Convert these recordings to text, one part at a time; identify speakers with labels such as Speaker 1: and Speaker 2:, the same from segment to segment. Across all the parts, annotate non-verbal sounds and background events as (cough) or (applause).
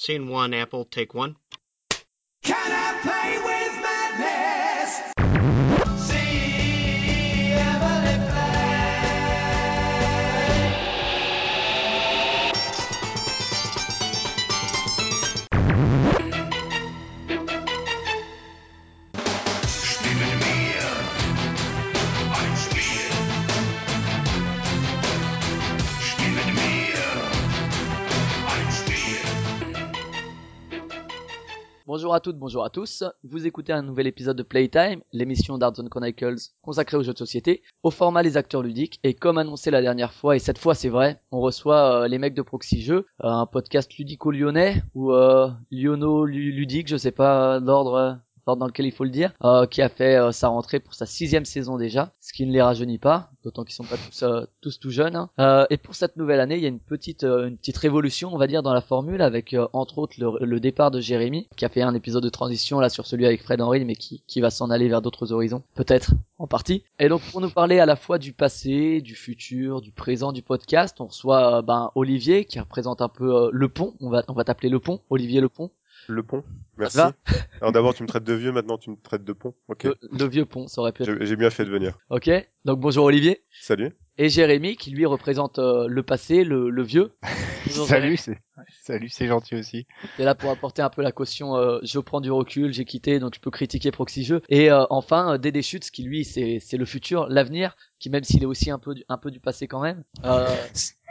Speaker 1: Scene 1, Apple, take
Speaker 2: 1.
Speaker 3: Bonjour à toutes, bonjour à tous. Vous écoutez un nouvel épisode de Playtime, l'émission d'Art Zone Chronicles consacrée aux jeux de société, au format les acteurs ludiques. Et comme annoncé la dernière fois, et cette fois c'est vrai, on reçoit euh, les mecs de Proxy Jeux, euh, un podcast ludico-lyonnais ou euh, lyonno-ludique, je sais pas l'ordre. Dans lequel il faut le dire, euh, qui a fait euh, sa rentrée pour sa sixième saison déjà, ce qui ne les rajeunit pas, d'autant qu'ils sont pas tous euh, tous tout jeunes. hein. Euh, et pour cette nouvelle année, il y a une petite euh, une petite révolution, on va dire, dans la formule, avec euh, entre autres le, le départ de Jérémy, qui a fait un épisode de transition là sur celui avec Fred Henry, mais qui qui va s'en aller vers d'autres horizons, peut-être en partie. Et donc pour nous parler à la fois du passé, du futur, du présent du podcast, on reçoit ben Olivier qui représente un peu le pont. On va on va t'appeler le pont, Olivier le pont,
Speaker 4: Le pont. Merci.
Speaker 3: va
Speaker 4: Alors d'abord tu me traites de vieux, maintenant tu me traites de pont. Ok.
Speaker 3: le, le vieux pont, ça aurait pu être.
Speaker 4: J'ai bien fait de venir.
Speaker 3: Ok. Donc bonjour Olivier.
Speaker 4: Salut.
Speaker 3: Et Jérémy qui lui représente euh, le passé, le, le vieux. (laughs)
Speaker 5: Salut, c'est salut, c'est gentil aussi.
Speaker 3: T'es là pour apporter un peu la caution. euh, je prends du recul, j'ai quitté, donc je peux critiquer Proxy Jeux. Et euh, enfin, euh, Dédé Schutz, qui lui, c'est c'est le futur, l'avenir, qui même s'il est aussi un peu du, un peu du passé quand même. Euh,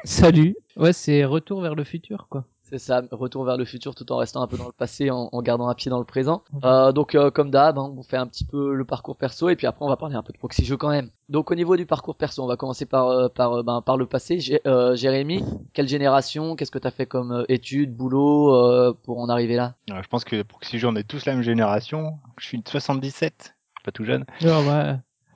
Speaker 6: Salut. Ouais, c'est retour vers le futur, quoi.
Speaker 3: C'est ça, retour vers le futur tout en restant un peu dans le passé, en, en gardant un pied dans le présent. Euh, donc euh, comme d'hab, hein, on fait un petit peu le parcours perso et puis après on va parler un peu de Proxy Jeux quand même. Donc au niveau du parcours perso, on va commencer par euh, par euh, ben, par le passé. Euh, Jérémy, quelle génération Qu'est-ce que t'as fait comme euh, études, boulot euh, pour en arriver là?
Speaker 5: Alors, je pense que pour que si on est tous la même génération, je suis de 77, pas tout jeune.
Speaker 6: Non, ouais.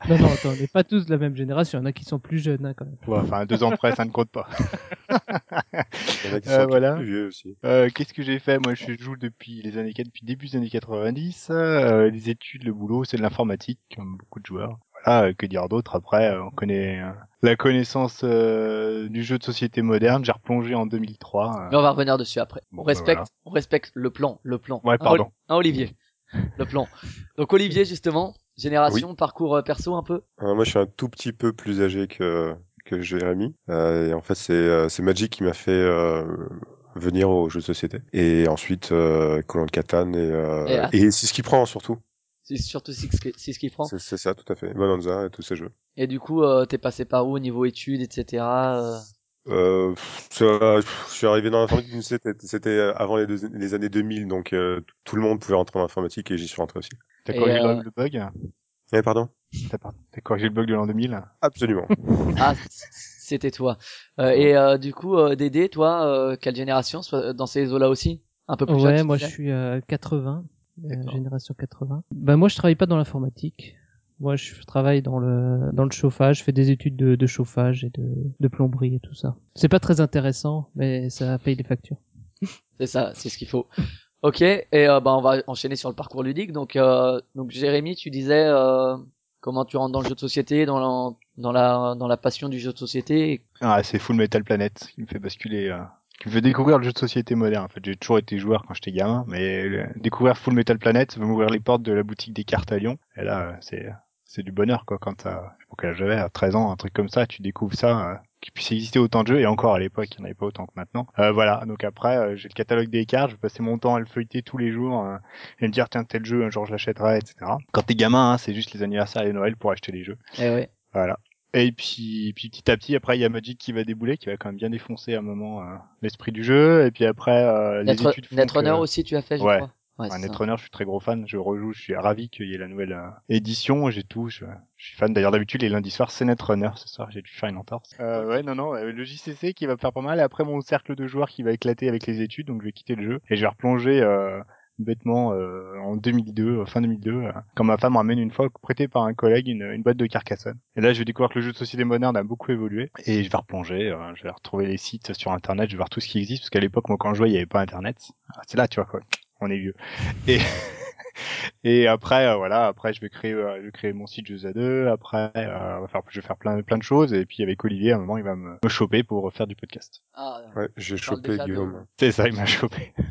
Speaker 6: Non, non, attends, on n'est pas tous de la même génération. Il y en a qui sont plus jeunes, hein, quand même.
Speaker 5: Ouais, enfin, deux ans près, ça ne compte pas. (laughs)
Speaker 4: Il y en a qui
Speaker 5: Euh, voilà.
Speaker 4: plus vieux aussi.
Speaker 5: Euh, Qu'est-ce que j'ai fait? Moi, je joue depuis les années depuis début des années 90. Euh, les études, le boulot, c'est de l'informatique, comme beaucoup de joueurs. Voilà, euh, que dire d'autre? Après, euh, on connaît euh, la connaissance euh, du jeu de société moderne. J'ai replongé en 2003. euh.
Speaker 3: Mais on va revenir dessus après.
Speaker 5: Bon,
Speaker 3: on
Speaker 5: bah,
Speaker 3: respecte,
Speaker 5: voilà.
Speaker 3: on respecte le plan, le plan.
Speaker 5: Ouais, pardon.
Speaker 3: Hein, Olivier, le plan. Donc Olivier justement, génération, parcours euh, perso un peu?
Speaker 4: Euh, moi je suis un tout petit peu plus âgé que que Jérémy. Euh, et en fait c'est euh, c'est Magic qui m'a fait euh, venir aux jeux de société. Et ensuite euh, of Catan et euh,
Speaker 3: Et,
Speaker 4: et c'est ce qui prend surtout.
Speaker 3: C'est surtout c'est ce qui- prend?
Speaker 4: C'est c'est ça tout à fait. Bonanza et tous ces jeux.
Speaker 3: Et du coup, euh, t'es passé par où au niveau études, etc. euh,
Speaker 4: je suis arrivé dans l'informatique, c'était c'était avant les, deux- les années 2000, donc euh, tout le monde pouvait rentrer en informatique et j'y suis rentré aussi.
Speaker 5: T'as corrigé le-
Speaker 3: euh,
Speaker 5: le bug
Speaker 4: Eh pardon?
Speaker 5: T'as par- t'as corrigé le bug de l'an 2000
Speaker 4: Absolument.
Speaker 3: Ah, c'était toi. Euh, et euh, du coup, euh, Dédé, toi, euh, quelle génération dans ces eaux-là aussi? Un peu plus jeune.
Speaker 6: Ouais,
Speaker 3: tu
Speaker 6: moi je suis euh, 80, euh,
Speaker 3: D'accord.
Speaker 6: génération 80. Bah moi je travaille pas dans l'informatique. Moi je travaille dans le dans le chauffage, je fais des études de, de chauffage et de, de plomberie et tout ça. C'est pas très intéressant, mais ça paye les factures. (laughs)
Speaker 3: C'est ça, c'est ce qu'il faut. Ok, et euh, bah on va enchaîner sur le parcours ludique. Donc, euh, donc Jérémy, tu disais euh, comment tu rentres dans le jeu de société, dans la, dans la, dans la passion du jeu de société.
Speaker 5: Ah, c'est Full Metal Planet qui me fait basculer, euh, qui me fait découvrir le jeu de société moderne. En fait, j'ai toujours été joueur quand j'étais gamin, mais euh, découvrir Full Metal Planet ça va m'ouvrir les portes de la boutique des cartes à Lyon. Et là, euh, c'est c'est du bonheur quoi quand t'as, je sais pas quel âge j'avais, à 13 ans, un truc comme ça, tu découvres ça, euh, qu'il puisse exister autant de jeux et encore à l'époque, il n'y en avait pas autant que maintenant. Euh, voilà, donc après, euh, j'ai le catalogue des cartes, je vais passer mon temps à le feuilleter tous les jours euh, et me dire tiens tel jeu un jour je l'achèterai, etc. Quand t'es gamin, hein, c'est juste les anniversaires et Noël pour acheter les jeux.
Speaker 3: Eh ouais.
Speaker 5: Voilà. Et puis, puis petit à petit, après, il y a Magic qui va débouler, qui va quand même bien défoncer à un moment euh, l'esprit du jeu. Et puis après, euh, les études font que-
Speaker 3: aussi, tu as fait, je
Speaker 5: Ouais.
Speaker 3: crois. Ouais.
Speaker 5: Netrunner, je suis très gros fan. Je rejoue, je suis ravi qu'il y ait la nouvelle euh, édition. J'ai tout. Je, je suis fan. D'ailleurs, d'habitude, les lundis soirs, c'est Netrunner. Ce soir, j'ai du Final Force. Euh, ouais, non, non. euh, le JCC qui va me faire pas mal. Et après, mon cercle de joueurs qui va éclater avec les études. Donc, je vais quitter le jeu. Et je vais replonger euh, bêtement euh, en 2002, euh, fin 2002, euh, quand ma femme ramène une fois prêtée par un collègue une, une boîte de Carcassonne. Et là, je vais découvrir que le jeu de société moderne a beaucoup évolué et je vais replonger, euh, je vais retrouver les sites sur internet, je vais voir tout ce qui existe parce qu'à l'époque, moi, quand je jouais, il n'y avait pas internet. Ah, C'est là, tu vois quoi, on est vieux. Et (laughs) et après, euh, voilà, après je vais créer, euh, je vais créer mon site Jeux à deux. Après, euh, on va faire, je vais faire plein, plein de choses. Et puis avec Olivier, à un moment, il va me, me choper pour faire du podcast.
Speaker 3: Ah,
Speaker 4: Ouais, j'ai chopé Guillaume.
Speaker 5: C'est ça, il m'a chopé. (laughs)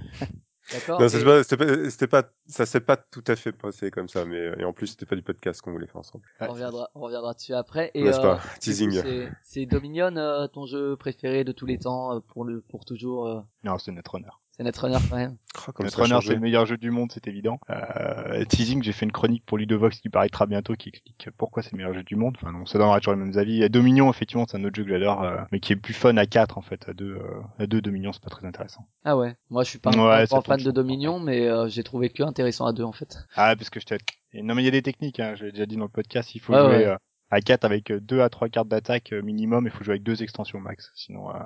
Speaker 3: D'accord.
Speaker 4: Non,
Speaker 3: Et-
Speaker 4: c'était pas, c'était pas, c'était pas, ça s'est pas tout à fait passé comme ça, mais et en plus c'était pas du podcast qu'on voulait faire ensemble.
Speaker 3: On reviendra, on reviendra dessus après. Et,
Speaker 4: N'est-ce
Speaker 3: euh,
Speaker 4: pas Teasing.
Speaker 3: c'est- Dominion, euh, ton jeu préféré de tous les temps euh, pour le pour toujours. euh,
Speaker 5: Non, c'est Netrunner.
Speaker 3: C'est Netrunner quand même. (laughs)
Speaker 4: Oh,
Speaker 5: Netrunner, c'est le meilleur jeu du monde, c'est évident. Euh, teasing, j'ai fait une chronique pour Ludovox qui paraîtra bientôt, qui explique pourquoi c'est le meilleur jeu du monde. Enfin, non, ça donnera toujours les mêmes avis. Et Dominion, effectivement, c'est un autre jeu que j'adore, euh, mais qui est plus fun à 4 en fait. À 2, euh, à 2 Dominion, c'est pas très intéressant.
Speaker 3: Ah ouais. Moi, je suis pas
Speaker 5: Ouais,
Speaker 3: un fan de Dominion, mais euh, j'ai trouvé que intéressant à deux en fait.
Speaker 5: Ah, parce que je t'ai... Non, mais il y a des techniques, hein, je l'ai déjà dit dans le podcast, il faut jouer
Speaker 3: ouais.
Speaker 5: Euh, à 4 avec 2 à 3 cartes d'attaque euh, minimum, il faut jouer avec deux extensions max, sinon euh,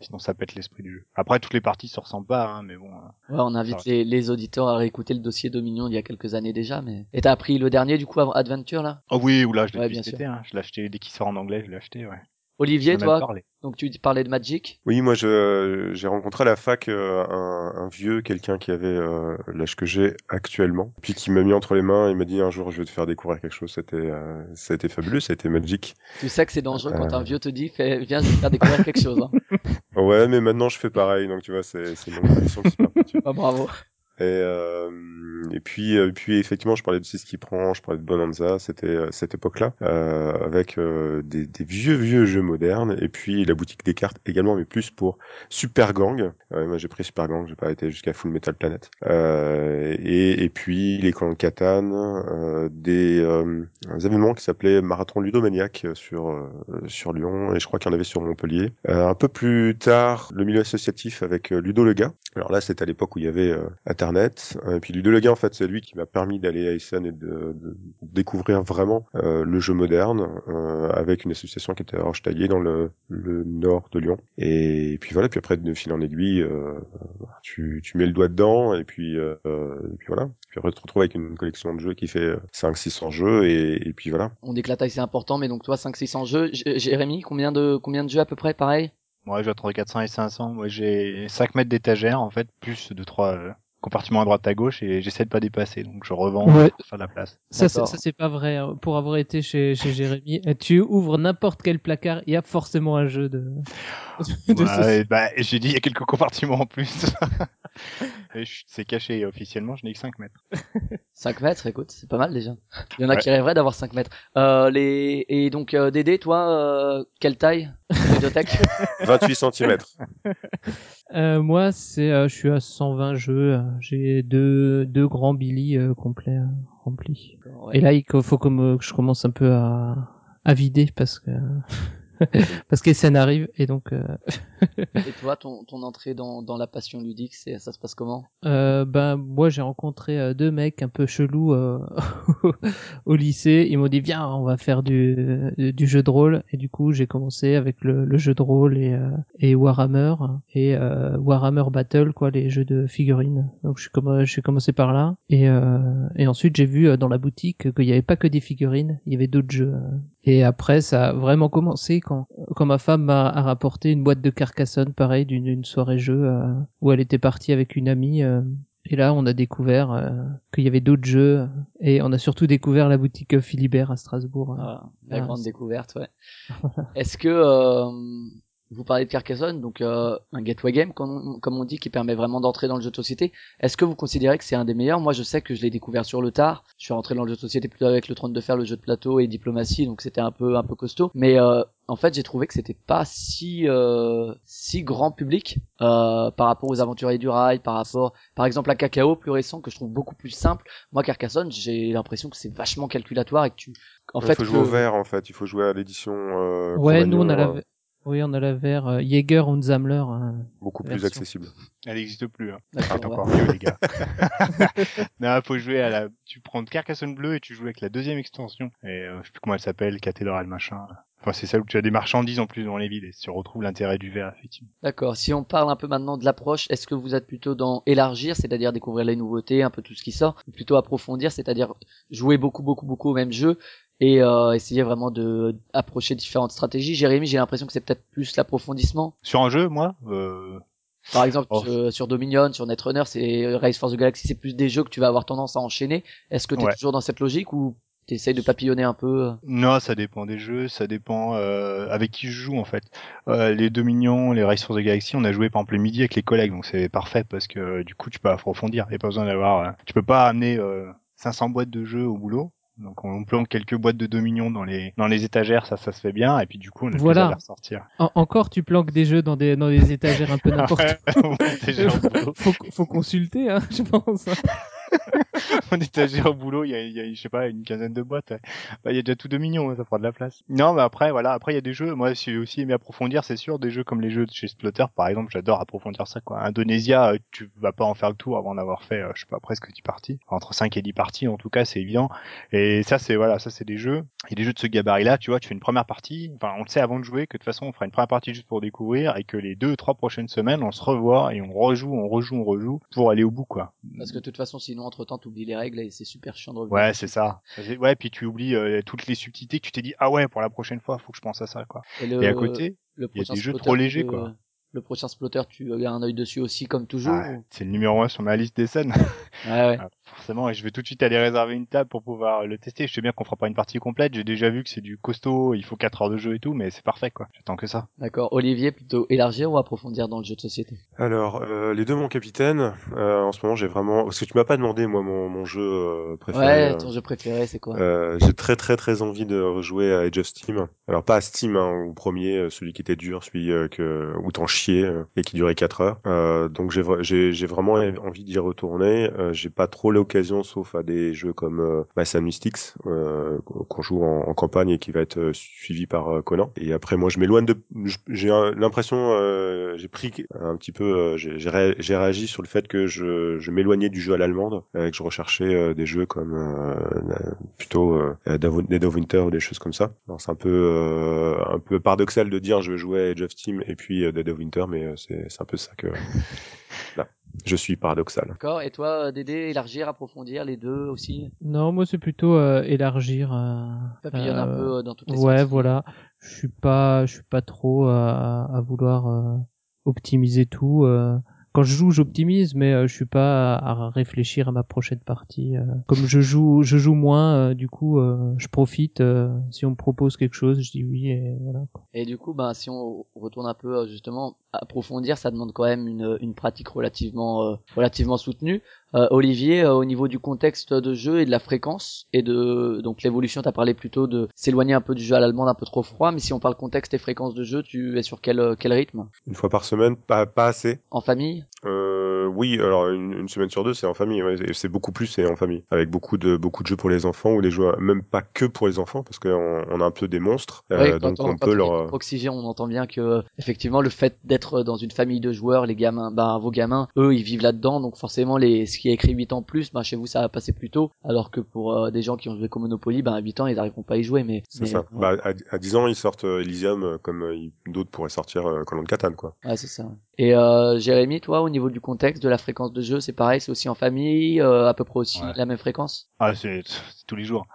Speaker 5: sinon ça pète l'esprit du jeu. Après, toutes les parties se ressemblent pas, hein, mais bon... euh,
Speaker 3: Ouais, on invite les, les auditeurs à réécouter le dossier Dominion il y a quelques années déjà. Mais et t'as appris le dernier du coup avant Adventure là?
Speaker 5: Oh oui, oula, je l'ai
Speaker 3: Ouais,
Speaker 5: été, hein. je l'ai acheté dès qu'il sort en anglais, je l'ai acheté, ouais.
Speaker 3: Olivier, toi,
Speaker 5: parlé.
Speaker 3: donc tu parlais de Magic.
Speaker 4: Oui, moi je j'ai rencontré à la fac euh, un, un vieux, quelqu'un qui avait euh, l'âge que j'ai actuellement, puis qui m'a mis entre les mains et m'a dit un jour je vais te faire découvrir quelque chose. C'était euh, ça a été fabuleux, ça a été magique.
Speaker 3: Tu sais que c'est dangereux quand
Speaker 4: Euh.
Speaker 3: un vieux te dit fais, viens je vais te faire découvrir quelque chose. Hein.
Speaker 4: Ouais, mais maintenant je fais pareil, donc tu vois c'est c'est une tradition qui se perpétue.
Speaker 3: Ah, bravo.
Speaker 4: Et, euh, et puis, euh, puis effectivement, je parlais de ce qui prend, je parlais de Bonanza, c'était euh, cette époque-là, euh, avec euh, des, des vieux vieux jeux modernes, et puis la boutique des cartes également, mais plus pour Super Gang. Euh, moi, j'ai pris Super Gang, j'ai pas été jusqu'à Full Metal Planet. Et, et puis les clans de Catane, des, des événements qui s'appelaient Marathon Ludomaniac sur sur Lyon, et je crois qu'il y en avait sur Montpellier. Un peu plus tard, le milieu associatif avec Ludo Lega. Alors là, c'était à l'époque où il y avait euh, et puis Ludo Leguin, en fait, c'est lui qui m'a permis d'aller à Essen et de, découvrir vraiment euh, le jeu moderne euh, avec une association qui était à dans le, nord de Lyon. Et, puis voilà, puis après, de fil en aiguille, euh, tu, mets le doigt dedans et puis, et puis voilà. Puis après, tu te retrouves avec une collection de jeux qui fait 500-600 jeux et, puis voilà.
Speaker 3: On dit que la taille c'est important, mais donc toi, 500-600 jeux. Jérémy, combien de, jeux à peu près, pareil?
Speaker 5: Moi, ouais, j'ai entre 400 et 500. Moi, j'ai 5 mètres d'étagère, en fait, plus de 3 compartiment à droite à gauche et j'essaie de pas dépasser donc je revends
Speaker 6: ouais.
Speaker 5: la place.
Speaker 6: Ça, c'est pas vrai hein. pour avoir été chez, chez Jérémy. (laughs) tu ouvres n'importe quel placard, il y a forcément un jeu de. (laughs) de
Speaker 5: bah, j'ai dit il y a quelques compartiments en plus. (laughs) Et je- c'est caché officiellement, je n'ai que 5 mètres. (laughs)
Speaker 3: 5 mètres, écoute, c'est pas mal déjà. Il y en a
Speaker 5: Ouais.
Speaker 3: qui rêveraient d'avoir 5 mètres. Euh, les et donc euh, Dédé, toi, euh, quelle taille Bibliothèque
Speaker 4: 28 cm.
Speaker 6: Euh, moi, c'est, euh, je suis à 120 jeux. J'ai deux, deux grands Billy euh, complets euh, remplis.
Speaker 3: Ouais.
Speaker 6: Et là, il faut que je commence un peu à, à vider parce que (laughs) parce que scènes arrivent et donc euh,
Speaker 3: Et toi, ton, ton entrée dans, dans la passion ludique, c'est ça se passe comment?
Speaker 6: Euh, ben moi j'ai rencontré euh, deux mecs un peu chelous euh, (laughs) au lycée. Ils m'ont dit viens on va faire du, du jeu de rôle et du coup j'ai commencé avec le, le jeu de rôle et, euh, et Warhammer et euh, Warhammer Battle quoi les jeux de figurines. Donc je suis comme j'ai commencé par là et euh, et ensuite j'ai vu dans la boutique qu'il n'y avait pas que des figurines, il y avait d'autres jeux. euh. Et après ça a vraiment commencé quand quand ma femme m'a a rapporté une boîte de Carcassonne pareil d'une d'une soirée jeu euh, où elle était partie avec une amie euh, et là on a découvert euh, qu'il y avait d'autres jeux et on a surtout découvert la boutique euh, Philibert à Strasbourg.
Speaker 3: Ah, La
Speaker 6: Ah,
Speaker 3: grande
Speaker 6: c'est-
Speaker 3: découverte, ouais. (laughs) Est-ce que euh, vous parlez de Carcassonne, donc euh, un gateway game, comme, comme on dit, qui permet vraiment d'entrer dans le jeu de société. Est-ce que vous considérez que c'est un des meilleurs? Moi, je sais que je l'ai découvert sur le tard. Je suis rentré dans le jeu de société plutôt avec le trône de fer, le jeu de plateau et diplomatie, donc c'était un peu un peu costaud. Mais euh, en fait, j'ai trouvé que c'était pas si euh, si grand public euh, par rapport aux aventuriers du rail, par rapport, par exemple, à Cacao plus récent que je trouve beaucoup plus simple. Moi, Carcassonne, j'ai l'impression que c'est vachement calculatoire et que tu, en
Speaker 4: il
Speaker 3: fait,
Speaker 4: faut jouer au vert en fait, il faut jouer à l'édition. Euh,
Speaker 6: ouais, nous on a la
Speaker 4: euh,
Speaker 6: oui on a la vers euh, Jäger und Sammler. hein.
Speaker 4: beaucoup plus
Speaker 6: version.
Speaker 4: accessible.
Speaker 5: Elle n'existe plus. Hein.
Speaker 3: D'accord,
Speaker 5: Ah,
Speaker 3: ouais.
Speaker 5: encore mieux, les gars. (laughs) non, faut jouer à la. Tu prends Carcassonne Bleu et tu joues avec la deuxième extension. Et euh, je sais plus comment elle s'appelle, cathédrale machin. Enfin, c'est celle où tu as des marchandises en plus dans les villes et tu retrouves l'intérêt du verre, effectivement.
Speaker 3: D'accord. Si on parle un peu maintenant de l'approche, est-ce que vous êtes plutôt dans élargir, c'est-à-dire découvrir les nouveautés, un peu tout ce qui sort, ou plutôt approfondir, c'est-à-dire jouer beaucoup, beaucoup, beaucoup au même jeu et euh, essayer vraiment de approcher différentes stratégies. Jérémy, j'ai l'impression que c'est peut-être plus l'approfondissement.
Speaker 5: Sur un jeu, moi, euh,
Speaker 3: Par exemple,
Speaker 5: Oh.
Speaker 3: sur, sur Dominion, sur Netrunner, c'est Race for the Galaxy, c'est plus des jeux que tu vas avoir tendance à enchaîner. Est-ce que tu es
Speaker 5: Ouais.
Speaker 3: toujours dans cette logique ou T'essayes de papillonner un peu. euh.
Speaker 5: Non, ça dépend des jeux, ça dépend euh, avec qui je joue en fait. Euh, les Dominions, les Rise for the Galaxy, on a joué par exemple le midi avec les collègues, donc c'est parfait parce que du coup tu peux approfondir. Il n'y a pas besoin d'avoir, euh, tu peux pas amener euh, 500 boîtes de jeux au boulot. Donc on plante quelques boîtes de Dominions dans les dans les étagères, ça ça se fait bien. Et puis du coup on a
Speaker 6: Voilà.
Speaker 5: plus à les ressortir.
Speaker 6: En- encore, tu planques des jeux dans des, dans des étagères un peu (laughs) n'importe
Speaker 5: boulot, (laughs)
Speaker 6: faut, faut consulter, hein, (laughs) je pense. (laughs)
Speaker 5: mon étagère au boulot, il y a, je sais pas, une quinzaine de boîtes. Bah, il y a déjà tout Dominion, ça prend de la place. Non, mais après, voilà, après il y a des jeux. Moi, j'ai aussi aimé approfondir, c'est sûr, des jeux comme les jeux de chez Splotter, par exemple, j'adore approfondir ça. Quoi. Indonésia, euh, tu vas pas en faire le tour avant d'avoir fait, euh, je sais pas, presque 10 parties, entre 5 et 10 parties, en tout cas, c'est évident. Et ça, c'est voilà, ça c'est des jeux. Et des jeux de ce gabarit-là, tu vois, tu fais une première partie. Enfin, on le sait avant de jouer que de toute façon, on fera une première partie juste pour découvrir et que les deux, trois prochaines semaines, on se revoit et on rejoue, on rejoue, on rejoue pour aller au bout, quoi.
Speaker 3: Parce que de toute façon, sinon, entre temps, t'oublies les règles et c'est super chiant de revenir.
Speaker 5: Ouais, c'est ça. Ouais, puis tu oublies euh, toutes les subtilités que tu t'es dit ah ouais pour la prochaine fois, faut que je pense à ça quoi.
Speaker 3: Et, le,
Speaker 5: Et à côté, il y a des jeux trop légers, quoi.
Speaker 3: Le prochain Splotter, tu as un œil dessus aussi, comme toujours.
Speaker 5: ah, c'est le numéro un sur ma liste des scènes.
Speaker 3: ou- Ouais, ouais. (laughs)
Speaker 5: Ah, Forcément, et je vais tout de suite aller réserver une table pour pouvoir le tester. Je sais bien qu'on fera pas une partie complète. J'ai déjà vu que c'est du costaud, il faut 4 heures de jeu et tout, mais c'est parfait quoi. J'attends que ça.
Speaker 3: D'accord. Olivier, plutôt élargir ou approfondir dans le jeu de société?
Speaker 4: Alors, euh, les deux, mon capitaine. Euh, en ce moment, j'ai vraiment... Parce que tu m'as pas demandé, moi, mon, mon jeu euh, préféré.
Speaker 3: Ouais,
Speaker 4: euh,
Speaker 3: ton jeu préféré, c'est quoi?
Speaker 4: Euh, j'ai très très très envie de rejouer à Age of Steam. Alors pas à Steam, hein, au premier, euh, celui qui était dur, celui euh, que où t'en chiais et qui durait 4 heures. Euh, donc j'ai vra- j'ai j'ai vraiment envie d'y retourner. Euh, j'ai pas trop l'occasion, sauf à des jeux comme euh, Mass and Mystics euh, qu'on joue en, campagne et qui va être euh, suivi par euh, Conan. Et après moi je m'éloigne de. J'ai l'impression, j'ai pris un petit peu, j'ai j'ai ré- j'ai réagi sur le fait que je, m'éloignais du jeu à l'allemande, euh, que je recherchais des jeux comme plutôt Dead of Winter ou des choses comme ça. C'est un peu un peu paradoxal de dire je vais jouer à Age of Steam et puis Dead of Winter, mais c'est un peu ça que je suis paradoxal.
Speaker 3: D'accord. Et toi, euh, Dédé, élargir, approfondir, les deux aussi?
Speaker 6: Non, moi c'est plutôt euh, élargir. euh,
Speaker 3: Papillonne un
Speaker 6: euh,
Speaker 3: peu euh, dans toutes les
Speaker 6: Ouais, voilà. Je suis pas, je suis pas trop à, à vouloir euh, optimiser tout. Quand je joue, j'optimise, mais euh, je suis pas à, réfléchir à ma prochaine partie. euh. Comme je joue, je joue moins, euh, du coup, je profite. si on me propose quelque chose, je dis oui et voilà.
Speaker 3: Et du coup, ben, si on retourne un peu justement approfondir, ça demande quand même une, une pratique relativement relativement soutenue. Euh, Olivier, euh, au niveau du contexte de jeu et de la fréquence et de donc l'évolution, t'as parlé plutôt de s'éloigner un peu du jeu à l'allemande, un peu trop froid. Mais si on parle contexte et fréquence de jeu, tu es sur quel euh, quel rythme?
Speaker 4: Une fois par semaine, pas pas assez.
Speaker 3: En famille?
Speaker 4: Euh, oui, alors une, une semaine sur deux, c'est en famille. ouais, et c'est beaucoup plus, c'est en famille, avec beaucoup de beaucoup de jeux pour les enfants ou les jeux même pas que pour les enfants, parce qu'on on a un peu des monstres, euh,
Speaker 3: Ouais,
Speaker 4: donc
Speaker 3: on,
Speaker 4: peut leur euh,
Speaker 3: Proxygé, on entend bien que euh, effectivement le fait d'être dans une famille de joueurs, les gamins, ben vos gamins, eux, ils vivent là-dedans, donc forcément les ce qui est écrit 8 ans plus, ben chez vous ça va passer plus tôt, alors que pour euh, des gens qui ont joué comme Monopoly, ben à 8 ans ils n'arriveront pas à y jouer, mais
Speaker 4: C'est ça.
Speaker 3: ouais.
Speaker 4: Bah, à, à 10 ans, ils sortent euh, Elysium euh, comme euh, d'autres pourraient sortir euh, Call of Catan, quoi.
Speaker 3: Ouais, c'est ça. Et euh, Jérémy, toi, au niveau du contexte, de la fréquence de jeu, c'est pareil, c'est aussi en famille, euh, à peu près aussi
Speaker 5: Ouais.
Speaker 3: la même fréquence
Speaker 5: Ah c'est tous les jours.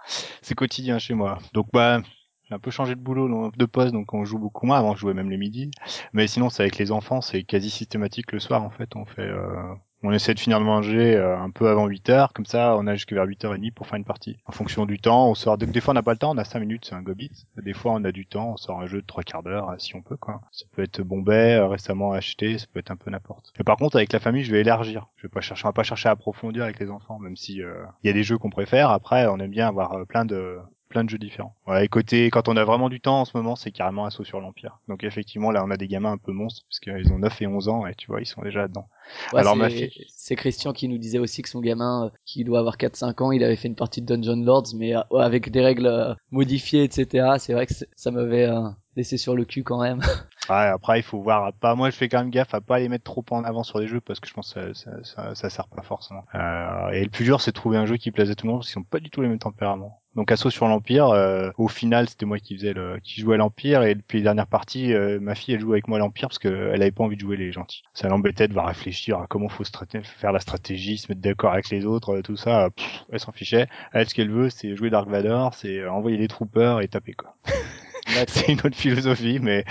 Speaker 5: C'est quotidien chez moi. Donc bah j'ai un peu changé de boulot, de poste, donc on joue beaucoup moins. Avant, je jouais même les midis. Mais sinon, c'est avec les enfants, c'est quasi systématique le soir, en fait. On fait, euh, on essaie de finir de manger euh, un peu avant 8 heures. Comme ça, on a jusqu'à vers 8h30 pour faire une partie. En fonction du temps, on sort. Des fois, on n'a pas le temps, on a 5 minutes, c'est un gobit. Des fois, on a du temps, on sort un jeu de trois quarts d'heure, si on peut, quoi. Ça peut être Bombay, euh, récemment acheté, ça peut être un peu n'importe. Mais par contre, avec la famille, je vais élargir. Je vais pas chercher, on va pas chercher à approfondir avec les enfants, même si euh, il y a des jeux qu'on préfère. Après, on aime bien avoir plein de plein de jeux différents. Ouais, et côté, quand on a vraiment du temps en ce moment, c'est carrément Assaut sur l'Empire. Donc effectivement, là, on a des gamins un peu monstres, parce qu'ils ont 9 et 11 ans, et tu vois, ils sont déjà là-dedans.
Speaker 3: Ouais,
Speaker 5: Alors,
Speaker 3: c'est-
Speaker 5: ma fille-
Speaker 3: C'est Christian qui nous disait aussi que son gamin, euh, qui doit avoir 4-5 ans, il avait fait une partie de Dungeon Lords, mais euh, ouais, avec des règles euh, modifiées, etc. C'est vrai que ça m'avait laissé sur le cul quand même. (laughs)
Speaker 5: Ouais, après, il faut voir. Pas, moi, je fais quand même gaffe à pas les mettre trop en avant sur les jeux, parce que je pense que ça, ça, ça, ça sert pas forcément. Euh, et le plus dur, c'est de trouver un jeu qui plaise à tout le monde, parce qu'ils sont pas du tout les mêmes tempéraments. Donc Assaut sur l'Empire, euh, au final, c'était moi qui faisais le, qui jouais à l'Empire, et depuis les dernières parties, euh, ma fille, elle joue avec moi à l'Empire, parce qu'elle avait pas envie de jouer les gentils. Ça l'embêtait de devoir réfléchir à comment faut faire la stratégie, se mettre d'accord avec les autres, euh, tout ça. Pff, elle s'en fichait. Elle, ce qu'elle veut, c'est jouer Dark Vador, c'est euh, envoyer les troopers et taper, quoi. (laughs) (laughs) c'est une autre philosophie, mais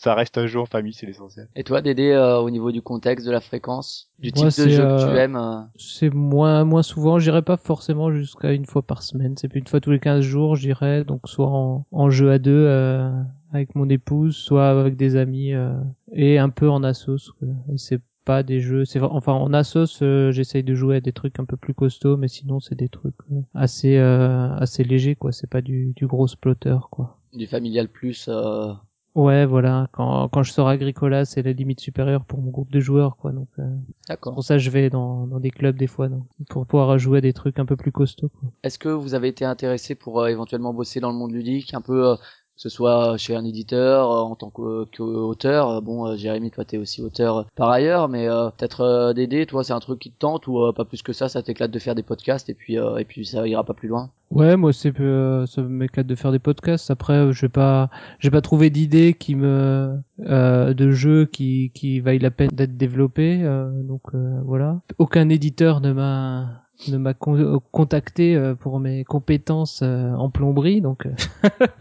Speaker 5: ça reste un jeu en famille, c'est l'essentiel.
Speaker 3: Et toi, Dédé, euh, au niveau du contexte, de la fréquence, du type
Speaker 6: Moi,
Speaker 3: de jeu que
Speaker 6: euh,
Speaker 3: tu aimes euh,
Speaker 6: C'est moins moins souvent, j'irai pas forcément jusqu'à une fois par semaine, c'est une fois tous les 15 jours, j'irai donc soit en, en jeu à deux euh, avec mon épouse, soit avec des amis euh, et un peu en assos. c'est pas des jeux, c'est enfin en assos, euh, j'essaye de jouer à des trucs un peu plus costauds, mais sinon c'est des trucs euh, assez euh, assez légers quoi, c'est pas du du gros splotter quoi.
Speaker 3: du familial plus euh,
Speaker 6: Ouais, voilà, quand quand je sors Agricola, c'est la limite supérieure pour mon groupe de joueurs quoi, donc euh,
Speaker 3: D'accord.
Speaker 6: pour ça je vais dans dans des clubs des fois donc, pour pouvoir jouer à des trucs un peu plus costauds quoi.
Speaker 3: Est-ce que vous avez été intéressé pour euh, éventuellement bosser dans le monde ludique, un peu, euh, ce soit chez un éditeur, euh, en tant qu'auteur euh, Bon, euh, Jérémy, toi, t'es aussi auteur par ailleurs, mais peut-être Dédé, toi, c'est un truc qui te tente ou pas plus que ça, ça t'éclate de faire des podcasts et puis et puis ça ira pas plus loin?
Speaker 6: Ouais, moi c'est euh, ça m'éclate de faire des podcasts. Après, euh, je vais pas, j'ai pas trouvé d'idée qui me euh, de jeu qui qui vaille la peine d'être développé. donc voilà. Aucun éditeur ne m'a ne m'a con- euh, contacté euh, pour mes compétences euh, en plomberie. Donc (laughs)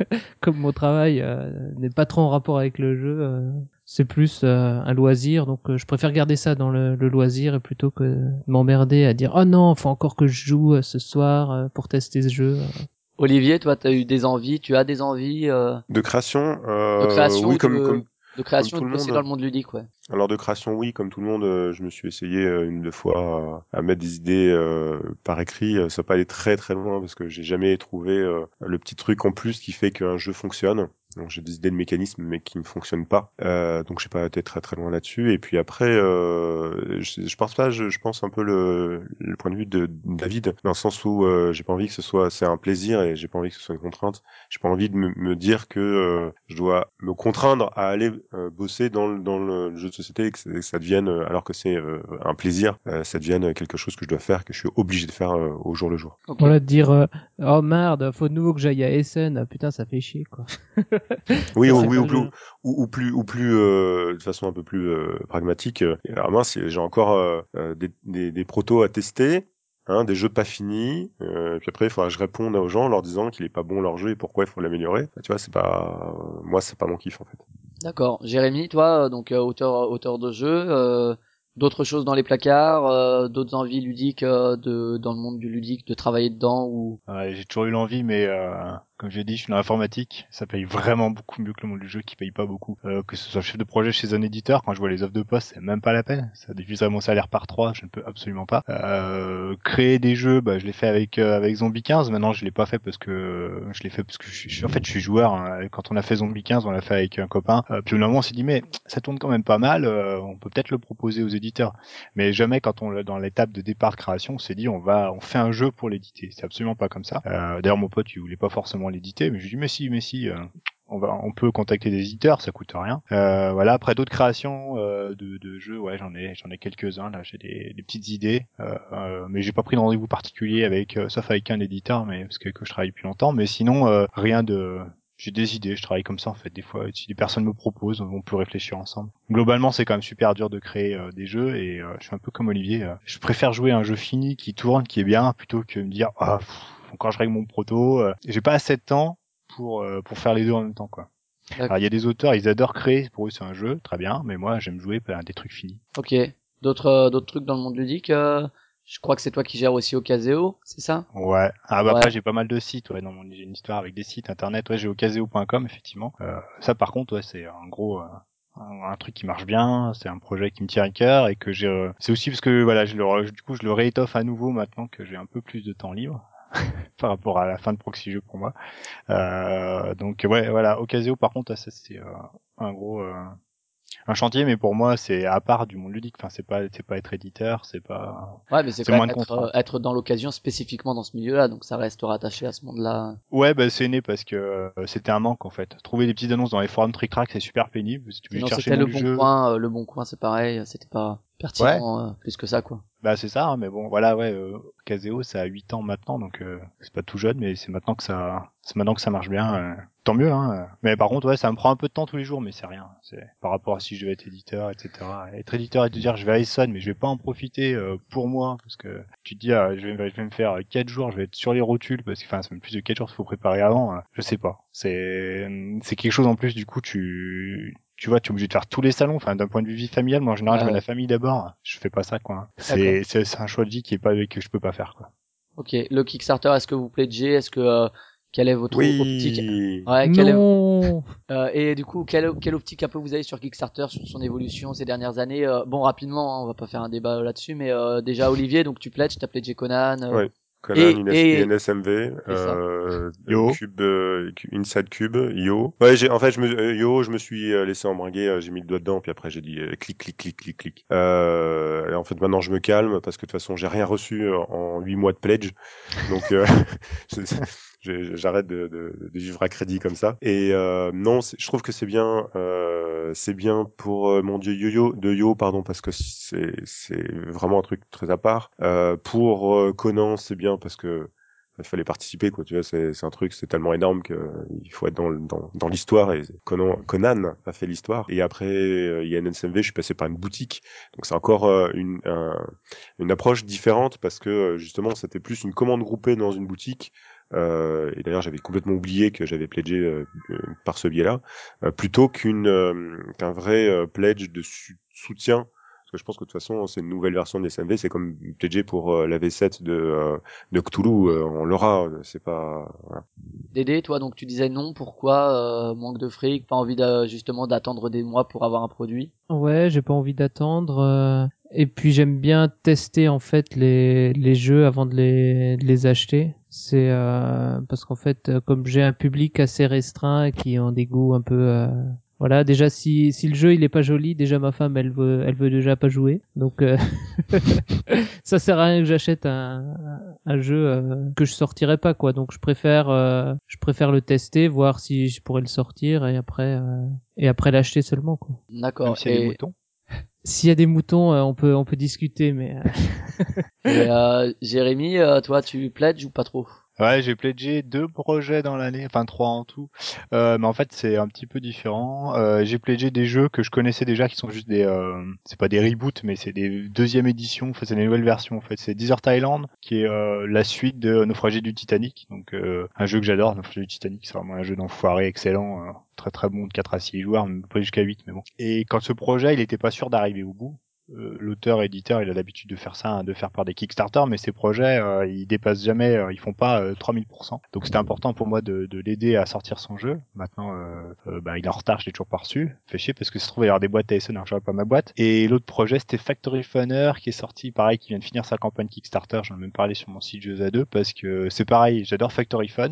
Speaker 6: (laughs) comme mon travail euh, n'est pas trop en rapport avec le jeu. euh, c'est plus euh, un loisir, donc euh, je préfère garder ça dans le, le loisir et plutôt que de m'emmerder à dire oh non, faut encore que je joue euh, ce soir euh, pour tester ce jeu.
Speaker 3: Olivier, toi, t'as eu des envies, tu as des envies euh,
Speaker 4: De création, euh,
Speaker 3: de création,
Speaker 4: oui,
Speaker 3: ou
Speaker 4: comme,
Speaker 3: de,
Speaker 4: comme,
Speaker 3: de création
Speaker 4: tout le monde.
Speaker 3: dans le monde ludique, ouais.
Speaker 4: alors de création, oui, comme tout le monde, euh, je me suis essayé euh, une deux fois à, à mettre des idées euh, par écrit. Ça n'a pas aller très très loin parce que j'ai jamais trouvé euh, le petit truc en plus qui fait qu'un jeu fonctionne. Donc j'ai des idées de mécanismes mais qui ne fonctionnent pas. Euh, donc j'ai pas été très très loin là-dessus. Et puis après, euh, je, je pense pas, je, je pense un peu le, le point de vue de David dans le sens où euh, j'ai pas envie que ce soit, c'est un plaisir et j'ai pas envie que ce soit une contrainte. J'ai pas envie de me, me dire que euh, je dois me contraindre à aller euh, bosser dans le, dans le jeu de société et que, ça devienne, euh, alors que c'est un plaisir, ça devienne quelque chose que je dois faire, que je suis obligé de faire au jour le jour.
Speaker 3: Ok.
Speaker 6: Voilà, de dire oh merde, faut de nouveau que j'aille à Essen. Ah, Putain, ça fait chier quoi. (laughs)
Speaker 4: Oui, ou, oui, ou plus,
Speaker 6: jeu.
Speaker 4: ou, ou plus, ou plus, euh, de façon un peu plus euh, pragmatique. Euh, alors mince, j'ai encore euh, euh, des, des, des protos à tester, hein, des jeux pas finis. Euh, puis après, il faudra que je réponde aux gens en leur disant qu'il est pas bon leur jeu et pourquoi il faut l'améliorer. Enfin, tu vois, c'est pas, euh, moi, c'est pas mon kiff en fait.
Speaker 3: D'accord. Jérémy, toi, donc euh, auteur auteur de jeux, euh, d'autres choses dans les placards, euh, d'autres envies ludiques euh, de dans le monde du ludique, de travailler dedans ou?
Speaker 5: Ouais, j'ai toujours eu l'envie, mais euh, comme j'ai dit, je suis dans l'informatique. Ça paye vraiment beaucoup mieux que le monde du jeu qui paye pas beaucoup. Euh, que ce soit chef de projet chez un éditeur, quand je vois les offres de poste, c'est même pas la peine. Ça diviserait mon salaire par trois, je ne peux absolument pas. Euh, créer des jeux, bah, je l'ai fait avec euh, avec Zombie 15. Maintenant, je l'ai pas fait parce que je l'ai fait parce que je suis, je en fait, je suis joueur. hein. Quand on a fait Zombie 15, on l'a fait avec un copain. Euh, puis au moment, on s'est dit, mais ça tourne quand même pas mal. euh, on peut peut-être le proposer aux éditeurs. Mais jamais quand on dans l'étape de départ de création, on s'est dit, on va, on fait un jeu pour l'éditer. C'est absolument pas comme ça. Euh, D'ailleurs, mon pote, il voulait pas forcément l'éditer, mais je lui dis, mais si, mais si. euh, on va, on peut contacter des éditeurs, ça coûte rien. Euh, voilà. Après d'autres créations euh, de, de jeux, ouais, j'en ai, j'en ai quelques-uns là. J'ai des, des petites idées, euh, euh, mais j'ai pas pris de rendez-vous particulier avec, euh, sauf avec un éditeur, mais parce que, que je travaille depuis longtemps. Mais sinon, rien de, j'ai des idées, je travaille comme ça en fait. Des fois, si des personnes me proposent, on peut réfléchir ensemble. Globalement, c'est quand même super dur de créer des jeux et je suis un peu comme Olivier. je préfère jouer un jeu fini qui tourne, qui est bien, plutôt que me dire ah encore je règle mon proto. euh, j'ai pas assez de temps pour euh, pour faire les deux en même temps quoi. Alors il y a des auteurs, ils adorent créer, pour eux c'est un jeu, très bien, mais moi j'aime jouer à des trucs finis.
Speaker 3: Ok. D'autres euh, d'autres trucs dans le monde ludique. euh, je crois que c'est toi qui gères aussi Ocaseo, c'est ça?
Speaker 5: Ouais. Ah bah
Speaker 3: Ouais.
Speaker 5: après j'ai pas mal de sites, ouais, dans mon j'ai une histoire avec des sites internet, ouais, j'ai ocaseo.com effectivement. Euh, ça par contre ouais, c'est un gros euh, un, un truc qui marche bien, c'est un projet qui me tient à cœur et que j'ai euh, c'est aussi parce que voilà, je le du coup je le réétoffe à nouveau maintenant que j'ai un peu plus de temps libre. (laughs) par rapport à la fin de Proxy Jeux pour moi. Euh, donc ouais, voilà, Ocaseo par contre, ça c'est euh, un gros euh, un chantier, mais pour moi c'est à part du monde ludique. Enfin, c'est pas c'est pas être éditeur, c'est pas
Speaker 3: Ouais, mais c'est quand même être, dans l'occasion spécifiquement dans ce milieu-là, donc ça reste rattaché à ce monde-là.
Speaker 5: Ouais, bah c'est né parce que euh, c'était un manque en fait. Trouver des petites annonces dans les forums Trick Track, c'est super pénible. Si tu veux chercher
Speaker 3: le bon
Speaker 5: jeu,
Speaker 3: coin, euh, le bon coin c'est pareil, c'était pas pertinent euh, plus que ça quoi.
Speaker 5: bah c'est ça. hein, mais bon, voilà, ouais. Euh, Caseo, ça a 8 ans maintenant, donc euh, c'est pas tout jeune, mais c'est maintenant que ça, c'est maintenant que ça marche bien. euh. tant mieux. Hein. Mais par contre, ouais, ça me prend un peu de temps tous les jours, mais c'est rien. C'est par rapport à si je devais être éditeur, etc. Être éditeur et te dire je vais à Essonne, mais je vais pas en profiter euh, pour moi parce que tu te dis ah, je, vais, je vais me faire quatre jours, je vais être sur les rotules parce que enfin c'est même plus de quatre jours, il faut préparer avant. hein. Je sais pas. C'est c'est quelque chose en plus. Du coup, tu tu vois, tu es obligé de faire tous les salons. Enfin, d'un point de vue vie familiale, moi en général,
Speaker 3: Ah
Speaker 5: je mets
Speaker 3: ouais.
Speaker 5: la famille d'abord. Je fais pas ça, quoi. C'est c'est c'est un choix de vie qui est pas que je peux pas faire, quoi.
Speaker 3: Ok, le Kickstarter, est-ce que vous pledgez? Est-ce que euh, quelle est votre optique?
Speaker 4: Oui.
Speaker 3: Ouais, quelle est-
Speaker 6: non.
Speaker 3: euh, et du coup, quelle, quelle optique un peu vous avez sur Kickstarter, sur son évolution ces dernières années? Euh, Bon, rapidement, hein, on va pas faire un débat là-dessus, mais euh, déjà Olivier, donc tu pledges, t'as pledgé Conan. euh,
Speaker 4: Ouais. Conan,
Speaker 3: Et-
Speaker 4: Ines-
Speaker 3: et-
Speaker 4: INSMV, euh,
Speaker 5: Yo.
Speaker 4: Cube, euh, Inside Cube, Yo. Ouais, j'ai, en fait, je me, euh, Yo, je me suis euh, laissé embringuer, euh, j'ai mis le doigt dedans, puis après j'ai dit euh, clic, clic, clic, clic, clic. Euh, et en fait, maintenant je me calme parce que de toute façon, j'ai rien reçu en huit mois de pledge, donc euh, (laughs) je- j'arrête de, de, de vivre à crédit comme ça. Et euh, non, je trouve que c'est bien, euh, c'est bien pour euh, mon dieu Yo-Yo, de Yo, pardon, parce que c'est, c'est vraiment un truc très à part. Euh, pour euh, Conan, c'est bien parce que il fallait participer quoi tu vois c'est un truc c'est tellement énorme que euh, il faut être dans dans dans l'histoire et Conan Conan a fait l'histoire et après il y a NSMV je suis passé par une boutique donc c'est encore une un- une approche différente parce que justement c'était plus une commande groupée dans une boutique euh, et d'ailleurs j'avais complètement oublié que j'avais pledgé euh, euh, par ce biais-là euh, plutôt qu'une euh, qu'un vrai pledge de soutien parce que je pense que de toute façon c'est une nouvelle version de SMV c'est comme pledger pour euh, la V7 de euh, de Cthulhu euh, on l'aura c'est pas voilà.
Speaker 3: Dédé, toi, donc tu disais non, pourquoi euh, Manque de fric, pas envie de, justement d'attendre des mois pour avoir un produit?
Speaker 6: Ouais, j'ai pas envie d'attendre. euh, Et puis j'aime bien tester en fait les, les jeux avant de les, de les acheter. C'est euh, parce qu'en fait, euh, comme j'ai un public assez restreint qui ont des goûts un peu, euh, voilà. Déjà, si si le jeu il est pas joli, déjà ma femme elle veut elle veut déjà pas jouer. Donc euh, (laughs) ça sert à rien que j'achète un, un jeu euh, que je sortirais pas quoi. Donc je préfère euh, je préfère le tester, voir si je pourrais le sortir et après euh, et après l'acheter seulement quoi.
Speaker 3: D'accord.
Speaker 5: S'il y a des moutons. (laughs)
Speaker 6: S'il y a des moutons, euh, on peut on peut discuter, mais euh, (laughs)
Speaker 3: et, euh, Jérémy, euh, toi, tu pledges ou pas trop?
Speaker 5: Ouais, j'ai pledgé deux projets dans l'année, enfin trois en tout. Euh, mais en fait, c'est un petit peu différent. Euh, j'ai pledgé des jeux que je connaissais déjà, qui sont juste des, euh, c'est pas des reboots, mais c'est des deuxième éditions. Enfin, c'est des nouvelles versions. En fait, c'est Desert Island, qui est euh, la suite de Naufragé du Titanic. Donc, euh, un jeu que j'adore, Naufragé du Titanic, c'est vraiment un jeu d'enfoiré excellent, euh, très très bon de 4 à 6 joueurs, même pas jusqu'à 8, mais bon. Et quand ce projet, il était pas sûr d'arriver au bout. Euh, l'auteur éditeur il a l'habitude de faire ça hein, de faire par des Kickstarter mais ces projets euh, ils dépassent jamais euh, ils font pas euh, 3000% donc c'était important pour moi de, de l'aider à sortir son jeu. Maintenant euh, euh, bah, il est en retard je l'ai toujours pas reçu. Fait chier parce que se trouve il y avoir des boîtes ASN alors j'aurais pas ma boîte. Et l'autre projet c'était Factory Funner qui est sorti pareil qui vient de finir sa campagne Kickstarter. J'en ai même parlé sur mon site Jeux à deux parce que c'est pareil j'adore Factory Fun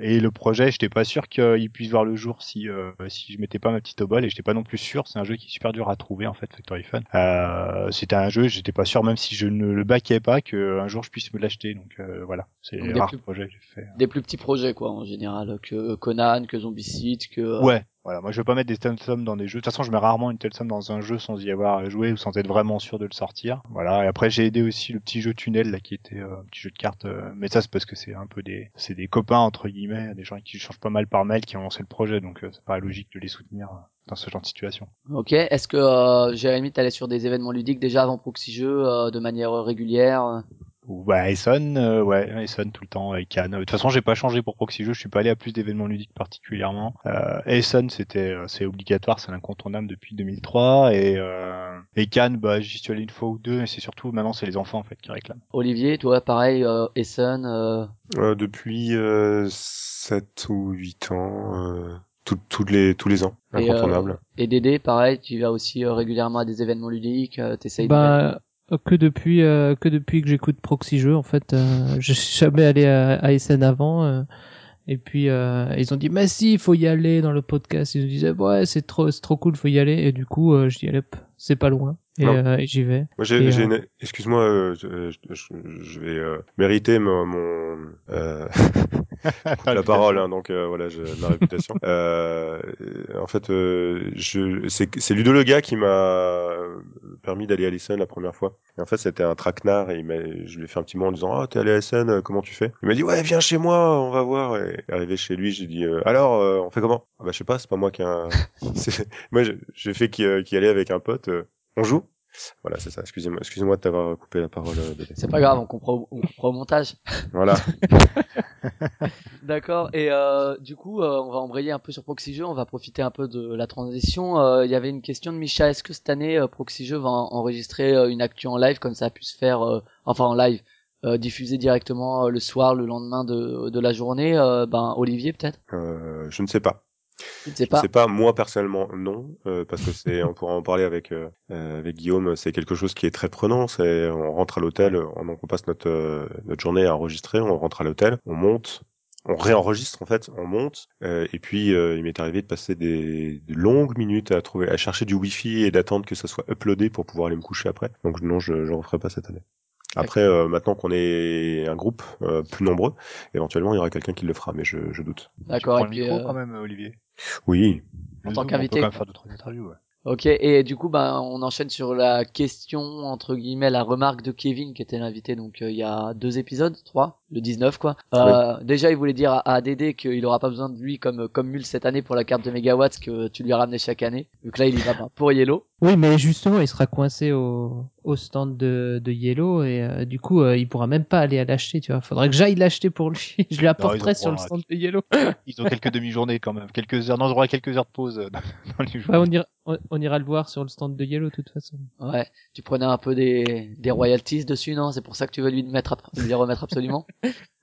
Speaker 5: et le projet j'étais pas sûr qu'il puisse voir le jour si si je mettais pas ma petite obole et j'étais pas non plus sûr. C'est un jeu qui est super dur à trouver en fait Factory Fun euh, c'était un jeu, j'étais pas sûr, même si je ne le baquais pas, que un jour je puisse me l'acheter. Donc euh, voilà, c'est
Speaker 3: des
Speaker 5: rares
Speaker 3: plus-
Speaker 5: projets que j'ai fait.
Speaker 3: Des plus petits projets, quoi, en général, que Conan, que Zombicide, que... euh,
Speaker 5: Ouais, voilà, moi je veux pas mettre des telles sommes dans des jeux. De toute façon, je mets rarement une telle somme dans un jeu sans y avoir joué ou sans être vraiment sûr de le sortir. Voilà, et après j'ai aidé aussi le petit jeu Tunnel là qui était euh, un petit jeu de cartes, euh, mais ça c'est parce que c'est un peu des c'est des copains entre guillemets, des gens qui changent pas mal par mail qui ont lancé le projet, donc euh, ça paraît logique de les soutenir euh, dans ce genre de situation.
Speaker 3: Ok. Est-ce que euh, Jérémy, t'allais sur des événements ludiques déjà avant Proxy Jeux, euh, de manière régulière euh?
Speaker 5: Ou bah Essonne, euh, ouais, Essonne tout le temps, et Cannes. De toute façon, j'ai pas changé pour Proxy Jeux, je suis pas allé à plus d'événements ludiques particulièrement. Euh, Essonne, c'était, euh, c'est obligatoire, c'est l'incontournable depuis 2003, et, euh, et Cannes, bah j'y suis allé une fois ou deux, et c'est surtout maintenant c'est les enfants en fait qui réclament.
Speaker 3: Olivier, toi, pareil, euh, Essen, euh,
Speaker 4: Euh, depuis euh, 7 ou 8 ans euh, tout- tous les tous les ans
Speaker 3: Et,
Speaker 4: incontournable
Speaker 3: et Dédé, pareil, tu vas aussi euh, régulièrement à des événements ludiques, euh, t'essayes de...
Speaker 6: bah euh, que depuis euh, que depuis que j'écoute Proxy Jeux, en fait, euh, je suis jamais allé à, à SN avant. euh, et puis euh, ils ont dit mais si, il faut y aller dans le podcast. Ils nous disaient ouais c'est trop c'est trop cool, faut y aller. Et du coup euh, je dis allez, hop, c'est pas loin. Et, euh, et j'y vais.
Speaker 4: Moi, j'ai,
Speaker 6: euh,
Speaker 4: une... excuse-moi, euh, je, je- je vais euh, mériter mon, mon euh, (laughs) la parole, hein, donc euh, voilà, j'ai ma réputation. (laughs) Euh, en fait, euh, je, c'est, c'est Ludo le gars qui m'a permis d'aller à l'ESN la première fois. Et en fait, c'était un traquenard et il m'a, je lui ai fait un petit mot en disant, ah, t'es allé à l'ESN, euh, comment tu fais? Il m'a dit, ouais, viens chez moi, on va voir. Et arrivé chez lui, j'ai dit, euh, alors, euh, on fait comment? Ah bah, je sais pas, c'est pas moi qui a (laughs) moi, je- j'ai fait qui, euh, qui allait avec un pote, euh, on joue? Voilà, c'est ça. Excusez-moi, excusez-moi de t'avoir coupé la parole. euh, Bébé.
Speaker 3: C'est pas grave, on comprend, on comprend au montage.
Speaker 4: Voilà. (laughs)
Speaker 3: D'accord. Et euh, du coup, euh, on va embrayer un peu sur Proxy Jeux. On va profiter un peu de la transition. Euh, Il y avait une question de Micha. Est-ce que cette année, Proxy Jeux va en- enregistrer une actu en live comme ça a pu se faire, euh, enfin en live, euh, diffusé directement le soir, le lendemain de, de la journée Ben Olivier peut-être?
Speaker 4: Euh, je ne sais pas.
Speaker 3: Je ne sais
Speaker 4: Je
Speaker 3: pas.
Speaker 4: pas, moi personnellement non, euh, parce que c'est, on pourra en parler avec euh, euh, avec Guillaume. C'est quelque chose qui est très prenant. C'est, on rentre à l'hôtel, on, passe notre euh, notre journée à enregistrer. On rentre à l'hôtel, on monte, on réenregistre en fait, on monte. euh, et puis euh, il m'est arrivé de passer des, de longues minutes à trouver, à chercher du wifi et d'attendre que ça soit uploadé pour pouvoir aller me coucher après. Donc non, je je referai pas cette année. Après, euh, maintenant qu'on est un groupe euh, plus nombreux, éventuellement il y aura quelqu'un qui le fera, mais je, je doute.
Speaker 3: D'accord.
Speaker 5: Tu
Speaker 3: Et
Speaker 5: prends le
Speaker 3: puis,
Speaker 5: micro
Speaker 3: euh,
Speaker 5: quand même, Olivier.
Speaker 4: Oui,
Speaker 3: En tant qu'invité.
Speaker 5: On peut quand même faire deux, trois interviews, ouais.
Speaker 3: Ok, et du coup, ben, on enchaîne sur la question, entre guillemets, la remarque de Kevin, qui était l'invité, donc, euh, il y a deux épisodes, trois, le 19, quoi. Euh, Déjà, il voulait dire à, à Dédé qu'il aura pas besoin de lui comme, comme mule cette année pour la carte de mégawatts que tu lui as ramené chaque année. Donc là, il y va ben, pour Yellow.
Speaker 6: Oui, mais justement, il sera coincé au, au stand de, de Yellow et euh, du coup, euh, il pourra même pas aller à l'acheter, tu vois. Faudrait que j'aille l'acheter pour lui. (laughs) Je lui apporterai sur le
Speaker 5: à-
Speaker 6: stand de Yellow. (laughs)
Speaker 5: Ils ont quelques demi-journées quand même, quelques heures, non, on aura quelques heures de pause euh, dans, (laughs) dans les jours.
Speaker 6: Ouais, on ira, on, on ira le voir sur le stand de Yellow, de toute façon.
Speaker 3: Ouais, tu prenais un peu des, des royalties dessus, non? C'est pour ça que tu veux lui mettre, lui les remettre absolument?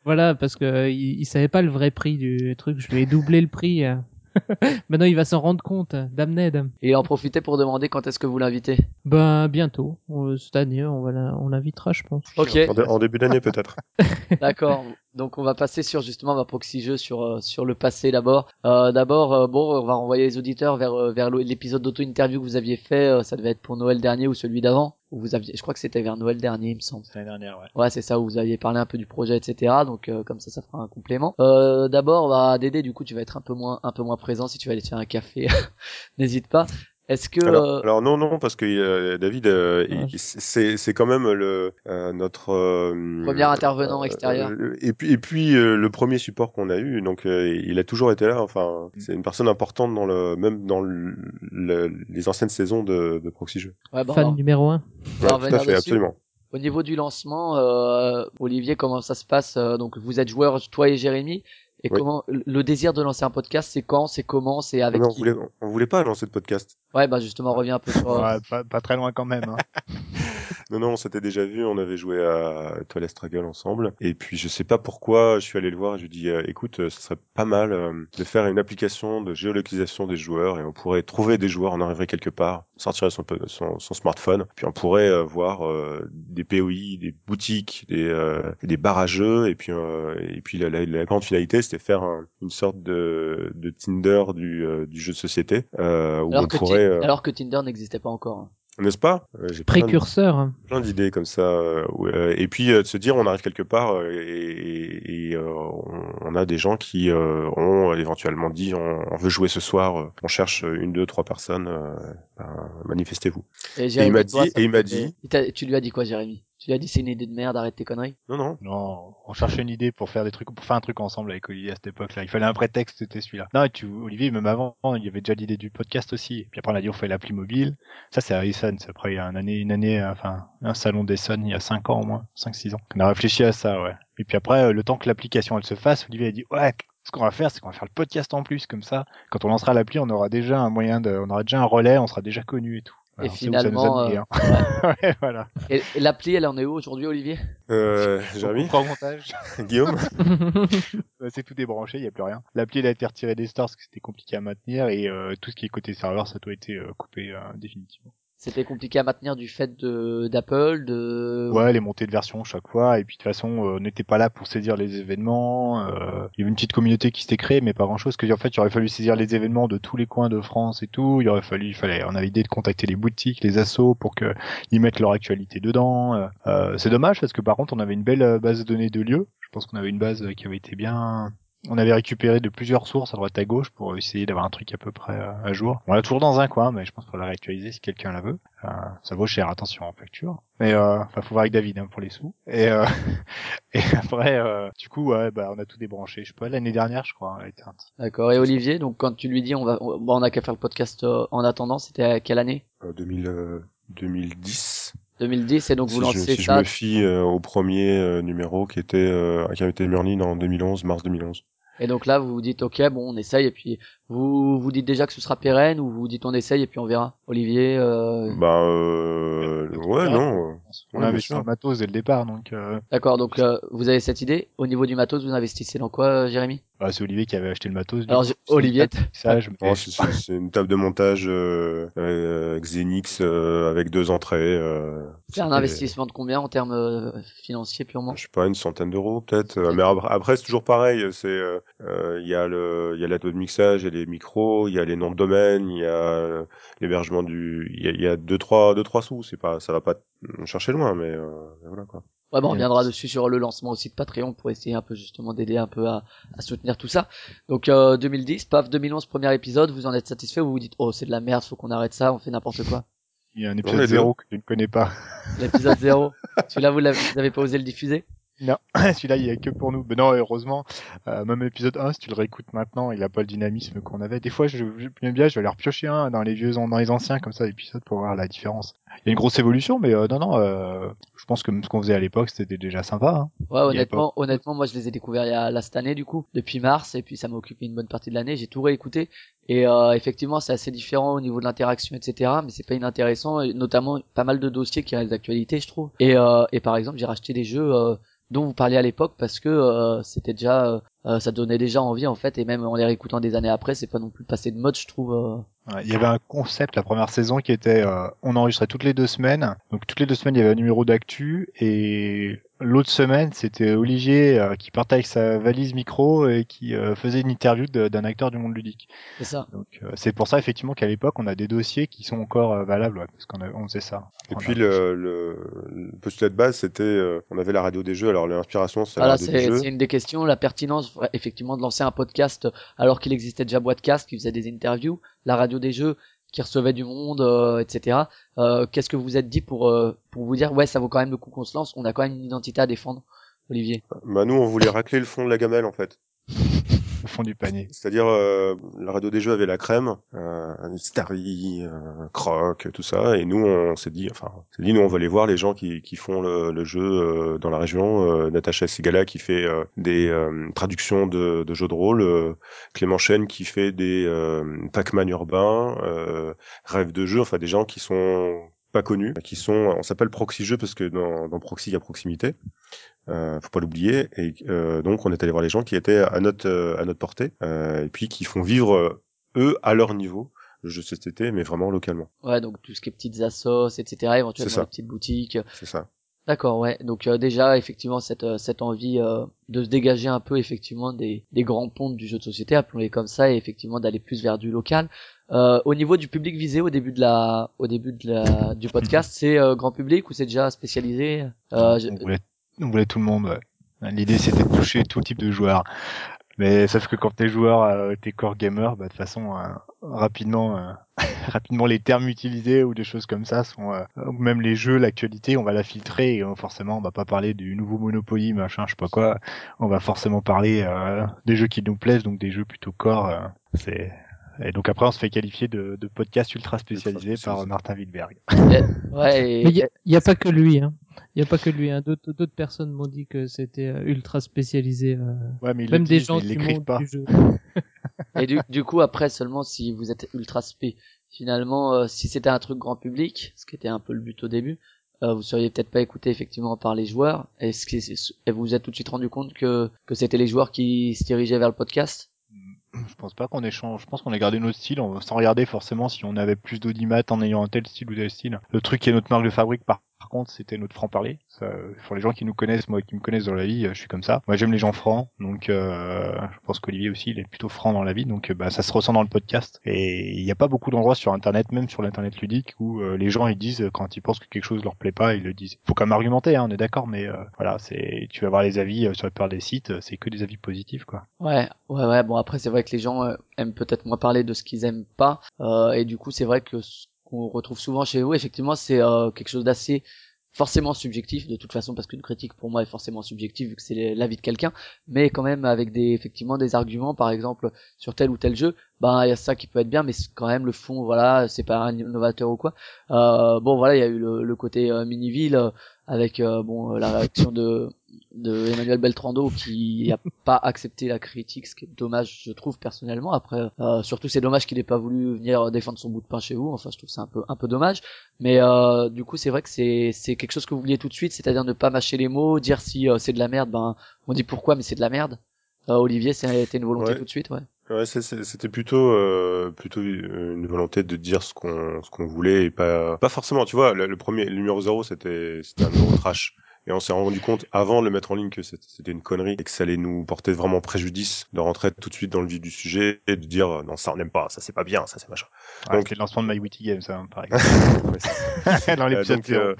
Speaker 6: Voilà, parce que euh, il, il savait pas le vrai prix du truc. Je lui ai doublé le prix. euh. (laughs) Maintenant, il va s'en rendre compte. Damned.
Speaker 3: Et en profiter pour demander quand est-ce que vous l'invitez.
Speaker 6: Ben, bientôt. Euh, Cette année, on va la- on l'invitera, je pense.
Speaker 3: Ok,
Speaker 4: en, en début d'année peut-être. (laughs)
Speaker 3: D'accord. Donc on va passer sur justement ma proxy jeu sur euh, sur le passé d'abord. Euh, d'abord euh, bon, on va renvoyer les auditeurs vers euh, vers l'épisode d'auto-interview que vous aviez fait, euh, ça devait être pour Noël dernier ou celui d'avant. Où vous aviez je crois que c'était vers Noël dernier, il me semble.
Speaker 5: C'est l'année dernière, ouais.
Speaker 3: Ouais, c'est ça où vous aviez parlé un peu du projet etc. Donc euh, comme ça ça fera un complément. Euh, d'abord bah Dédé du coup tu vas être un peu moins un peu moins présent si tu vas aller te faire un café. (laughs) N'hésite pas. Est-ce que
Speaker 4: Alors,
Speaker 3: euh,
Speaker 4: alors non non parce que euh, David euh,
Speaker 6: Ouais.
Speaker 4: c'est c'est quand même le euh, notre euh,
Speaker 3: Premier intervenant extérieur.
Speaker 4: euh, et puis et puis euh, le premier support qu'on a eu donc euh, il a toujours été là enfin
Speaker 5: Mm.
Speaker 4: c'est une personne importante dans le même dans le, le- les anciennes saisons de, de Proxy Jeux.
Speaker 3: ouais, bah, on
Speaker 6: Fan numéro un.
Speaker 4: Ouais, tout à fait absolument.
Speaker 3: Au niveau du lancement, euh, Olivier, comment ça se passe euh, Donc vous êtes joueurs, toi et Jérémy. Et
Speaker 4: Oui.
Speaker 3: comment le désir de lancer un podcast, c'est quand, c'est comment, c'est avec
Speaker 4: Non, on
Speaker 3: qui?
Speaker 4: voulait on voulait pas lancer de podcast.
Speaker 3: Ouais, bah justement, on revient un peu sur. euh,
Speaker 5: Ouais, pas, pas très loin quand même. Hein. (laughs) (laughs)
Speaker 4: Non, non, on s'était déjà vu, on avait joué à Toilet Struggle ensemble. Et puis, je sais pas pourquoi, je suis allé le voir, je lui ai dit, euh, écoute, euh, ce serait pas mal euh, de faire une application de géolocalisation des joueurs et on pourrait trouver des joueurs, on arriverait quelque part, sortirait son, son, son smartphone, puis on pourrait euh, voir euh, des POI, des boutiques, des, euh, des bars à jeux, et puis, euh, et puis la, la, la grande finalité, c'était faire un- une sorte de, de Tinder du, euh, du jeu de société, euh, où
Speaker 3: alors,
Speaker 4: on pourrait,
Speaker 3: alors que Tinder n'existait pas encore.
Speaker 4: N'est-ce pas? Euh, j'ai
Speaker 6: Précurseur.
Speaker 4: plein d'idées comme ça euh, euh, et puis euh, de se dire on arrive quelque part euh, et, et, euh, on, on a des gens qui euh, ont éventuellement dit on, on veut jouer ce soir on cherche une deux trois personnes euh, ben, manifestez-vous.
Speaker 3: Et,
Speaker 4: il m'a
Speaker 3: toi,
Speaker 4: dit-
Speaker 3: ça
Speaker 4: et il m'a dit-
Speaker 3: Tu lui as dit quoi, Jérémy? Tu lui as dit c'est une idée de merde, arrête tes conneries.
Speaker 4: non non
Speaker 5: Non, on cherchait une idée pour faire des trucs, pour faire un truc ensemble avec Olivier à cette époque-là. Il fallait un prétexte, c'était celui-là. Non, et tu, Olivier, même avant, il y avait déjà l'idée du podcast aussi. Et puis après, on a dit on fait l'appli mobile. Ça, c'est à Essen. C'est après il y a une année, une année, euh, enfin, un salon d'Essen il y a 5 ans au moins, 5-6 ans. On a réfléchi à ça, ouais. Et puis après, euh, le temps que l'application elle se fasse, Olivier a dit ouais. Ce qu'on va faire, c'est qu'on va faire le podcast en plus, comme ça. Quand on lancera l'appli, on aura déjà un moyen de, on aura déjà un relais, on sera déjà connu et tout.
Speaker 3: Et finalement, euh,
Speaker 5: hein. (laughs) ouais, voilà.
Speaker 3: Et, et l'appli, elle en est où aujourd'hui, Olivier?
Speaker 4: Euh, Jérémy?
Speaker 5: Montage. (laughs)
Speaker 4: Guillaume? (laughs)
Speaker 5: Bah, c'est tout débranché, il n'y a plus rien. L'appli elle a été retirée des stores parce que c'était compliqué à maintenir et euh, tout ce qui est côté serveur, ça doit été euh, coupé euh, définitivement.
Speaker 3: C'était compliqué à maintenir du fait de d'Apple, de.
Speaker 5: Ouais, les montées de version chaque fois et puis de toute façon, euh, on n'était pas là pour saisir les événements. euh, il y avait une petite communauté qui s'était créée, mais pas grand chose. Que en fait, il aurait fallu saisir les événements de tous les coins de France et tout. Il aurait fallu, il fallait, on avait l'idée de contacter les boutiques, les assos pour que ils mettent leur actualité dedans. Euh, euh, c'est dommage parce que par contre, on avait une belle euh, base de données de lieux. Je pense qu'on avait une base qui avait été bien on avait récupéré de plusieurs sources à droite à gauche pour essayer d'avoir un truc à peu près euh, à jour. On l'a toujours dans un coin, mais je pense qu'on va la réactualiser si quelqu'un la veut. Euh, ça vaut cher, attention en facture. Mais euh, enfin, faut voir avec David hein, pour les sous. Et euh, (laughs) et après, euh, du coup, ouais, bah on a tout débranché. Je sais pas, l'année dernière, je crois, elle été un-
Speaker 3: D'accord. Et Olivier, donc quand tu lui dis on va, on, bon, on a qu'à faire le podcast euh, en attendant, c'était à quelle année?
Speaker 4: Euh, 2000, euh, 2010.
Speaker 3: 2010 et donc vous
Speaker 4: si je,
Speaker 3: lancez
Speaker 4: si je
Speaker 3: ça.
Speaker 4: me fie euh, au premier euh, numéro qui était euh, qui avait été Merlin en 2011, mars 2011.
Speaker 3: Et donc là, vous vous dites, ok, bon, on essaye, et puis vous vous dites déjà que ce sera pérenne, ou vous dites on essaye, et puis on verra. Olivier, euh...
Speaker 4: Bah euh, ouais non.
Speaker 5: On
Speaker 4: Ouais,
Speaker 5: a investi dans le matos dès le départ, donc euh,
Speaker 3: d'accord, donc euh, vous avez cette idée. Au niveau du matos, vous investissez dans quoi, euh, Jérémy?
Speaker 5: Bah, c'est Olivier qui avait acheté le matos. du
Speaker 3: Alors,
Speaker 5: coup.
Speaker 3: Olivier,
Speaker 5: ça, je (laughs)
Speaker 4: c'est- une table de montage euh, euh, Xenix euh, avec deux entrées. Euh,
Speaker 3: c'est un investissement de combien en termes euh, financiers purement?
Speaker 4: Je sais pas, une centaine d'euros peut-être. Mais après, c'est toujours pareil. C'est il y a le il y a l'atout de mixage, les micros, il y a les noms de domaine, il y a euh, l'hébergement du il y a, il y a deux trois deux trois sous. C'est pas ça va pas chercher loin, mais euh, voilà quoi.
Speaker 3: Ouais, bon, on
Speaker 5: Yes.
Speaker 3: reviendra dessus sur le lancement aussi de Patreon pour essayer un peu justement d'aider un peu à, à soutenir tout ça. Donc euh, 2010, paf, 2011, premier épisode, vous en êtes satisfait ou vous vous dites oh c'est de la merde, faut qu'on arrête ça, on fait n'importe quoi?
Speaker 5: Il y a un épisode
Speaker 4: deux.
Speaker 5: zéro que tu ne connais pas.
Speaker 3: L'épisode 0, (laughs) celui-là vous l'avez vous avez pas osé le diffuser?
Speaker 5: Non, (laughs) celui-là, il est que pour nous. Mais non, heureusement, euh, même épisode 1, si tu le réécoutes maintenant, il a pas le dynamisme qu'on avait. Des fois, je, je, bien, je vais aller repiocher un dans les vieux, dans les anciens, comme ça, épisodes pour voir la différence. Il y a une grosse évolution, mais euh, non, non, euh, je pense que ce qu'on faisait à l'époque, c'était déjà sympa. Hein.
Speaker 3: Ouais, honnêtement, honnêtement, moi je les ai découverts il y a là cette année du coup, depuis mars, et puis ça m'a occupé une bonne partie de l'année. J'ai tout réécouté, et euh, effectivement, c'est assez différent au niveau de l'interaction, etc. Mais c'est pas inintéressant, et notamment pas mal de dossiers qui restent d'actualité, je trouve. Et euh, et par exemple, j'ai racheté des jeux euh, dont vous parliez à l'époque parce que euh, c'était déjà, euh, euh, ça donnait déjà envie en fait, et même en les réécoutant des années après, c'est pas non plus passé de mode, je trouve.
Speaker 5: il y avait un concept la première saison qui était, on enregistrait toutes les deux semaines. Donc toutes les deux semaines, il y avait un numéro d'actu, et l'autre semaine, c'était Olivier euh, qui partait avec sa valise micro et qui euh, faisait une interview d'un acteur du monde ludique.
Speaker 3: C'est ça.
Speaker 5: Donc euh, c'est pour ça effectivement qu'à l'époque on a des dossiers qui sont encore euh, valables ouais, parce qu'on a- on faisait ça.
Speaker 4: Et puis le, le, le postulat de base, c'était euh, on avait la radio des jeux. Alors l'inspiration, c'est la
Speaker 3: Voilà,
Speaker 4: radio des
Speaker 3: c'est
Speaker 4: jeux.
Speaker 3: c'est une des questions, la pertinence effectivement de lancer un podcast alors qu'il existait déjà Boîtecast qui faisait des interviews, la radio des jeux qui recevait du monde, euh, etc. Euh, Qu'est-ce que vous êtes dit pour euh, pour vous dire ouais ça vaut quand même le coup qu'on se lance, on a quand même une identité à défendre, Olivier?
Speaker 4: Bah nous, on voulait racler le fond de la gamelle en fait. (laughs)
Speaker 5: au fond du panier.
Speaker 4: C'est-à-dire, euh, la radio des jeux avait la crème, euh, Starry, euh, Croc, tout ça, et nous, on s'est dit, enfin, on dit, nous, on va aller voir les gens qui, font le, jeu euh, dans la région. Euh, Natacha Sigala qui fait euh, des traductions de, jeux de rôle, Clément Chen qui fait des Pac-Man urbains, Rêve de jeu, enfin des gens qui sont pas connus, qui sont, on s'appelle Proxy Jeux parce que dans, dans Proxy il y a proximité. Euh, faut pas l'oublier. Et euh, donc on est allé voir les gens qui étaient à notre euh, à notre portée euh, et puis qui font vivre euh, eux à leur niveau le jeu de société, mais vraiment localement.
Speaker 3: Ouais, donc tout ce qui est petites assos, etc. Éventuellement les petites boutiques.
Speaker 4: C'est ça.
Speaker 3: D'accord, ouais. Donc euh, déjà effectivement cette euh, cette envie euh, de se dégager un peu effectivement des des grands ponts du jeu de société, appelons-les comme ça, et effectivement d'aller plus vers du local. Euh, au niveau du public visé au début de la au début de la du podcast, (laughs) c'est euh, grand public ou c'est déjà spécialisé? Euh, je-
Speaker 5: on, voulait, on voulait tout le monde. ouais. L'idée c'était de toucher tout type de joueurs. Mais sauf que quand t'es joueur, euh, t'es core gamer, bah de toute façon euh, rapidement, euh, (laughs) rapidement les termes utilisés ou des choses comme ça sont, euh, ou même les jeux, l'actualité, on va la filtrer et forcément on va pas parler du nouveau Monopoly, machin, je sais pas quoi. On va forcément parler des jeux qui nous plaisent, donc des jeux plutôt core. c'est et donc après on se fait qualifier de, de podcast ultra spécialisé par. Martin Wilberg.
Speaker 3: ouais (laughs) et-
Speaker 6: Mais il y, a- pas que lui, hein. Il y a pas que lui, hein. D'autres personnes m'ont dit que c'était euh, ultra spécialisé. euh,
Speaker 5: Ouais, mais ils
Speaker 6: même des
Speaker 5: disent,
Speaker 6: gens
Speaker 5: mais ils
Speaker 6: qui
Speaker 5: pas.
Speaker 6: du jeu. (laughs)
Speaker 3: Et du, du coup, après seulement si vous êtes ultra spé, finalement, euh, si c'était un truc grand public, ce qui était un peu le but au début, euh, vous seriez peut-être pas écouté effectivement par les joueurs. Est-ce que c'est- et vous vous êtes tout de suite rendu compte que que c'était les joueurs qui se dirigeaient vers le podcast
Speaker 5: Je pense pas qu'on échange. Je pense qu'on a gardé notre style sans regarder forcément si on avait plus d'audimat en ayant un tel style ou tel style. Le truc qui est notre marque de fabrique par par contre, c'était notre franc-parler. Pour les gens qui nous connaissent, moi qui me connaissent dans la vie, euh, je suis comme ça. Moi, j'aime les gens francs, donc euh, je pense qu'Olivier aussi, il est plutôt franc dans la vie, donc euh, bah, ça se ressent dans le podcast. Et il n'y a pas beaucoup d'endroits sur Internet, même sur l'internet ludique, où euh, les gens ils disent quand ils pensent que quelque chose leur plaît pas, ils le disent. Faut quand même argumenter, hein, on est d'accord, mais euh, voilà, c'est tu vas voir les avis euh, sur la plupart des sites, c'est que des avis positifs, quoi.
Speaker 3: Ouais, ouais, ouais. Bon, après, c'est vrai que les gens aiment peut-être moins parler de ce qu'ils aiment pas. et du coup, c'est vrai que qu'on retrouve souvent chez vous, effectivement, c'est euh, quelque chose d'assez forcément subjectif de toute façon parce qu'une critique pour moi est forcément subjective vu que c'est l'avis de quelqu'un. Mais quand même avec des effectivement des arguments par exemple sur tel ou tel jeu ben il y a ça qui peut être bien mais quand même le fond voilà c'est pas un innovateur ou quoi. Euh, bon voilà il y a eu le, le côté euh, mini ville avec euh, bon euh, la réaction de de Emmanuel Beltrando qui a pas accepté la critique ce qui est dommage je trouve personnellement. Après euh, surtout c'est dommage qu'il ait pas voulu venir défendre son bout de pain chez vous. Enfin je trouve ça un peu un peu dommage. Mais euh, du coup c'est vrai que c'est c'est quelque chose que vous vouliez tout de suite c'est-à-dire ne pas mâcher les mots dire si euh, c'est de la merde ben on dit pourquoi mais c'est de la merde. Euh, Olivier c'était une volonté
Speaker 4: Ouais.
Speaker 3: tout de suite ouais
Speaker 4: Ouais, c'était plutôt euh, plutôt une volonté de dire ce qu'on ce qu'on voulait et pas pas forcément. Tu vois, le, le premier le numéro zéro c'était c'était un numéro trash. Et on s'est rendu compte avant de le mettre en ligne que c'était une connerie et que ça allait nous porter vraiment préjudice de rentrer tout de suite dans le vif du sujet et de dire non ça on n'aime pas, ça c'est pas bien, ça c'est machin.
Speaker 5: Ouais,
Speaker 4: Donc-
Speaker 5: le lancement de My Witty Games, ça, hein, par (laughs) exemple.
Speaker 4: Ouais, (laughs)
Speaker 5: dans
Speaker 4: Euh,
Speaker 5: l'épisode
Speaker 4: donc, euh,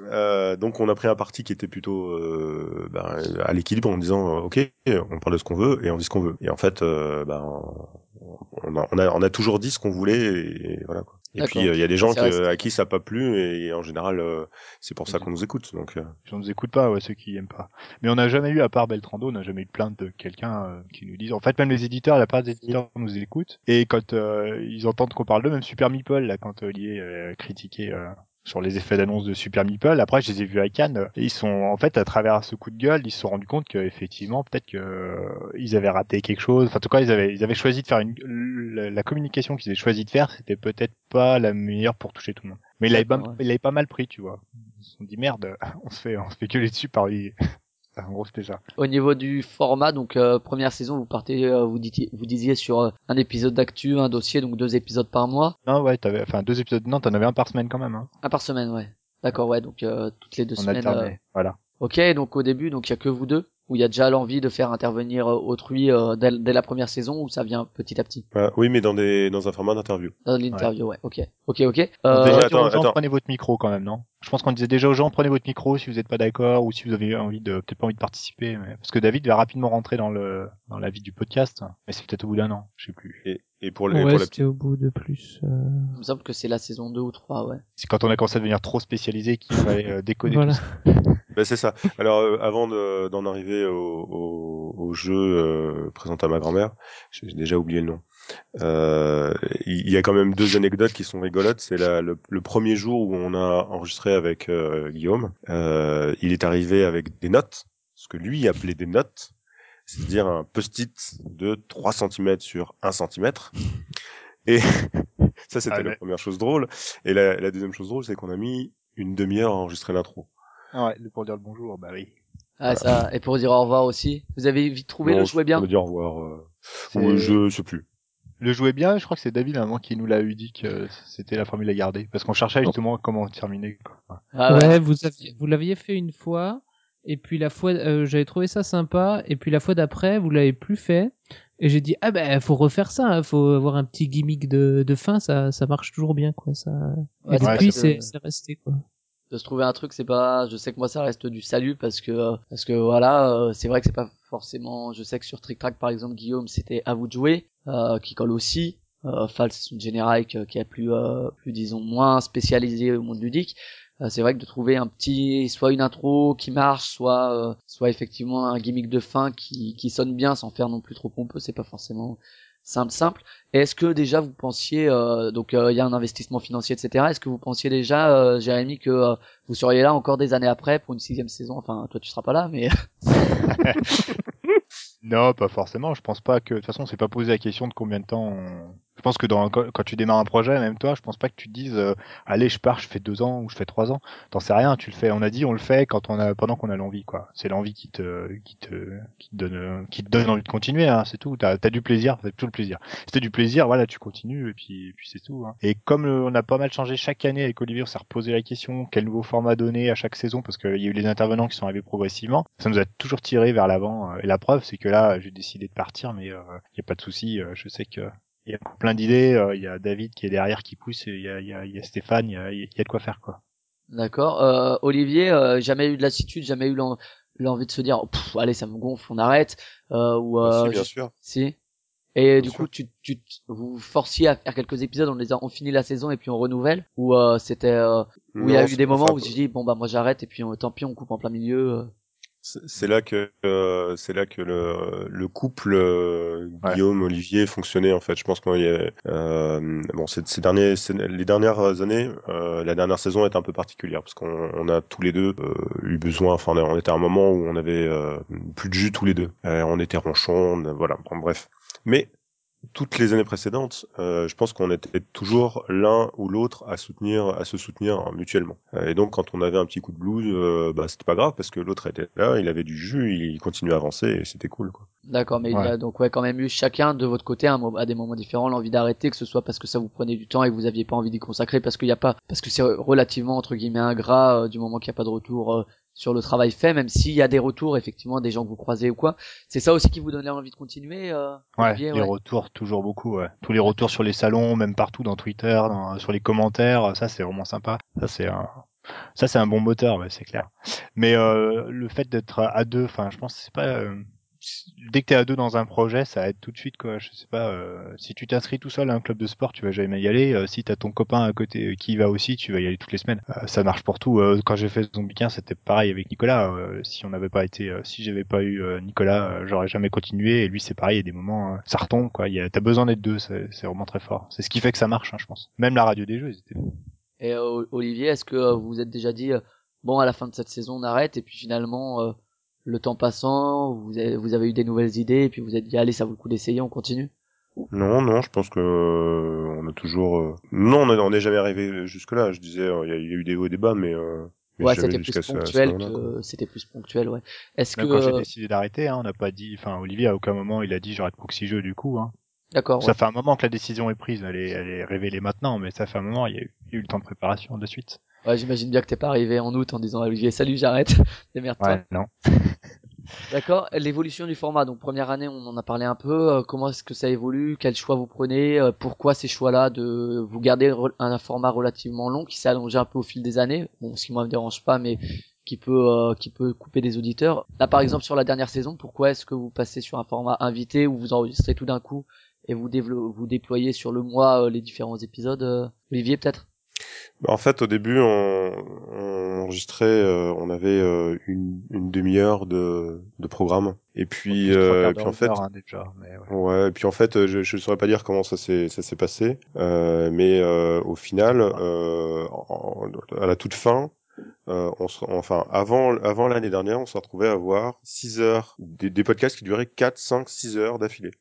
Speaker 4: euh, donc on a pris un parti qui était plutôt euh, ben, à l'équilibre en disant euh, ok on parle de ce qu'on veut et on dit ce qu'on veut et en fait euh, ben, on, a, on, a, on a toujours dit ce qu'on voulait et, et voilà quoi. Et puis euh, il y a des gens que- à qui ça n'a pas plu et, en général euh, c'est pour ça qu'on nous écoute donc euh,
Speaker 5: Si on nous écoute pas, ouais, ceux qui aiment pas. Mais on n'a jamais eu, à part Beltrando, on n'a jamais eu de plainte de quelqu'un euh, qui nous dise. En fait, même les éditeurs, la part des éditeurs nous écoutent. Et quand euh, ils entendent qu'on parle d'eux, même Super Meeple, là, quand Olivier euh, critiquait euh, sur les effets d'annonce de Super Meeple, après, je les ai vus à Cannes. ils sont, en fait, à travers ce coup de gueule, ils se sont rendus compte qu'effectivement, peut-être que euh, ils avaient raté quelque chose. Enfin, en tout cas, ils avaient, ils avaient choisi de faire une, la, communication qu'ils avaient choisi de faire, c'était peut-être pas la meilleure pour toucher tout le monde. Mais il l'avait pas, il pas mal pris, tu vois. Ils se sont dit merde, (laughs) on se fait, on se fait gueuler dessus par lui. En gros, c'était ça.
Speaker 3: Au niveau du format, donc euh, première saison, vous partez, euh, vous, disiez, vous disiez sur euh, un épisode d'actu, un dossier, donc deux épisodes par mois,
Speaker 5: Non, ouais, t'avais, enfin, deux épisodes, non, t'en avais un par semaine quand même, hein.
Speaker 3: un par semaine, ouais. D'accord, ouais, donc euh, toutes les deux
Speaker 5: On
Speaker 3: semaines.
Speaker 5: alternait.
Speaker 3: euh,
Speaker 5: Voilà.
Speaker 3: Ok, donc au début, donc il y a que vous deux, où il y a déjà l'envie de faire intervenir euh, autrui euh, dès, dès la première saison, ou ça vient petit à petit?
Speaker 4: Voilà. oui mais dans des dans un format d'interview.
Speaker 3: dans l'interview, ouais. Ok, ok, ok.
Speaker 5: On
Speaker 3: Euh,
Speaker 5: disait
Speaker 4: ouais,
Speaker 5: déjà
Speaker 4: attends,
Speaker 5: aux gens,
Speaker 4: attends.
Speaker 5: prenez votre micro quand même, non? Je pense qu'on disait déjà aux gens, prenez votre micro si vous n'êtes pas d'accord ou si vous avez envie de, peut-être pas envie de participer. Mais... Parce que David va rapidement rentrer dans le, dans la vie du podcast. Mais c'est peut-être au bout d'un an, je sais plus.
Speaker 4: Et, et pour, le, et
Speaker 6: Ouais,
Speaker 4: pour la
Speaker 6: au bout de plus. euh,
Speaker 3: Il me semble que c'est la saison 2 ou 3, ouais.
Speaker 5: C'est quand on a commencé à devenir trop spécialisé qu'il fallait euh, décoder
Speaker 6: Voilà.
Speaker 5: tout ça. (laughs)
Speaker 4: Ben, c'est ça. Alors euh, avant de- d'en arriver au, au, au jeu euh, présenté à ma grand-mère, j'ai déjà oublié le nom. Euh, Il y a quand même deux anecdotes qui sont rigolotes. C'est le, le premier jour où on a enregistré avec euh, Guillaume. Euh, il est arrivé avec des notes, ce que lui appelait des notes, c'est-à-dire un post-it de 3 cm sur 1 cm. Et (laughs) ça, c'était
Speaker 5: Ah,
Speaker 4: la
Speaker 5: mais-
Speaker 4: première chose drôle. Et la, la deuxième chose drôle, c'est qu'on a mis une demi-heure à enregistrer l'intro.
Speaker 5: Ah ouais, pour dire le bonjour, bah oui.
Speaker 3: Ah, ça, et pour dire au revoir aussi. Vous avez vite trouvé
Speaker 4: Non,
Speaker 3: le jouet bien
Speaker 4: On dire au revoir. Euh... Ou je sais plus.
Speaker 5: Le jouet bien, je crois que c'est David à un moment qui nous l'a eu dit que c'était la formule à garder. Parce qu'on cherchait justement comment terminer. Quoi.
Speaker 3: Ah
Speaker 6: ouais,
Speaker 3: ouais.
Speaker 6: vous aviez, vous l'aviez fait une fois, et puis la fois, euh, j'avais trouvé ça sympa, et puis la fois d'après, vous l'avez plus fait, et j'ai dit ah ben faut refaire ça, hein, faut avoir un petit gimmick de, de fin, ça, ça marche toujours bien quoi, ça.
Speaker 3: Ouais,
Speaker 6: et depuis c'est, c'est resté quoi.
Speaker 3: de se trouver un truc c'est pas je sais que moi ça reste du salut parce que euh, parce que voilà euh, c'est vrai que c'est pas forcément je sais que sur Trick Track par exemple Guillaume c'était à vous de jouer euh, qui colle aussi euh, Fals c'est une générique euh, qui est plus euh, plus disons moins spécialisée au monde ludique c'est vrai que de trouver un petit soit une intro qui marche soit euh, soit effectivement un gimmick de fin qui qui sonne bien sans faire non plus trop pompeux c'est pas forcément simple simple est-ce que déjà vous pensiez euh, donc euh, il y a un investissement financier etc est-ce que vous pensiez déjà euh, Jérémy que euh, vous seriez là encore des années après pour une sixième saison? Enfin toi tu seras pas là mais (laughs)
Speaker 5: Non, pas forcément. Je pense pas que. De toute façon, on s'est pas posé la question de combien de temps. Je pense que dans, quand, tu démarres un projet, même toi, je pense pas que tu te dises, euh, allez, je pars, je fais deux ans ou je fais trois ans. T'en sais rien, tu le fais. On a dit, on le fait quand on a, pendant qu'on a l'envie, quoi. C'est l'envie qui te, qui te, qui te donne, euh, qui te donne envie de continuer, hein, c'est tout. T'as, as du plaisir, t'as tout le plaisir. Si t'as du plaisir, voilà, tu continues et puis, et puis c'est tout. Hein. Et comme on a pas mal changé chaque année avec Olivier, on s'est reposé la question, quel nouveau format donner à chaque saison, parce qu'il y a eu les intervenants qui sont arrivés progressivement. Ça nous a toujours tiré vers l'avant. euh, Et la preuve, c'est que là, j'ai décidé de partir, mais il euh, y a pas de souci. euh, je sais que il y a plein d'idées. euh, Il y a David qui est derrière qui pousse. et Il y a, il y, a, il y a Stéphane. Il y a, il y a de quoi faire quoi.
Speaker 3: D'accord. Euh, Olivier, euh, jamais eu de lassitude, jamais eu l'en- l'envie de se dire, allez, ça me gonfle, on arrête. Euh, ou
Speaker 4: Bien
Speaker 3: euh,
Speaker 4: sûr, bien
Speaker 3: je-
Speaker 4: sûr.
Speaker 3: Si. Et
Speaker 4: Bien
Speaker 3: du
Speaker 4: sûr.
Speaker 3: coup, tu, tu, vous forciez à faire quelques épisodes en disant on finit la saison et puis on renouvelle? Ou euh, c'était euh, où il y a eu des moments où tu dis bon bah moi j'arrête et puis on- tant pis on coupe en plein milieu.
Speaker 4: C'est là que euh, c'est là que le, le couple euh,
Speaker 5: Ouais.
Speaker 4: Guillaume Olivier fonctionnait en fait. Je pense qu'il y euh, bon ces, ces derniers ces- les dernières années, euh, la dernière saison est un peu particulière parce qu'on on a tous les deux euh, eu besoin. Enfin, on, était à un moment où on avait euh, plus de jus tous les deux. Euh, on était ronchons, on- voilà. Bon, bref. Mais toutes les années précédentes, euh, je pense qu'on était toujours l'un ou l'autre à soutenir, à se soutenir mutuellement. Euh, et donc, quand on avait un petit coup de blues, euh, bah, c'était pas grave parce que l'autre était là, il avait du jus, il continuait à avancer et c'était cool, quoi.
Speaker 3: D'accord, mais il y a donc ouais quand même eu chacun de votre côté à, des moments différents l'envie d'arrêter, que ce soit parce que ça vous prenait du temps et que vous aviez pas envie d'y consacrer, parce qu'il y a pas, parce que c'est relativement entre guillemets ingrat euh, du moment qu'il n'y a pas de retour euh, sur le travail fait, même s'il y a des retours effectivement des gens que vous croisez ou quoi. C'est ça aussi qui vous donnait envie de continuer. Euh,
Speaker 5: Ouais,
Speaker 3: Olivier,
Speaker 5: les
Speaker 3: ouais.
Speaker 5: retours toujours beaucoup. Ouais. Tous les retours sur les salons, même partout dans Twitter, dans- sur les commentaires, ça c'est vraiment sympa. Ça c'est un, ça c'est un bon moteur, ouais, c'est clair. Mais euh, le fait d'être à deux, enfin, je pense que c'est pas. euh, dès que t'es à deux dans un projet, ça aide tout de suite, quoi. Je sais pas. euh, si tu t'inscris tout seul à un club de sport, tu vas jamais y aller. Euh, si t'as ton copain à côté euh, qui y va aussi, tu vas y aller toutes les semaines. Ça marche pour tout. Quand j'ai fait Zombie 15, c'était pareil avec Nicolas. Si on n'avait pas été, si j'avais pas eu Nicolas, j'aurais jamais continué. Et lui, c'est pareil. Il y a des moments, ça retombe, quoi. T'as besoin d'être deux. C'est vraiment très fort. C'est ce qui fait que ça marche, hein, je pense. Même la radio des jeux, ils étaient
Speaker 3: Et Olivier, est-ce que vous vous êtes déjà dit bon à la fin de cette saison on arrête et puis finalement le temps passant vous avez, vous avez eu des nouvelles idées et puis vous êtes dit allez ça vaut le coup d'essayer on continue?
Speaker 4: Non, non, je pense que euh, on a toujours. euh, Non, on n'est jamais arrivé jusque là. Je disais, euh, il y, a- il y a eu des hauts et des bas, mais. Euh... mais
Speaker 3: Ouais c'était plus ponctuel que c'était plus ponctuel ouais. Est-ce que
Speaker 5: Même quand j'ai décidé d'arrêter, hein, on n'a pas dit, enfin Olivier à aucun moment il a dit j'arrête Proxy Jeux du coup. Hein.
Speaker 3: d'accord
Speaker 5: Ça fait un moment que la décision est prise, elle est, elle est révélée maintenant, mais ça fait un moment, il y a eu, il y a eu le temps de préparation de suite.
Speaker 3: Ouais, ouais j'imagine bien que t'es pas arrivé en août en disant à Olivier salut j'arrête (laughs) démerde-toi.
Speaker 5: non. (laughs)
Speaker 3: D'accord. L'évolution du format. Donc première année, on en a parlé un peu. Euh, comment est-ce que ça évolue? Quels choix vous prenez? Euh, Pourquoi ces choix-là de vous garder un format relativement long qui s'est allongé un peu au fil des années? Bon, ce qui moi me dérange pas, mais qui peut euh, qui peut couper des auditeurs. Là, par exemple, sur la dernière saison, pourquoi est-ce que vous passez sur un format invité où vous enregistrez tout d'un coup et vous vous déployez sur le mois euh, les différents épisodes Olivier, peut-être?
Speaker 4: En fait, au début, on, on enregistrait, euh, on avait euh, une, une demi-heure de, de programme. Et puis, euh, puis en fait,
Speaker 5: heure, hein, déjà, mais ouais.
Speaker 4: ouais, et puis en fait, je, je saurais pas dire comment ça s'est ça s'est passé, euh, mais euh, au final, euh, en- à la toute fin, euh, on se, enfin avant avant l'année dernière, on s'est retrouvé à avoir 6 heures des, des podcasts qui duraient 4, 5, 6 heures d'affilée.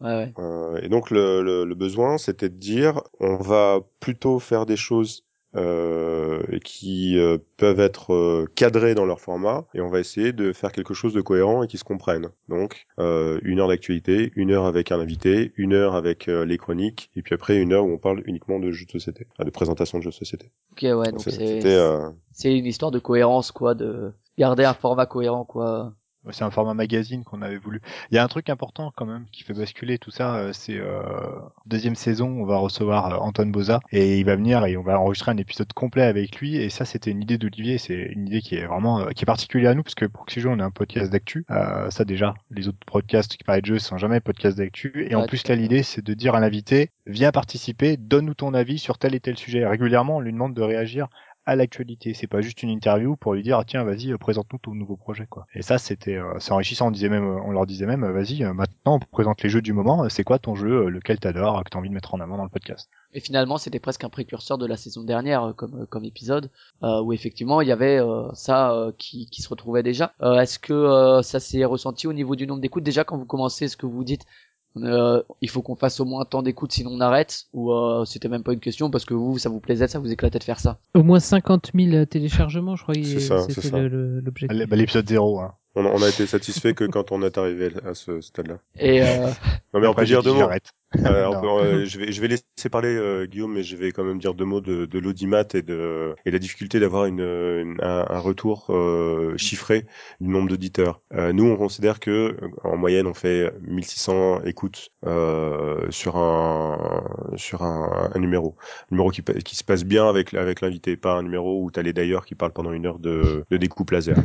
Speaker 3: Ouais, ouais.
Speaker 4: Euh, et donc le, le, le besoin, c'était de dire, on va plutôt faire des choses euh, qui euh, peuvent être euh, cadrées dans leur format, et on va essayer de faire quelque chose de cohérent et qui se comprenne. Donc euh, une heure d'actualité, une heure avec un invité, une heure avec euh, les chroniques, et puis après une heure où on parle uniquement de jeux de société, enfin, de présentation de jeux de société.
Speaker 3: Ok, ouais. Donc
Speaker 4: c'est- euh,
Speaker 3: c'est une histoire de cohérence, quoi, de garder un format cohérent, quoi.
Speaker 5: C'est un format magazine qu'on avait voulu. Il y a un truc important quand même qui fait basculer tout ça, euh, c'est euh, deuxième saison, on va recevoir euh, Antoine Boza et il va venir et on va enregistrer un épisode complet avec lui et ça c'était une idée d'Olivier, c'est une idée qui est vraiment euh, qui est particulière à nous parce que Proxy Jeux on est un podcast d'actu, euh, ça déjà les autres podcasts qui parlent de jeux sont jamais podcasts d'actu et en
Speaker 3: Ouais,
Speaker 5: plus là l'idée c'est de dire à l'invité viens participer, donne-nous ton avis sur tel et tel sujet. Régulièrement on lui demande de réagir à l'actualité. C'est pas juste une interview pour lui dire ah, tiens vas-y euh, présente-nous ton nouveau projet quoi. Et ça c'était euh, c'est enrichissant. On disait même euh, on leur disait même vas-y maintenant on présente les jeux du moment. C'est quoi ton jeu lequel t'adores que t'as envie de mettre en avant dans le podcast?
Speaker 3: Et finalement, c'était presque un précurseur de la saison dernière comme comme épisode où effectivement il y avait euh, ça qui qui se retrouvait déjà. Est-ce que ça s'est ressenti au niveau du nombre d'écoutes? Déjà quand vous commencez Est-ce que vous dites euh, il faut qu'on fasse au moins tant d'écoutes sinon on arrête ou euh, c'était même pas une question parce que vous ça vous plaisait ça vous éclatait de faire ça
Speaker 6: Au moins 50 000 téléchargements, je crois.
Speaker 4: C'est ça, c'est
Speaker 6: l'objectif.
Speaker 5: Bah, L'épisode 0, hein.
Speaker 4: On, a- on a été satisfait que quand on est arrivé à ce stade-là.
Speaker 3: et euh,
Speaker 4: Non mais on peut dire deux mots. Euh, euh, je vais je vais laisser parler euh, Guillaume, mais je vais quand même dire deux mots de, de l'audimat et de et la difficulté d'avoir une, une- un, un retour euh, chiffré du nombre d'auditeurs. Euh, nous, on considère que en moyenne, on fait 1600 écoutes euh, sur un sur un, un numéro, un numéro qui qui se passe bien avec avec l'invité, pas un numéro où t'as les d'ailleurs qui parlent pendant une heure de de découpe laser.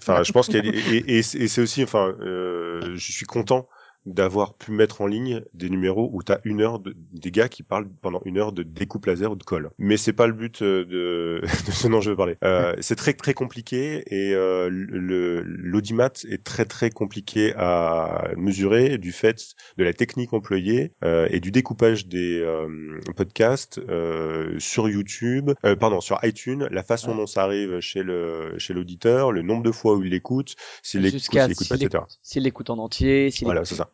Speaker 4: Enfin, je pense des- et, et, et c'est aussi, enfin, euh, je suis content d'avoir pu mettre en ligne des numéros où t'as une heure de, des gars qui parlent pendant une heure de découpe laser ou de colle. Mais c'est pas le but euh, de, (laughs) de ce dont je veux parler. Euh, c'est très très compliqué et euh, le l'audimat est très très compliqué à mesurer du fait de la technique employée euh, et du découpage des euh, podcasts euh, sur YouTube, euh, pardon sur iTunes, la façon dont ça arrive chez le chez l'auditeur, le nombre de fois où il l'écoute, s'il l'écoute, s'il l'écoute pas,
Speaker 3: s'il
Speaker 4: etc.
Speaker 3: écoute, s'il l'écoute en entier s'il
Speaker 4: Voilà,
Speaker 3: écoute
Speaker 4: c'est ça.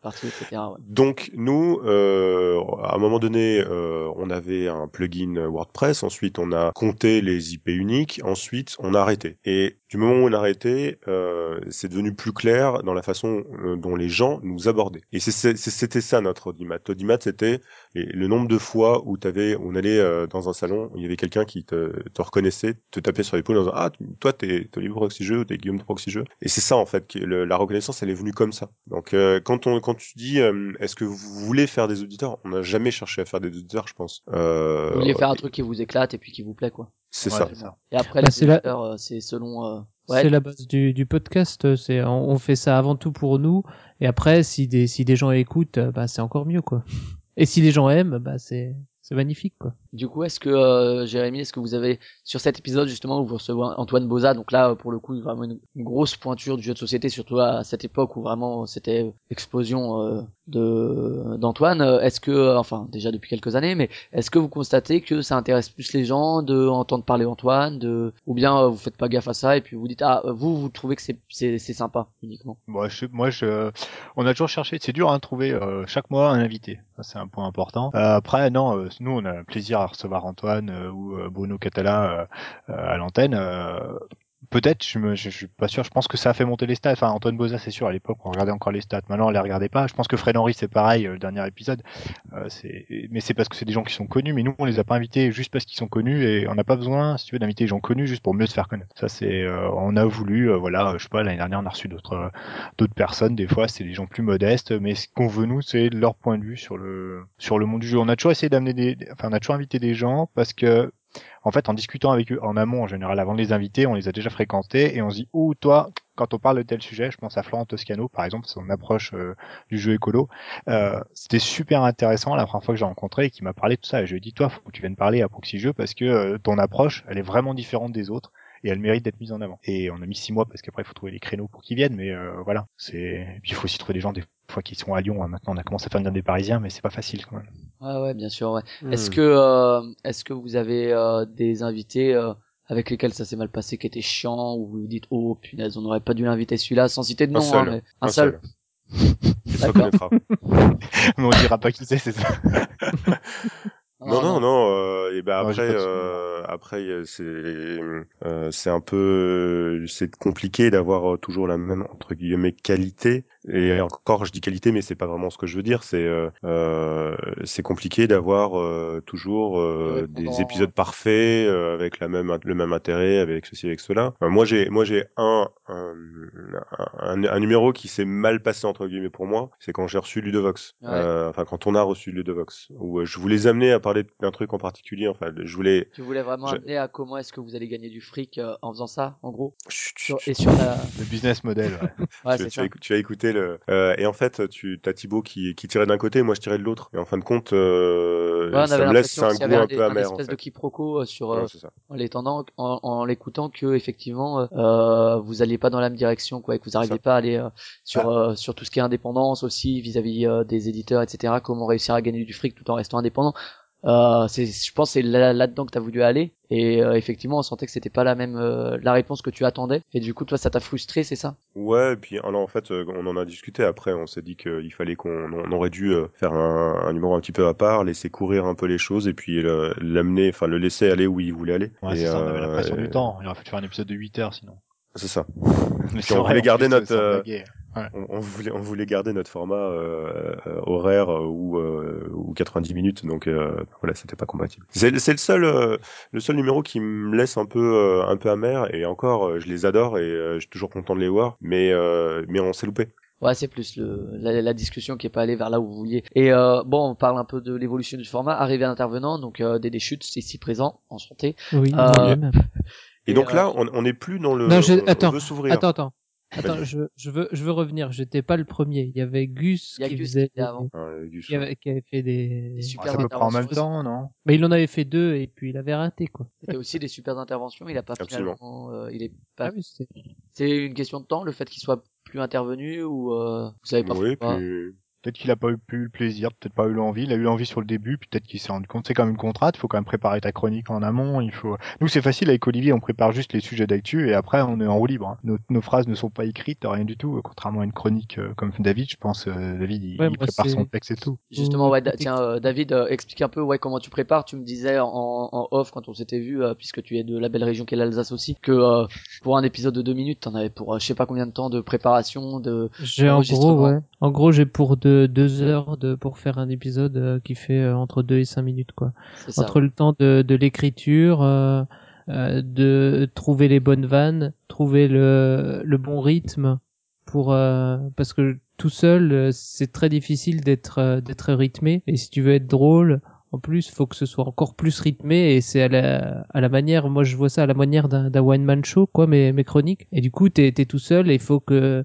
Speaker 4: Donc nous, euh, à un moment donné, euh, on avait un plugin WordPress. Ensuite, on a compté les IP uniques. Ensuite, on a arrêté. Du moment où on a arrêté, euh, c'est devenu plus clair dans la façon euh, dont les gens nous abordaient. Et c'était ça notre audimat. Audimat, c'était le nombre de fois où t'avais, on allait euh, dans un salon, où il y avait quelqu'un qui te, te reconnaissait, te tapait sur l'épaule en disant ah toi t'es Olivier Proxy Jeux, t'es Guillaume de Proxy Jeux. Et c'est ça en fait, que le- la reconnaissance elle est venue comme ça. Donc euh, quand on quand tu dis euh, est-ce que vous voulez faire des auditeurs, on n'a jamais cherché à faire des auditeurs, je pense. Euh,
Speaker 3: vous voulez faire un truc qui vous éclate et puis qui vous plaît quoi
Speaker 4: c'est
Speaker 5: Ouais,
Speaker 4: ça.
Speaker 3: et après
Speaker 6: Bah, c'est la-
Speaker 3: euh, c'est selon euh, ouais,
Speaker 6: C'est la base du, du podcast. C'est on, on fait ça avant tout pour nous. Et après, si des si des gens écoutent, euh, bah c'est encore mieux quoi. Et si les gens aiment, bah c'est c'est magnifique quoi.
Speaker 3: Du coup, est-ce que euh, Jérémy, est-ce que vous avez sur cet épisode justement où vous recevez Antoine Boza, donc là pour le coup vraiment une, une grosse pointure du jeu de société, surtout à cette époque où vraiment c'était explosion euh, de d'Antoine. euh, Est-ce que, euh, enfin déjà depuis quelques années, mais est-ce que vous constatez que ça intéresse plus les gens de entendre parler Antoine, de ou bien euh, vous faites pas gaffe à ça et puis vous dites ah vous vous trouvez que c'est c'est c'est sympa uniquement?
Speaker 5: Moi, je, moi, je, on a toujours cherché. C'est dur à trouver euh, chaque mois un invité. C'est un point important. Euh, après, non, euh, nous, on a plaisir à recevoir Antoine ou Bruno Catala à l'antenne. Peut-être, je, me, je, je suis pas sûr. Je pense que ça a fait monter les stats. Enfin, Antoine Boza, c'est sûr. À l'époque, on regardait encore les stats. Maintenant, on les regardait pas. Je pense que Fred Henry, c'est pareil. euh, Le dernier épisode, euh, mais c'est parce que c'est des gens qui sont connus. Mais nous, on les a pas invités juste parce qu'ils sont connus et on n'a pas besoin, si tu veux, d'inviter des gens connus juste pour mieux se faire connaître. Ça, c'est, euh, on a voulu, euh, voilà, je sais pas. L'année dernière, on a reçu d'autres, euh, d'autres personnes. Des fois, c'est des gens plus modestes. Mais ce qu'on veut nous, c'est leur point de vue sur le, sur le monde du jeu. On a toujours essayé d'amener des, enfin, on a toujours invité des gens parce que en fait, en discutant avec eux en amont, en général, avant de les inviter, on les a déjà fréquentés et on se dit, ouh, toi, quand on parle de tel sujet, je pense à Florent Toscano, par exemple, son approche euh, du jeu écolo, euh, c'était super intéressant la première fois que j'ai rencontré et qui m'a parlé de ça. Et je lui ai dit, toi, faut que tu viennes parler à Proxy Jeux parce que euh, ton approche, elle est vraiment différente des autres et elle mérite d'être mise en avant. Et on a mis six mois parce qu'après, il faut trouver les créneaux pour qu'ils viennent, mais euh, voilà. C'est, et puis il faut aussi trouver des gens des fois qui sont à Lyon. hein. Maintenant, on a commencé à faire venir des Parisiens, mais c'est pas facile quand même.
Speaker 3: Ouais ouais bien sûr ouais.
Speaker 4: Hmm.
Speaker 3: Est-ce que euh, est-ce que vous avez euh, des invités euh, avec lesquels ça s'est mal passé, qui étaient chiants, ou vous vous dites oh punaise on n'aurait pas dû l'inviter celui-là sans citer de nom,
Speaker 4: Un seul.
Speaker 3: hein, mais un, seul.
Speaker 4: Tu te
Speaker 3: D'accord.
Speaker 4: reconnaîtras. (laughs)
Speaker 5: mais on dira pas qui c'est, c'est ça. (laughs)
Speaker 4: Non, non, non. Euh, et ben
Speaker 5: j'ai
Speaker 4: après, euh, après, euh, c'est, euh, c'est un peu, c'est compliqué d'avoir euh, toujours la même entre guillemets qualité. Et encore, je dis qualité, mais c'est pas vraiment ce que je veux dire. C'est, euh, euh, c'est compliqué d'avoir euh, toujours euh,
Speaker 3: Ouais,
Speaker 4: des
Speaker 3: pendant-
Speaker 4: épisodes parfaits euh, avec la même, le même intérêt, avec ceci, avec cela. Moi, j'ai, moi, j'ai un, un, un, un numéro qui s'est mal passé entre guillemets pour moi. C'est quand j'ai reçu Ludovox.
Speaker 3: Ouais.
Speaker 4: Euh, enfin, quand on a reçu Ludovox, où euh, je voulais amener à parler d'un truc en particulier. Enfin, je voulais.
Speaker 3: Tu voulais vraiment
Speaker 4: Je-
Speaker 3: amener à comment est-ce que vous allez gagner du fric euh, en faisant ça, en gros,
Speaker 4: Chut, chut,
Speaker 3: sur,
Speaker 4: chut.
Speaker 3: et sur la.
Speaker 5: Le business model, ouais.
Speaker 3: Ouais,
Speaker 4: tu, tu
Speaker 3: ça.
Speaker 4: as, tu as écouté le euh, et en fait tu as Thibaut qui, qui tirait d'un côté et moi je tirais de l'autre et en fin de compte euh,
Speaker 3: Ouais,
Speaker 4: ça me laisse un goût un peu amer en
Speaker 3: espèce
Speaker 4: fait.
Speaker 3: de quiproquo euh, sur euh,
Speaker 4: Ouais,
Speaker 3: en l'étendant, en, en l'écoutant que effectivement vous alliez pas dans la même direction, quoi, et que vous n'arriviez pas à aller euh, sur euh, sur tout ce qui est indépendance aussi vis-à-vis euh, des éditeurs, etc. Comment réussir à gagner du fric tout en restant indépendant. Euh, c'est, je pense, c'est là- là-dedans que t'as voulu aller. Et euh, effectivement, on sentait que c'était pas la même euh, la réponse que tu attendais. Et du coup, toi, ça t'a frustré, c'est ça?
Speaker 4: Ouais, et puis alors en fait, on en a discuté après. On s'est dit qu'il fallait qu'on on aurait dû euh, faire un, un numéro un petit peu à part, laisser courir un peu les choses et puis le- l'amener, enfin le laisser aller où il voulait aller.
Speaker 5: Ouais,
Speaker 4: Et,
Speaker 5: c'est ça, on avait la pression
Speaker 4: et-
Speaker 5: du temps. Il aurait fallu faire un épisode de 8 heures sinon.
Speaker 4: C'est ça. (laughs)
Speaker 5: Mais
Speaker 4: on voulait
Speaker 5: en
Speaker 4: garder notre, On, on voulait on voulait garder notre format euh, euh, horaire euh, ou euh, ou 90 minutes, donc euh, voilà, c'était pas compatible. C'est c'est le seul euh, le seul numéro qui me laisse un peu euh, un peu amer et encore, euh, je les adore et euh, je suis toujours content de les voir, mais euh, mais on s'est loupé.
Speaker 3: Ouais, c'est plus le, la, la discussion qui est pas allée vers là où vous vouliez. Et euh, bon, on parle un peu de l'évolution du format. Arrivé à l'intervenant, donc euh, des chutes, c'est ici présent, enchanté.
Speaker 6: Oui,
Speaker 3: Euh.
Speaker 4: Et,
Speaker 3: Et,
Speaker 4: donc
Speaker 3: euh,
Speaker 4: là, on on n'est plus dans le.
Speaker 6: Non, je-
Speaker 4: on- on
Speaker 6: attends,
Speaker 4: veut s'ouvrir.
Speaker 6: Attends, attends. Attends,
Speaker 4: Vas-y.
Speaker 6: je, je veux, je veux revenir. J'étais pas le premier. Il y avait Gus
Speaker 3: Il y a
Speaker 6: qui
Speaker 3: Gus qui
Speaker 6: faisait,
Speaker 3: était avant.
Speaker 4: Ah,
Speaker 6: qui avait, qui avait fait des,
Speaker 3: Des super
Speaker 5: peu près en même
Speaker 3: interventions.
Speaker 5: temps, non?
Speaker 6: Mais il en avait fait deux et puis il avait raté, quoi.
Speaker 3: C'était aussi des super interventions. Il a pas
Speaker 4: Absolument.
Speaker 3: finalement, euh, il est pas.
Speaker 6: Ah oui, c'est-
Speaker 3: C'est une question de temps, le fait qu'il soit plus intervenu ou euh, vous savez pas
Speaker 4: Oui, puis
Speaker 5: Peut-être qu'il a pas eu, le plaisir, peut-être pas eu l'envie. Il a eu l'envie sur le début, puis peut-être qu'il s'est rendu compte. C'est comme une contrainte. Il faut quand même préparer ta chronique en amont. Il faut. Nous, c'est facile avec Olivier. On prépare juste les sujets d'actu et après, on est en roue libre. hein. Nos, nos phrases ne sont pas écrites, rien du tout. Contrairement à une chronique euh, comme David, je pense. euh, David, il,
Speaker 6: Ouais,
Speaker 5: il
Speaker 6: moi,
Speaker 5: prépare son texte et tout.
Speaker 3: Justement,
Speaker 6: Ou-
Speaker 3: ouais, da- tiens, euh, David, euh, explique un peu, ouais, comment tu prépares. Tu me disais en, en off quand on s'était vu, euh, puisque tu es de la belle région qu'est l'Alsace aussi, que euh, pour un épisode de deux minutes, t'en avais pour euh, je sais pas combien de temps de préparation, de.
Speaker 6: J'ai en gros, ouais. En gros, j'ai pour deux, deux heures de, pour faire un épisode euh, qui fait euh, entre deux et cinq minutes, quoi.
Speaker 3: Ça.
Speaker 6: Entre le temps de, de l'écriture, euh, euh, de trouver les bonnes vannes, trouver le, le bon rythme pour, euh, parce que tout seul, euh, c'est très difficile d'être, d'être rythmé. Et si tu veux être drôle, en plus, faut que ce soit encore plus rythmé et c'est à la, à la manière, moi je vois ça à la manière d'un, d'un one man show, quoi, mes, mes chroniques. Et du coup, t'es, t'es tout seul et il faut que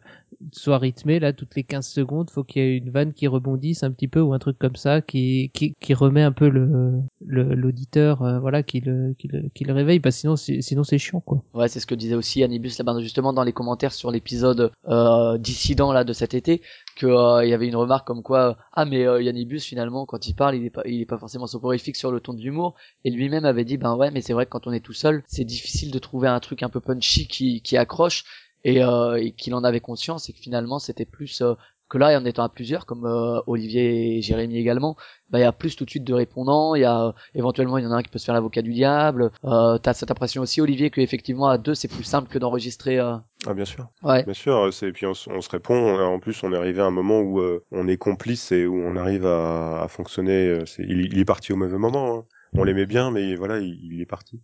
Speaker 6: soit rythmé là toutes les 15 secondes faut qu'il y ait une vanne qui rebondisse un petit peu ou un truc comme ça qui qui, qui remet un peu le l'auditeur euh, voilà qui le, qui le qui le réveille. Parce que sinon sinon c'est chiant quoi.
Speaker 3: Ouais, c'est ce que disait aussi Annibus là-bas, justement dans les commentaires sur l'épisode euh, dissident là de cet été, que euh, il y avait une remarque comme quoi ah mais euh, Yannibus finalement quand il parle il est pas il est pas forcément soporifique sur le ton de l'humour et lui-même avait dit ben ouais mais c'est vrai que quand on est tout seul c'est difficile de trouver un truc un peu punchy qui qui accroche et, euh, et qu'il en avait conscience et que finalement c'était plus euh, que là en étant à plusieurs comme euh, Olivier et Jérémy également bah il y a plus tout de suite de répondants il y a euh, éventuellement il y en a un qui peut se faire l'avocat du diable euh, t'as cette impression aussi Olivier que effectivement à deux c'est plus simple que d'enregistrer euh...
Speaker 4: ah bien sûr.
Speaker 3: ouais
Speaker 4: Bien sûr, c'est puis on, on se répond. En plus, on est arrivé à un moment où euh, on est complice et où on arrive à, à fonctionner. euh, c'est- il, il est parti au mauvais moment. hein. On l'aimait bien, mais voilà, il, il est parti.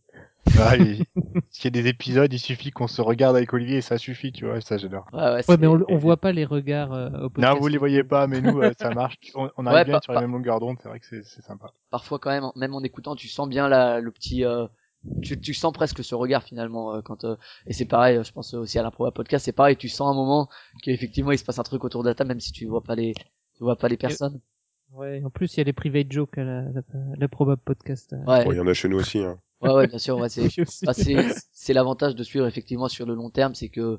Speaker 5: Ah, il- S'il y a des épisodes, il suffit qu'on se regarde avec Olivier et ça suffit, tu vois. Ça, j'adore.
Speaker 3: ouais, ouais,
Speaker 6: ouais mais on, on voit pas les regards euh, au podcast
Speaker 5: Non, vous les voyez pas, mais nous, euh, ça marche. On, on arrive
Speaker 3: Ouais,
Speaker 5: bien sur la même longueur d'onde. C'est vrai que c'est c'est sympa.
Speaker 3: parfois quand même même en écoutant tu sens bien la, le petit euh, tu, tu sens presque ce regard finalement euh, quand euh, et c'est pareil euh, je pense aussi à l'improba podcast c'est pareil tu sens un moment qu'effectivement il se passe un truc autour de la table même si tu vois pas les tu vois pas les personnes
Speaker 6: ouais en plus il y a les private jokes à la, la, la probable podcast
Speaker 3: ouais
Speaker 4: Bon, il y en a chez nous aussi. Hein.
Speaker 3: Ouais, ouais bien sûr ouais, c'est (laughs) bah, c'est c'est l'avantage de suivre effectivement sur le long terme c'est que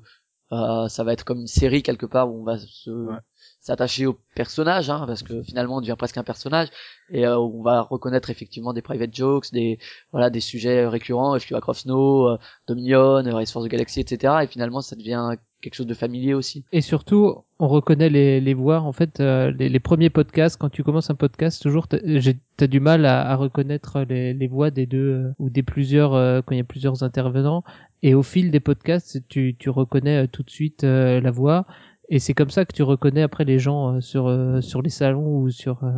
Speaker 3: euh, ça va être comme une série quelque part où on va se
Speaker 5: Ouais.
Speaker 3: s'attacher au personnage hein, parce que finalement on devient presque un personnage et euh, on va reconnaître effectivement des private jokes des voilà des sujets récurrents F.Q. Warcraft Snow euh, Dominion Race for the Galaxy etc et finalement ça devient quelque chose de familier aussi
Speaker 6: Et surtout, on reconnaît les, les voix. En fait, euh, les, les premiers podcasts, quand tu commences un podcast, toujours, t'as j'ai- t'as du mal à, à reconnaître les, les voix des deux euh, ou des plusieurs euh, quand il y a plusieurs intervenants. Et au fil des podcasts, tu, tu reconnais euh, tout de suite euh, la voix. Et c'est comme ça que tu reconnais après les gens euh, sur euh, sur les salons ou sur euh,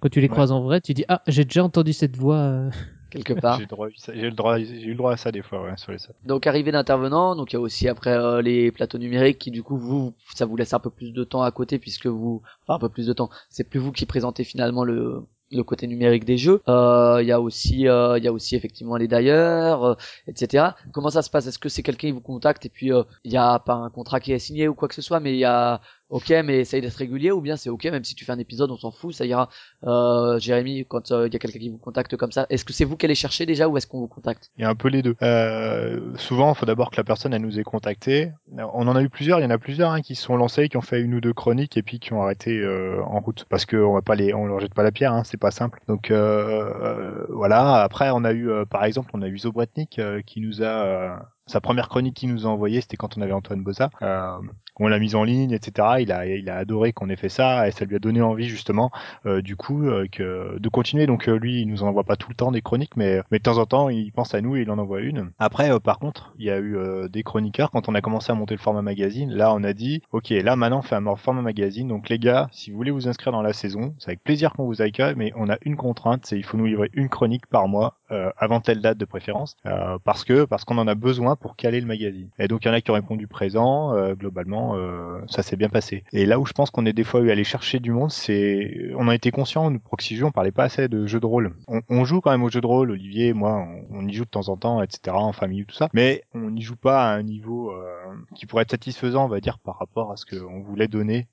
Speaker 6: quand tu les
Speaker 5: Ouais.
Speaker 6: croises en vrai, tu dis ah j'ai déjà entendu cette voix.
Speaker 3: Quelque part.
Speaker 5: J'ai le droit- eu le droit à ça des fois, ouais, sur les salles.
Speaker 3: donc arrivée d'intervenants donc il y a aussi après euh, les plateaux numériques qui du coup vous ça vous laisse un peu plus de temps à côté puisque vous enfin un peu plus de temps. C'est plus vous qui présentez finalement le le côté numérique des jeux. Euh, il y a aussi euh, il y a aussi effectivement les d'ailleurs euh, etc comment ça se passe? Est-ce que c'est quelqu'un qui vous contacte et puis euh, il y a pas un contrat qui est signé ou quoi que ce soit mais il y a ok mais essaye d'être régulier ou bien c'est ok même si tu fais un épisode on s'en fout ça ira euh, Jérémy quand il y a quelqu'un qui vous contacte comme ça est-ce que c'est vous qui allez chercher déjà ou est-ce qu'on vous contacte?
Speaker 5: Il y a un peu les deux. Euh, souvent, il faut d'abord que la personne elle nous ait contacté. On en a eu plusieurs. Il y en a plusieurs hein, qui se sont lancés, qui ont fait une ou deux chroniques et puis qui ont arrêté euh, en route parce que on va pas les, on leur jette pas la pierre. Hein, c'est pas simple. Donc euh, euh, voilà. Après, on a eu, euh, par exemple, on a eu Zobretnik euh, qui nous a euh, sa première chronique qu'il nous a envoyée, c'était quand on avait Antoine Boza. Euh, on l'a mise en ligne, etc. Il a, il a adoré qu'on ait fait ça et ça lui a donné envie justement, euh, du coup, euh, que de continuer. Donc euh, lui, il nous en envoie pas tout le temps des chroniques, mais, mais de temps en temps, il pense à nous et il en envoie une. Après, euh, par contre, il y a eu euh, des chroniqueurs quand on a commencé à monter le format magazine. Là, on a dit, ok, là maintenant, on fait un format magazine. Donc les gars, si vous voulez vous inscrire dans la saison, c'est avec plaisir qu'on vous accueille, mais on a une contrainte, c'est il faut nous livrer une chronique par mois euh, avant telle date de préférence, euh, parce que parce qu'on en a besoin pour caler le magazine. Et donc il y en a qui ont répondu présent. euh, globalement, euh, ça s'est bien passé. Et là où je pense qu'on est des fois eu à aller chercher du monde, c'est on a été conscient, nous Proxy Jeux, on parlait pas assez de jeux de rôle. On, joue quand même aux jeux de rôle, Olivier, moi, on, y joue de temps en temps, etc. En famille tout ça, mais on n'y joue pas à un niveau euh, qui pourrait être satisfaisant, on va dire, par rapport à ce qu'on voulait donner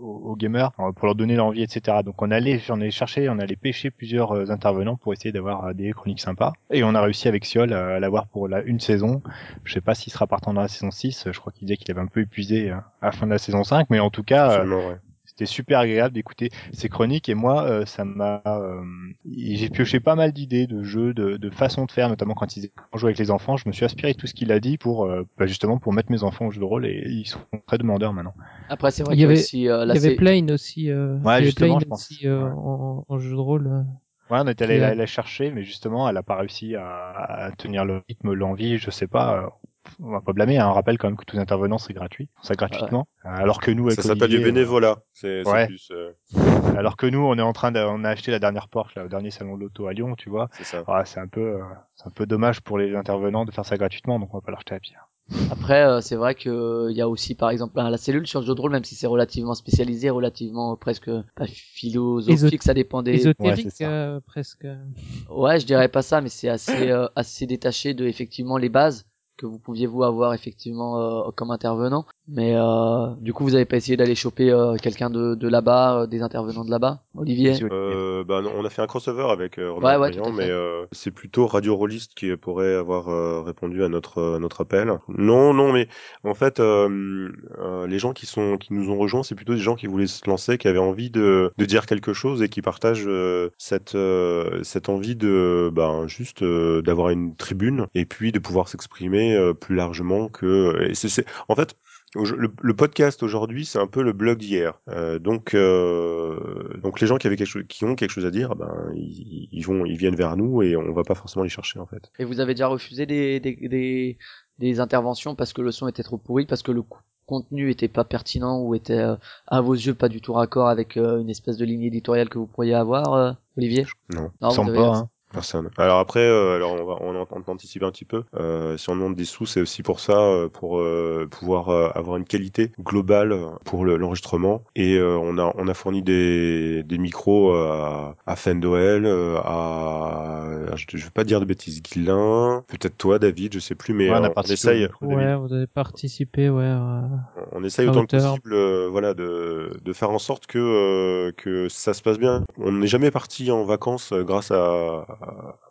Speaker 5: aux, aux gamers euh, pour leur donner l'envie etc donc on allait j'en ai cherché on allait pêcher plusieurs euh, intervenants pour essayer d'avoir euh, des chroniques sympas. Et on a réussi avec Siol euh, à l'avoir pour la une saison. Je sais pas s'il sera partant dans la saison 6 je crois qu'il disait qu'il avait un peu épuisé euh, à la fin de la saison 5 mais en tout cas euh. C'était super agréable d'écouter ces chroniques et moi euh, ça m'a euh, j'ai pioché pas mal d'idées de jeux de, de façons de faire notamment quand ils jouent avec les enfants je me suis inspiré de tout ce qu'il a dit pour euh, bah, justement pour mettre mes enfants au jeu de rôle et ils sont très demandeurs maintenant
Speaker 3: après c'est vrai
Speaker 6: Il y
Speaker 3: qu'il y a
Speaker 6: avait-
Speaker 3: aussi euh,
Speaker 6: Il
Speaker 3: la
Speaker 6: y avait Plane aussi. Euh, il y avait
Speaker 5: justement,
Speaker 6: Plane
Speaker 5: je pense.
Speaker 6: aussi euh,
Speaker 5: Ouais.
Speaker 6: en, en jeu de rôle.
Speaker 5: Ouais, on est allé la, la chercher, mais justement, elle a pas réussi à, à tenir le rythme, l'envie, je sais pas. Euh, On va pas blâmer, hein, on rappelle quand même que tous les intervenants c'est gratuit, ça gratuitement. Euh, Alors que nous, avec
Speaker 4: Ça s'appelle du
Speaker 5: Olivier,
Speaker 4: bénévolat. C'est
Speaker 5: Ouais.
Speaker 4: plus, euh,
Speaker 5: euh, alors que nous, on est en train de, on a acheté la dernière Porsche, là, au dernier salon de l'auto à Lyon, tu vois.
Speaker 4: c'est ça.
Speaker 5: Ah, c'est un peu, euh, c'est un peu dommage pour les intervenants de faire ça gratuitement, donc on va pas leur jeter la pierre.
Speaker 3: Après, euh, c'est vrai que euh, il y a aussi, par exemple, ben, la cellule sur le jeu de rôle, même si c'est relativement spécialisé, relativement euh, presque pas philosophique, ça dépend des.
Speaker 6: Ésotérique
Speaker 5: Ouais,
Speaker 6: euh, presque.
Speaker 3: Ouais, je dirais pas ça, mais c'est assez euh, assez détaché de effectivement les bases que vous pouviez vous avoir effectivement euh, comme intervenant. Mais euh, du coup, vous avez pas essayé d'aller choper euh, quelqu'un de, de là-bas, euh, des intervenants de là-bas, Olivier?
Speaker 5: Olivier.
Speaker 4: Euh, bah, on a fait un crossover avec euh, Romain
Speaker 3: Ouais, ouais,
Speaker 4: Briand,
Speaker 3: tout à fait.
Speaker 4: mais euh, c'est plutôt Radio Rolliste qui pourrait avoir euh, répondu à notre euh, notre appel. Non, non, mais en fait, euh, euh, les gens qui sont qui nous ont rejoints, c'est plutôt des gens qui voulaient se lancer, qui avaient envie de de dire quelque chose et qui partagent euh, cette euh, cette envie de ben juste euh, d'avoir une tribune et puis de pouvoir s'exprimer euh, plus largement que. et c'est- c'est en fait. Le, le podcast aujourd'hui, c'est un peu le blog d'hier. Euh, donc, euh, donc les gens qui avaient quelque chose, qui ont quelque chose à dire, ben ils, ils vont, ils viennent vers nous et on va pas forcément les chercher en fait.
Speaker 3: Et vous avez déjà refusé des, des, des, des interventions parce que le son était trop pourri, parce que le co- contenu était pas pertinent ou était euh, à vos yeux pas du tout raccord avec euh, une espèce de ligne éditoriale que vous pourriez avoir, euh, Olivier?
Speaker 4: Non.
Speaker 3: Non,
Speaker 5: Semble
Speaker 3: vous avez-
Speaker 5: pas, hein.
Speaker 4: Personne. Alors après, euh, alors on va, on, on anticipe un petit peu. Euh, si on demande des sous, c'est aussi pour ça, euh, pour euh, pouvoir euh, avoir une qualité globale pour le- l'enregistrement. Et euh, on a, on a fourni des, des micros euh, à, à Fendoel, euh, à, je, je veux pas dire de bêtises, Guilin, peut-être toi, David, je sais plus, mais
Speaker 5: Ouais, on a
Speaker 4: on, essaye,
Speaker 5: micro.
Speaker 6: Ouais, vous avez participé, ouais. euh,
Speaker 4: on essaye autant que possible, euh, voilà, de, de faire en sorte que euh, que ça se passe bien. On n'est jamais parti en vacances euh, grâce à-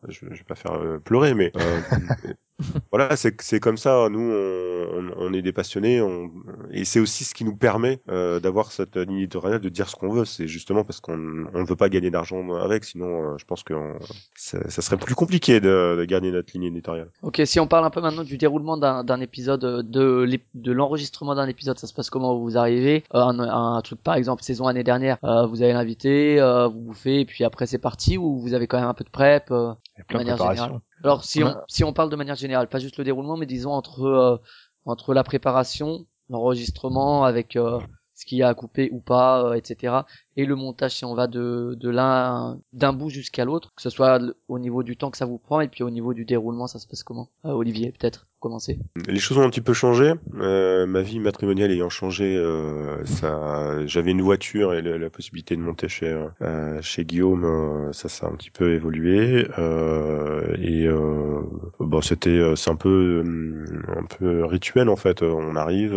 Speaker 4: je, je vais pas faire euh, pleurer, mais euh, (laughs) (laughs) voilà, c'est c'est comme ça. Nous, on, est des passionnés, on, et c'est aussi ce qui nous permet euh, d'avoir cette ligne éditoriale de dire ce qu'on veut. C'est justement parce qu'on on ne veut pas gagner d'argent avec, sinon, euh, je pense que on- ça, ça serait plus compliqué de, de garder notre ligne éditoriale.
Speaker 3: Ok, si on parle un peu maintenant du déroulement d'un d'un épisode, euh, de l'enregistrement d'un épisode, ça se passe comment vous arrivez Euh, un, un truc par exemple saison année dernière, euh, vous avez l'invité, euh, vous bouffez et puis après c'est parti ou vous avez quand même un peu de prep euh,
Speaker 5: Il y a
Speaker 3: de
Speaker 5: plein de
Speaker 3: manière
Speaker 5: préparation.
Speaker 3: générale. Alors si
Speaker 5: On
Speaker 3: si on parle de manière générale, pas juste le déroulement, mais disons entre euh, entre la préparation, l'enregistrement avec euh, ce qu'il y a à couper ou pas, euh, etc. Et le montage si on va de de l'un d'un bout jusqu'à l'autre, que ce soit au niveau du temps que ça vous prend et puis au niveau du déroulement, ça se passe comment? Euh, Olivier peut-être. commencer
Speaker 4: Les choses ont un petit peu changé. Euh, ma vie matrimoniale ayant changé, euh, ça, j'avais une voiture et la, possibilité de monter chez euh, chez Guillaume, euh, ça, ça a un petit peu évolué. Euh, et bon, c'était, c'est un peu, un peu rituel en fait. On arrive,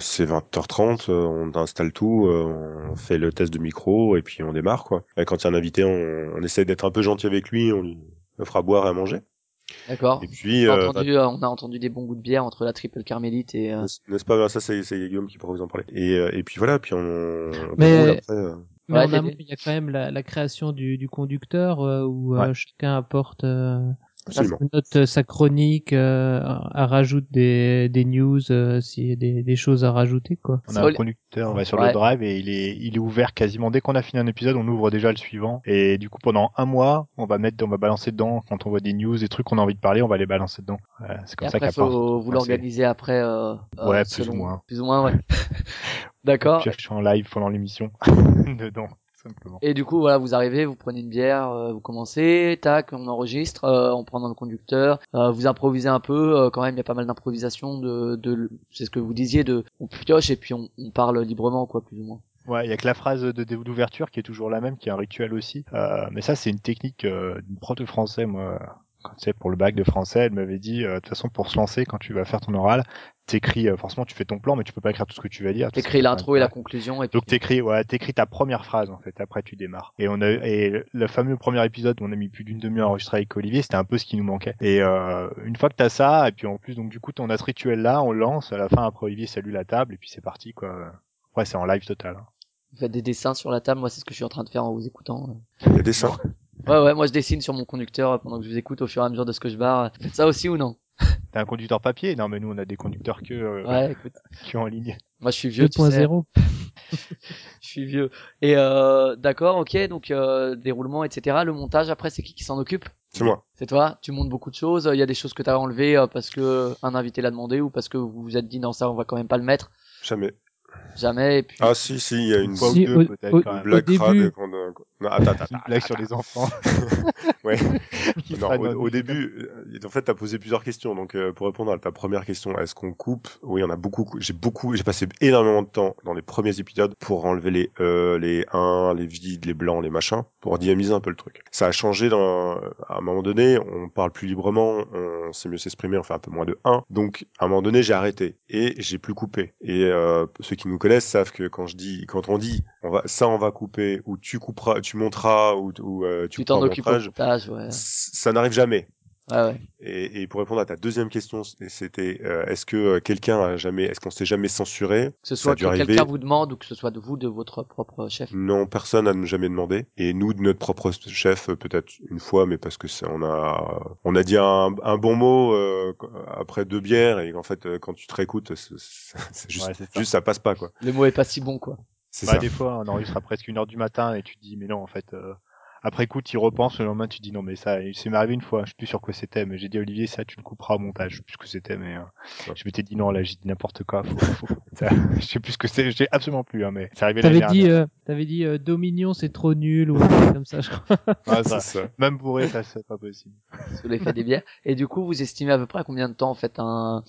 Speaker 4: c'est 20h30, euh, on installe tout, on fait le test de micro et puis on démarre quoi. Et quand il y a un invité, on, on essaie d'être un peu gentil avec lui, on lui offre à boire et à manger.
Speaker 3: D'accord.
Speaker 4: Et puis,
Speaker 3: On a,
Speaker 4: euh,
Speaker 3: entendu, euh, on a entendu des bons goûts de bière entre la triple carmélite et. euh,
Speaker 4: N'est-ce- pas? Ça, c'est Guillaume qui pourra vous en parler. Et, et puis voilà, puis on. on
Speaker 6: Mais-
Speaker 4: après, euh,
Speaker 6: Mais
Speaker 3: Ouais,
Speaker 6: en amont,
Speaker 3: David.
Speaker 6: il y a quand même la, la création du, du conducteur euh, où euh, chacun apporte euh,
Speaker 4: absolument.
Speaker 6: note euh, sa chronique, euh, à rajoute des, des news euh, s'il y a des, des choses à rajouter quoi.
Speaker 5: On a un conducteur ouais, sur
Speaker 3: Ouais.
Speaker 5: le drive et il est, il est ouvert quasiment dès qu'on a fini un épisode, on ouvre déjà le suivant. Et du coup, pendant un mois, on va mettre, on va balancer dedans quand on voit des news, des trucs qu'on a envie de parler, on va les balancer dedans. Ouais, c'est
Speaker 3: Et
Speaker 5: comme ça
Speaker 3: après,
Speaker 5: qu'à part.
Speaker 3: faut vous l'organiser après. Euh, euh,
Speaker 5: Ouais, plus
Speaker 3: selon-
Speaker 5: ou moins.
Speaker 3: Plus ou moins, ouais. (laughs) D'accord.
Speaker 5: Suis en live pendant l'émission (laughs) dedans, simplement.
Speaker 3: Et du coup, voilà, vous arrivez, vous prenez une bière, euh, vous commencez, tac, on enregistre, euh, on prend dans le conducteur, euh, vous improvisez un peu, euh, quand même, il y a pas mal d'improvisation, de, de, c'est ce que vous disiez, de, on pioche et puis on, on parle librement, quoi, plus ou moins.
Speaker 5: Ouais, il y a que la phrase de d'ouverture qui est toujours la même, qui est un rituel aussi. Euh, mais ça, c'est une technique euh, d'une prof de français, moi. Quand tu sais, pour le bac de français, elle m'avait dit, euh, de toute façon, pour se lancer, quand tu vas faire ton oral, t'écris, euh, forcément, tu fais ton plan, mais tu peux pas écrire tout ce que tu vas dire.
Speaker 3: T'écris
Speaker 5: c'est
Speaker 3: l'intro et la conclusion et
Speaker 5: Donc t'écris, ouais, t'écris ta première phrase en fait. Après tu démarres. Et on a et le fameux premier épisode où on a mis plus d'une demi-heure à enregistrer avec Olivier, c'était un peu ce qui nous manquait. Et euh, une fois que t'as ça, et puis en plus donc du coup on a ce rituel là, on lance. À la fin après Olivier salue la table et puis c'est parti quoi. Après c'est en live total. hein.
Speaker 3: vous faites des dessins sur la table, moi, c'est ce que je suis en train de faire en vous écoutant.
Speaker 4: Des dessins.
Speaker 3: Ouais, ouais, moi, je dessine sur mon conducteur euh, pendant que je vous écoute au fur et à mesure de ce que je barre. Faites ça aussi ou non?
Speaker 5: T'as un conducteur papier? Non mais nous on a des conducteurs que euh,
Speaker 3: Ouais, écoute. (laughs)
Speaker 5: qui sont en ligne.
Speaker 3: Moi, je suis vieux, tu sais.
Speaker 6: 2.0. (laughs)
Speaker 3: Je suis vieux. Et euh, d'accord, ok, donc euh, déroulement, etc. Le montage, après, c'est qui qui s'en occupe?
Speaker 4: C'est moi.
Speaker 3: C'est toi Tu montes beaucoup de choses. Il y a des choses que t'as enlevées euh, parce que un invité l'a demandé ou parce que vous vous êtes dit non ça on va quand même pas le mettre?
Speaker 4: Jamais.
Speaker 3: Jamais. Et puis
Speaker 4: Ah si, si, il y a une,
Speaker 5: Une fois
Speaker 6: Si,
Speaker 5: ou deux peut-être
Speaker 6: au-
Speaker 5: quand même.
Speaker 6: début-
Speaker 4: Non, attends, attends,
Speaker 5: Une blague sur les enfants. (laughs)
Speaker 4: Ouais. (laughs) Non, au, au début, euh, en fait, t'as posé plusieurs questions. Donc, euh, pour répondre à ta première question, est-ce qu'on coupe? Oui, on a beaucoup. cou- J'ai beaucoup. J'ai passé énormément de temps dans les premiers épisodes pour enlever les e, les 1, les vides, les blancs, les machins, pour dynamiser un peu le truc. Ça a changé. Dans, à un moment donné, on parle plus librement, on sait mieux s'exprimer, on fait un peu moins de 1. Donc, à un moment donné, j'ai arrêté et j'ai plus coupé. Et euh, ceux qui nous connaissent savent que quand je dis, quand on dit, on va, ça, on va couper, ou tu couperas, tu monteras, ou, ou euh, tu,
Speaker 3: tu t'en occupes au
Speaker 4: montage,
Speaker 3: montage, ouais.
Speaker 4: c- ça n'arrive jamais.
Speaker 3: Ouais, ouais.
Speaker 4: Et, et pour répondre à ta deuxième question, c'était euh, est-ce que euh, quelqu'un a jamais, est-ce qu'on s'est jamais censuré?
Speaker 3: Que ce
Speaker 4: Ça
Speaker 3: soit que
Speaker 4: dû arriver.
Speaker 3: quelqu'un vous demande ou que ce soit de vous, de votre propre chef.
Speaker 4: Non, personne n'a jamais demandé. Et nous, de notre propre chef, euh, peut-être une fois, mais parce que on a, on a dit un, un bon mot euh, après deux bières et en fait, quand tu te réécoutes, c'est c'est- (laughs) c'est juste,
Speaker 5: Ouais, c'est ça.
Speaker 4: juste ça passe pas quoi.
Speaker 3: Le mot est pas si bon, quoi.
Speaker 4: C'est
Speaker 5: Bah,
Speaker 4: ça.
Speaker 5: des fois, on enregistre à presque une heure du matin et tu te dis, mais non, en fait, euh, après coup, tu y repenses, le lendemain, tu te dis, non, mais ça, c'est m'est arrivé une fois, je sais plus sur quoi c'était, mais j'ai dit Olivier, ça, tu le couperas au montage, je sais plus ce que c'était, mais euh,
Speaker 4: Ouais.
Speaker 5: je m'étais dit, non, là, j'ai dit n'importe quoi, faut, faut, (laughs) ça, je sais plus ce que c'est, j'ai absolument plus, hein, mais c'est arrivé
Speaker 6: T'avais dit,
Speaker 5: dernière.
Speaker 6: euh, t'avais dit euh, Dominion c'est trop nul ou un truc comme ça, je crois. (laughs)
Speaker 5: Ouais, ça,
Speaker 4: C'est ça.
Speaker 5: même bourré, ça, c'est pas possible.
Speaker 3: Sous l'effet des bières. Et du coup, vous estimez à peu près à combien de temps en fait un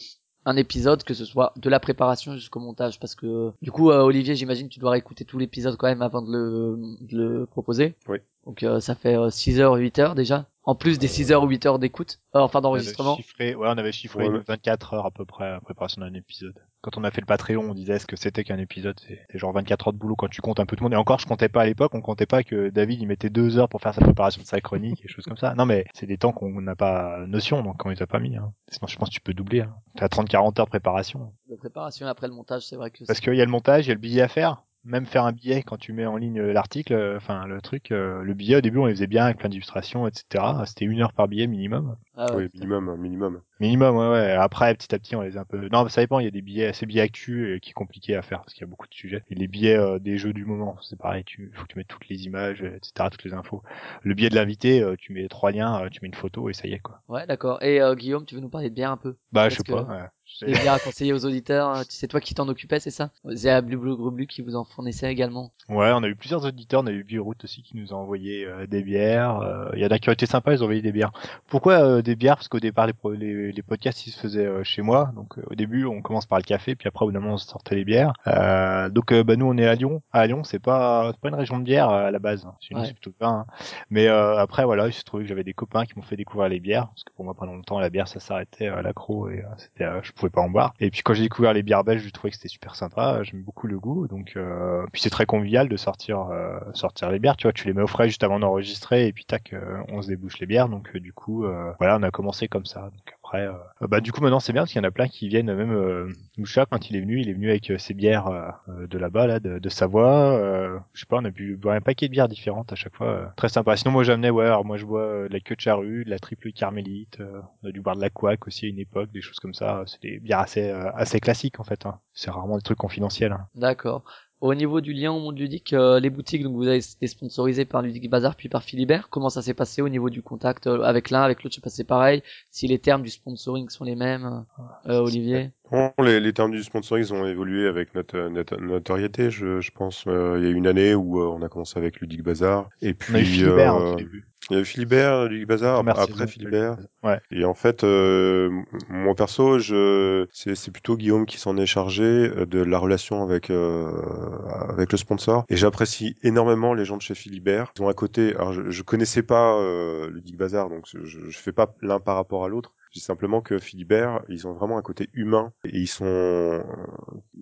Speaker 3: un épisode, que ce soit de la préparation jusqu'au montage, parce que du coup, euh, Olivier, j'imagine, tu dois réécouter tout l'épisode quand même avant de le, de le proposer.
Speaker 4: Oui.
Speaker 3: Donc euh, ça fait euh, 6 heures, 8 heures déjà. En plus des 6 heures ou 8 heures d'écoute, euh, enfin
Speaker 5: On avait
Speaker 3: d'enregistrement.
Speaker 5: chiffré, ouais, on avait chiffré
Speaker 4: Ouais.
Speaker 5: une 24 heures à peu près à la préparation d'un épisode. Quand on a fait le Patreon, on disait ce que c'était qu'un épisode? C'est c'est genre 24 heures de boulot quand tu comptes un peu tout le monde. Et encore, je comptais pas à l'époque, on comptait pas que David, il mettait deux heures pour faire sa préparation de sa chronique et choses comme ça. Non, mais c'est des temps qu'on n'a pas notion, donc on les a pas mis. Hein. Sinon, je pense que tu peux doubler. Hein. T'as 30-40 heures de préparation.
Speaker 3: De préparation après le montage, c'est vrai que
Speaker 5: Parce qu'il y a le montage, il y a le billet à faire. Même faire un billet quand tu mets en ligne l'article, euh, enfin le truc, euh, le billet au début on les faisait bien avec plein d'illustrations, etc. C'était une heure par billet minimum.
Speaker 3: Ah ouais,
Speaker 4: Oui, minimum, minimum.
Speaker 5: Minimum, ouais, ouais. Après, petit à petit, on les a un peu. Non, ça dépend. Il y a des billets, ces billets actus euh, qui est compliqué à faire parce qu'il y a beaucoup de sujets. Et les billets euh, des jeux du moment, c'est pareil. Tu faut que tu mettes toutes les images, euh, etc., toutes les infos. Le billet de l'invité, euh, tu mets trois liens, euh, tu mets une photo et ça y est quoi.
Speaker 3: Ouais, d'accord. Et euh, Guillaume, tu veux nous parler de bière un peu?
Speaker 5: Bah, je sais
Speaker 3: que-
Speaker 5: pas. ouais.
Speaker 3: Des bières à conseiller aux auditeurs. C'est toi qui t'en occupais, c'est ça? C'est Blue Blue Blue Blue qui vous en fournissait également.
Speaker 5: Ouais, on a eu plusieurs auditeurs. On a eu Bioroute aussi qui nous a envoyé euh, des bières. Euh, Il y en a qui ont été sympas. Ils ont envoyé des bières. Pourquoi euh, des bières? Parce qu'au départ, les, les, les, les podcasts ils se faisaient euh, chez moi. Donc euh, au début, on commence par le café, puis après au bout d'un moment, on sortait les bières. Euh, donc bah, nous, on est à Lyon. À Lyon, c'est pas c'est pas une région de bière à la base. hein. C'est
Speaker 3: Ouais.
Speaker 5: plutôt vin. hein. Mais euh, après, voilà, il se trouvait que j'avais des copains qui m'ont fait découvrir les bières, parce que pour moi, pendant longtemps, la bière, ça s'arrêtait à l'accro et c'était, euh, je pouvais pas en boire. Et puis quand j'ai découvert les bières belges, je trouvais que c'était super sympa. J'aime beaucoup le goût. Donc euh, puis c'est très convivial de sortir euh, sortir les bières. Tu vois, tu les mets au frais juste avant d'enregistrer et puis tac, on se débouche les bières. Donc euh, du coup, euh, voilà, on a commencé comme ça. Donc euh, euh, bah du coup maintenant c'est bien parce qu'il y en a plein qui viennent même euh, Moucha quand il est venu, il est venu avec ses bières de là-bas là, de, de Savoie. Je sais pas, on a bu un paquet de bières différentes à chaque fois, très sympa. Sinon moi j'amenais ouais, alors moi je bois de la queue de charrue, de la triple carmélite, on a dû boire de la couac aussi à une époque, des choses comme ça. C'est des bières assez assez classiques en fait. Hein. C'est rarement des trucs confidentiels. Hein.
Speaker 3: D'accord. Au niveau du lien au monde ludique, euh, les boutiques, donc vous avez été sponsorisé par Ludique Bazar puis par Philibert. Comment ça s'est passé au niveau du contact euh, avec l'un, avec l'autre, c'est passé pareil? Si les termes du sponsoring sont les mêmes, euh, Olivier?
Speaker 4: Bon, les, les termes du sponsoring ils ont évolué avec notre, notre notoriété, je, je pense. Euh, il y a une année où euh, on a commencé avec Ludic Bazar, et puis
Speaker 5: On a eu Philibert
Speaker 4: euh,
Speaker 5: au début.
Speaker 4: Il y a eu Philibert, Ludic Bazar,
Speaker 5: Première
Speaker 4: après Philibert.
Speaker 5: Ouais.
Speaker 4: Et en fait, euh, moi perso, je, c'est, c'est plutôt Guillaume qui s'en est chargé euh, de la relation avec euh, avec le sponsor. Et j'apprécie énormément les gens de chez Philibert. Ils ont un côté, alors je, je connaissais pas euh, le Dick Bazar, donc je, je fais pas l'un par rapport à l'autre. Je dis simplement que Philibert, ils ont vraiment un côté humain et ils sont.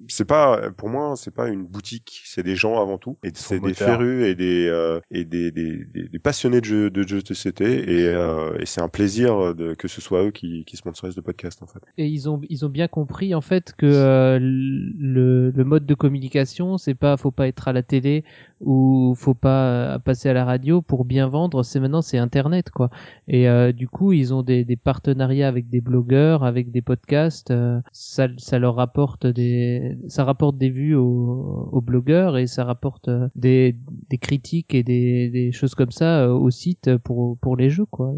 Speaker 4: C'est pas, pour moi, c'est pas une boutique, c'est des gens avant tout et c'est des férus et des euh, et des, des, des, des passionnés de jeux de jeux de société et, euh, et c'est un plaisir de que ce soit eux qui, qui sponsorisent le podcast en fait.
Speaker 6: Et ils ont ils ont bien compris en fait que euh, le, le mode de communication c'est pas faut pas être à la télé ou faut pas euh, passer à la radio pour bien vendre c'est maintenant c'est internet quoi et euh, du coup ils ont des, des partenariats avec des blogueurs avec des podcasts euh, ça ça leur rapporte des ça rapporte des vues aux, aux blogueurs et ça rapporte euh, des des critiques et des, des choses comme ça euh, au site pour pour les jeux quoi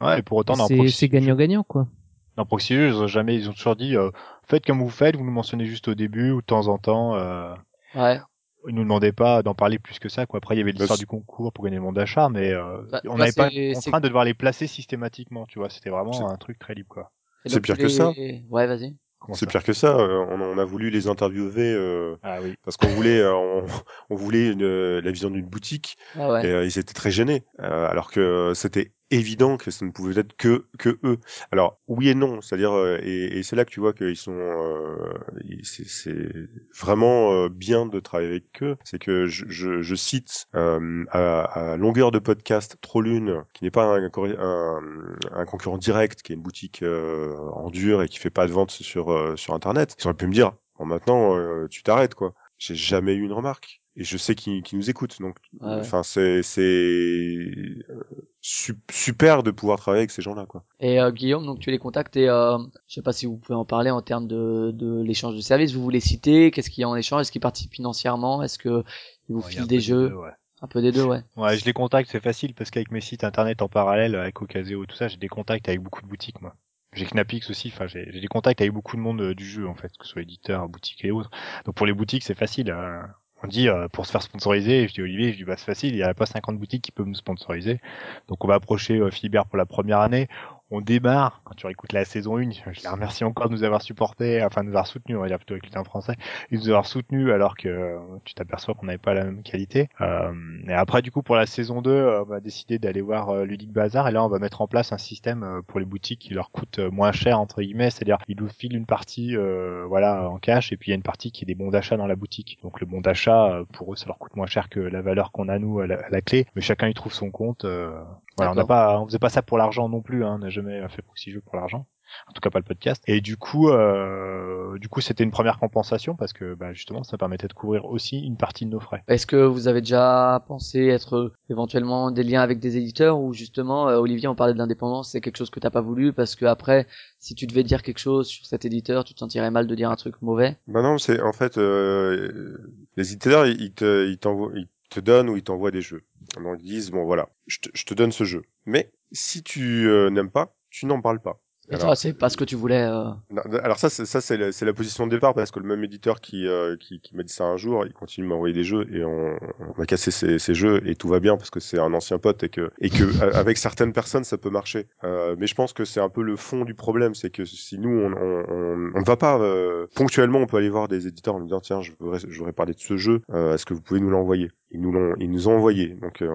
Speaker 5: Ouais, et pour autant
Speaker 6: c'est
Speaker 5: Proxy
Speaker 6: c'est gagnant gagnant quoi
Speaker 5: Dans Proxy ont jamais, ils ont toujours dit, euh, faites comme vous faites, vous nous mentionnez juste au début ou de temps en temps. Euh,
Speaker 3: Ouais.
Speaker 5: Ils nous demandaient pas d'en parler plus que ça, quoi. Après, il y avait l'histoire
Speaker 4: Bah,
Speaker 5: du concours pour gagner le bon d'achat, mais euh,
Speaker 3: Bah,
Speaker 5: on
Speaker 3: bah,
Speaker 5: n'avait pas contraint de devoir les placer systématiquement, tu vois. C'était vraiment un truc très libre, quoi.
Speaker 4: C'est pire que ça.
Speaker 3: Ouais, vas-y.
Speaker 4: C'est pire que ça. euh, On, on a voulu les interviewer euh,
Speaker 5: Ah oui.
Speaker 4: parce qu'on voulait, euh, on, on voulait une- la vision d'une boutique
Speaker 3: Ah ouais.
Speaker 4: et euh, ils étaient très gênés, euh, alors que euh, c'était évident que ça ne pouvait être que que eux. Alors oui et non, c'est-à-dire euh, et, et c'est là que tu vois qu'ils sont, euh, c'est vraiment euh, bien de travailler avec eux. C'est que je, je, je cite euh, à, à longueur de podcast Trollune, qui n'est pas un, un, un concurrent direct, qui est une boutique euh, en dur et qui fait pas de vente sur euh, sur internet. Ils auraient pu me dire, bon maintenant euh, tu t'arrêtes quoi. J'ai jamais eu une remarque. Et je sais qu'ils qu'ils nous écoutent, donc
Speaker 3: Ouais, ouais.
Speaker 4: enfin c'est c'est super de pouvoir travailler avec ces gens-là quoi.
Speaker 3: Et euh, Guillaume, donc tu les contactes et euh, je sais pas si vous pouvez en parler en termes de, de l'échange de services. Vous voulez citer Qu'est-ce qu'il y a en échange? Est-ce qu'ils participent financièrement? Est-ce que ils vous
Speaker 5: Ouais,
Speaker 3: filent
Speaker 5: un
Speaker 3: des
Speaker 5: peu
Speaker 3: jeux?
Speaker 5: deux, ouais.
Speaker 3: Un peu des deux, ouais.
Speaker 5: Ouais, je les contacte, c'est facile parce qu'avec mes sites internet en parallèle, avec Ocaseo, tout ça, j'ai des contacts avec beaucoup de boutiques, moi. J'ai Knapix aussi, enfin, j'ai j'ai des contacts avec beaucoup de monde euh, du jeu, en fait, que ce soit éditeur, boutique et autres. Donc pour les boutiques, c'est facile. euh, on dit euh, pour se faire sponsoriser, je dis Olivier, je dis bah c'est facile, il y a pas 50 boutiques qui peuvent nous sponsoriser. Donc on va approcher euh, Philibert pour la première année. On démarre, quand tu réécoutes la saison 1, je les remercie encore de nous avoir supportés, enfin de nous avoir soutenus, on va dire plutôt avec terme français, de nous avoir soutenus alors que euh, tu t'aperçois qu'on n'avait pas la même qualité. Euh, et après du coup pour la saison 2, euh, on va décider d'aller voir euh, Ludic Bazar et là on va mettre en place un système pour les boutiques qui leur coûte moins cher entre guillemets, c'est-à-dire ils nous filent une partie euh, voilà en cash et puis il y a une partie qui est des bons d'achat dans la boutique. Donc le bon d'achat pour eux ça leur coûte moins cher que la valeur qu'on a nous à la, à la clé, mais chacun y trouve son compte. Voilà, on n'a pas, on faisait pas ça pour l'argent non plus, hein, on n'a jamais fait proxy jeu pour l'argent. En tout cas pas le podcast. Et du coup, euh, du coup c'était une première compensation parce que bah, justement ça permettait de couvrir aussi une partie de nos frais.
Speaker 3: Est-ce que vous avez déjà pensé être éventuellement des liens avec des éditeurs ou justement, euh, Olivier, on parlait de l'indépendance, c'est quelque chose que t'as pas voulu parce que après, si tu devais dire quelque chose sur cet éditeur, tu te sentirais mal de dire un truc mauvais?
Speaker 4: Bah non, c'est en fait euh, les éditeurs ils ils te ils t'envoient ils te donnent ou ils t'envoient des jeux. Donc ils disent bon voilà, je te, donne ce jeu. Mais si tu euh, n'aimes pas, tu n'en parles pas.
Speaker 3: Et
Speaker 4: Alors,
Speaker 3: toi, c'est pas ce que tu voulais. euh,
Speaker 4: Non, Alors ça, c'est ça, c'est la, c'est la position de départ parce que le même éditeur qui euh, qui, qui m'a dit ça un jour, il continue de m'envoyer des jeux et on, on a cassé ces, ces jeux et tout va bien parce que c'est un ancien pote et que et que euh, avec certaines personnes ça peut marcher. Euh, mais je pense que c'est un peu le fond du problème, c'est que si nous on on, on, va pas euh, ponctuellement, on peut aller voir des éditeurs en disant tiens, je voudrais je voudrais parler de ce jeu, euh, est-ce que vous pouvez nous l'envoyer? Ils nous l'ont ils nous ont envoyé. Donc euh,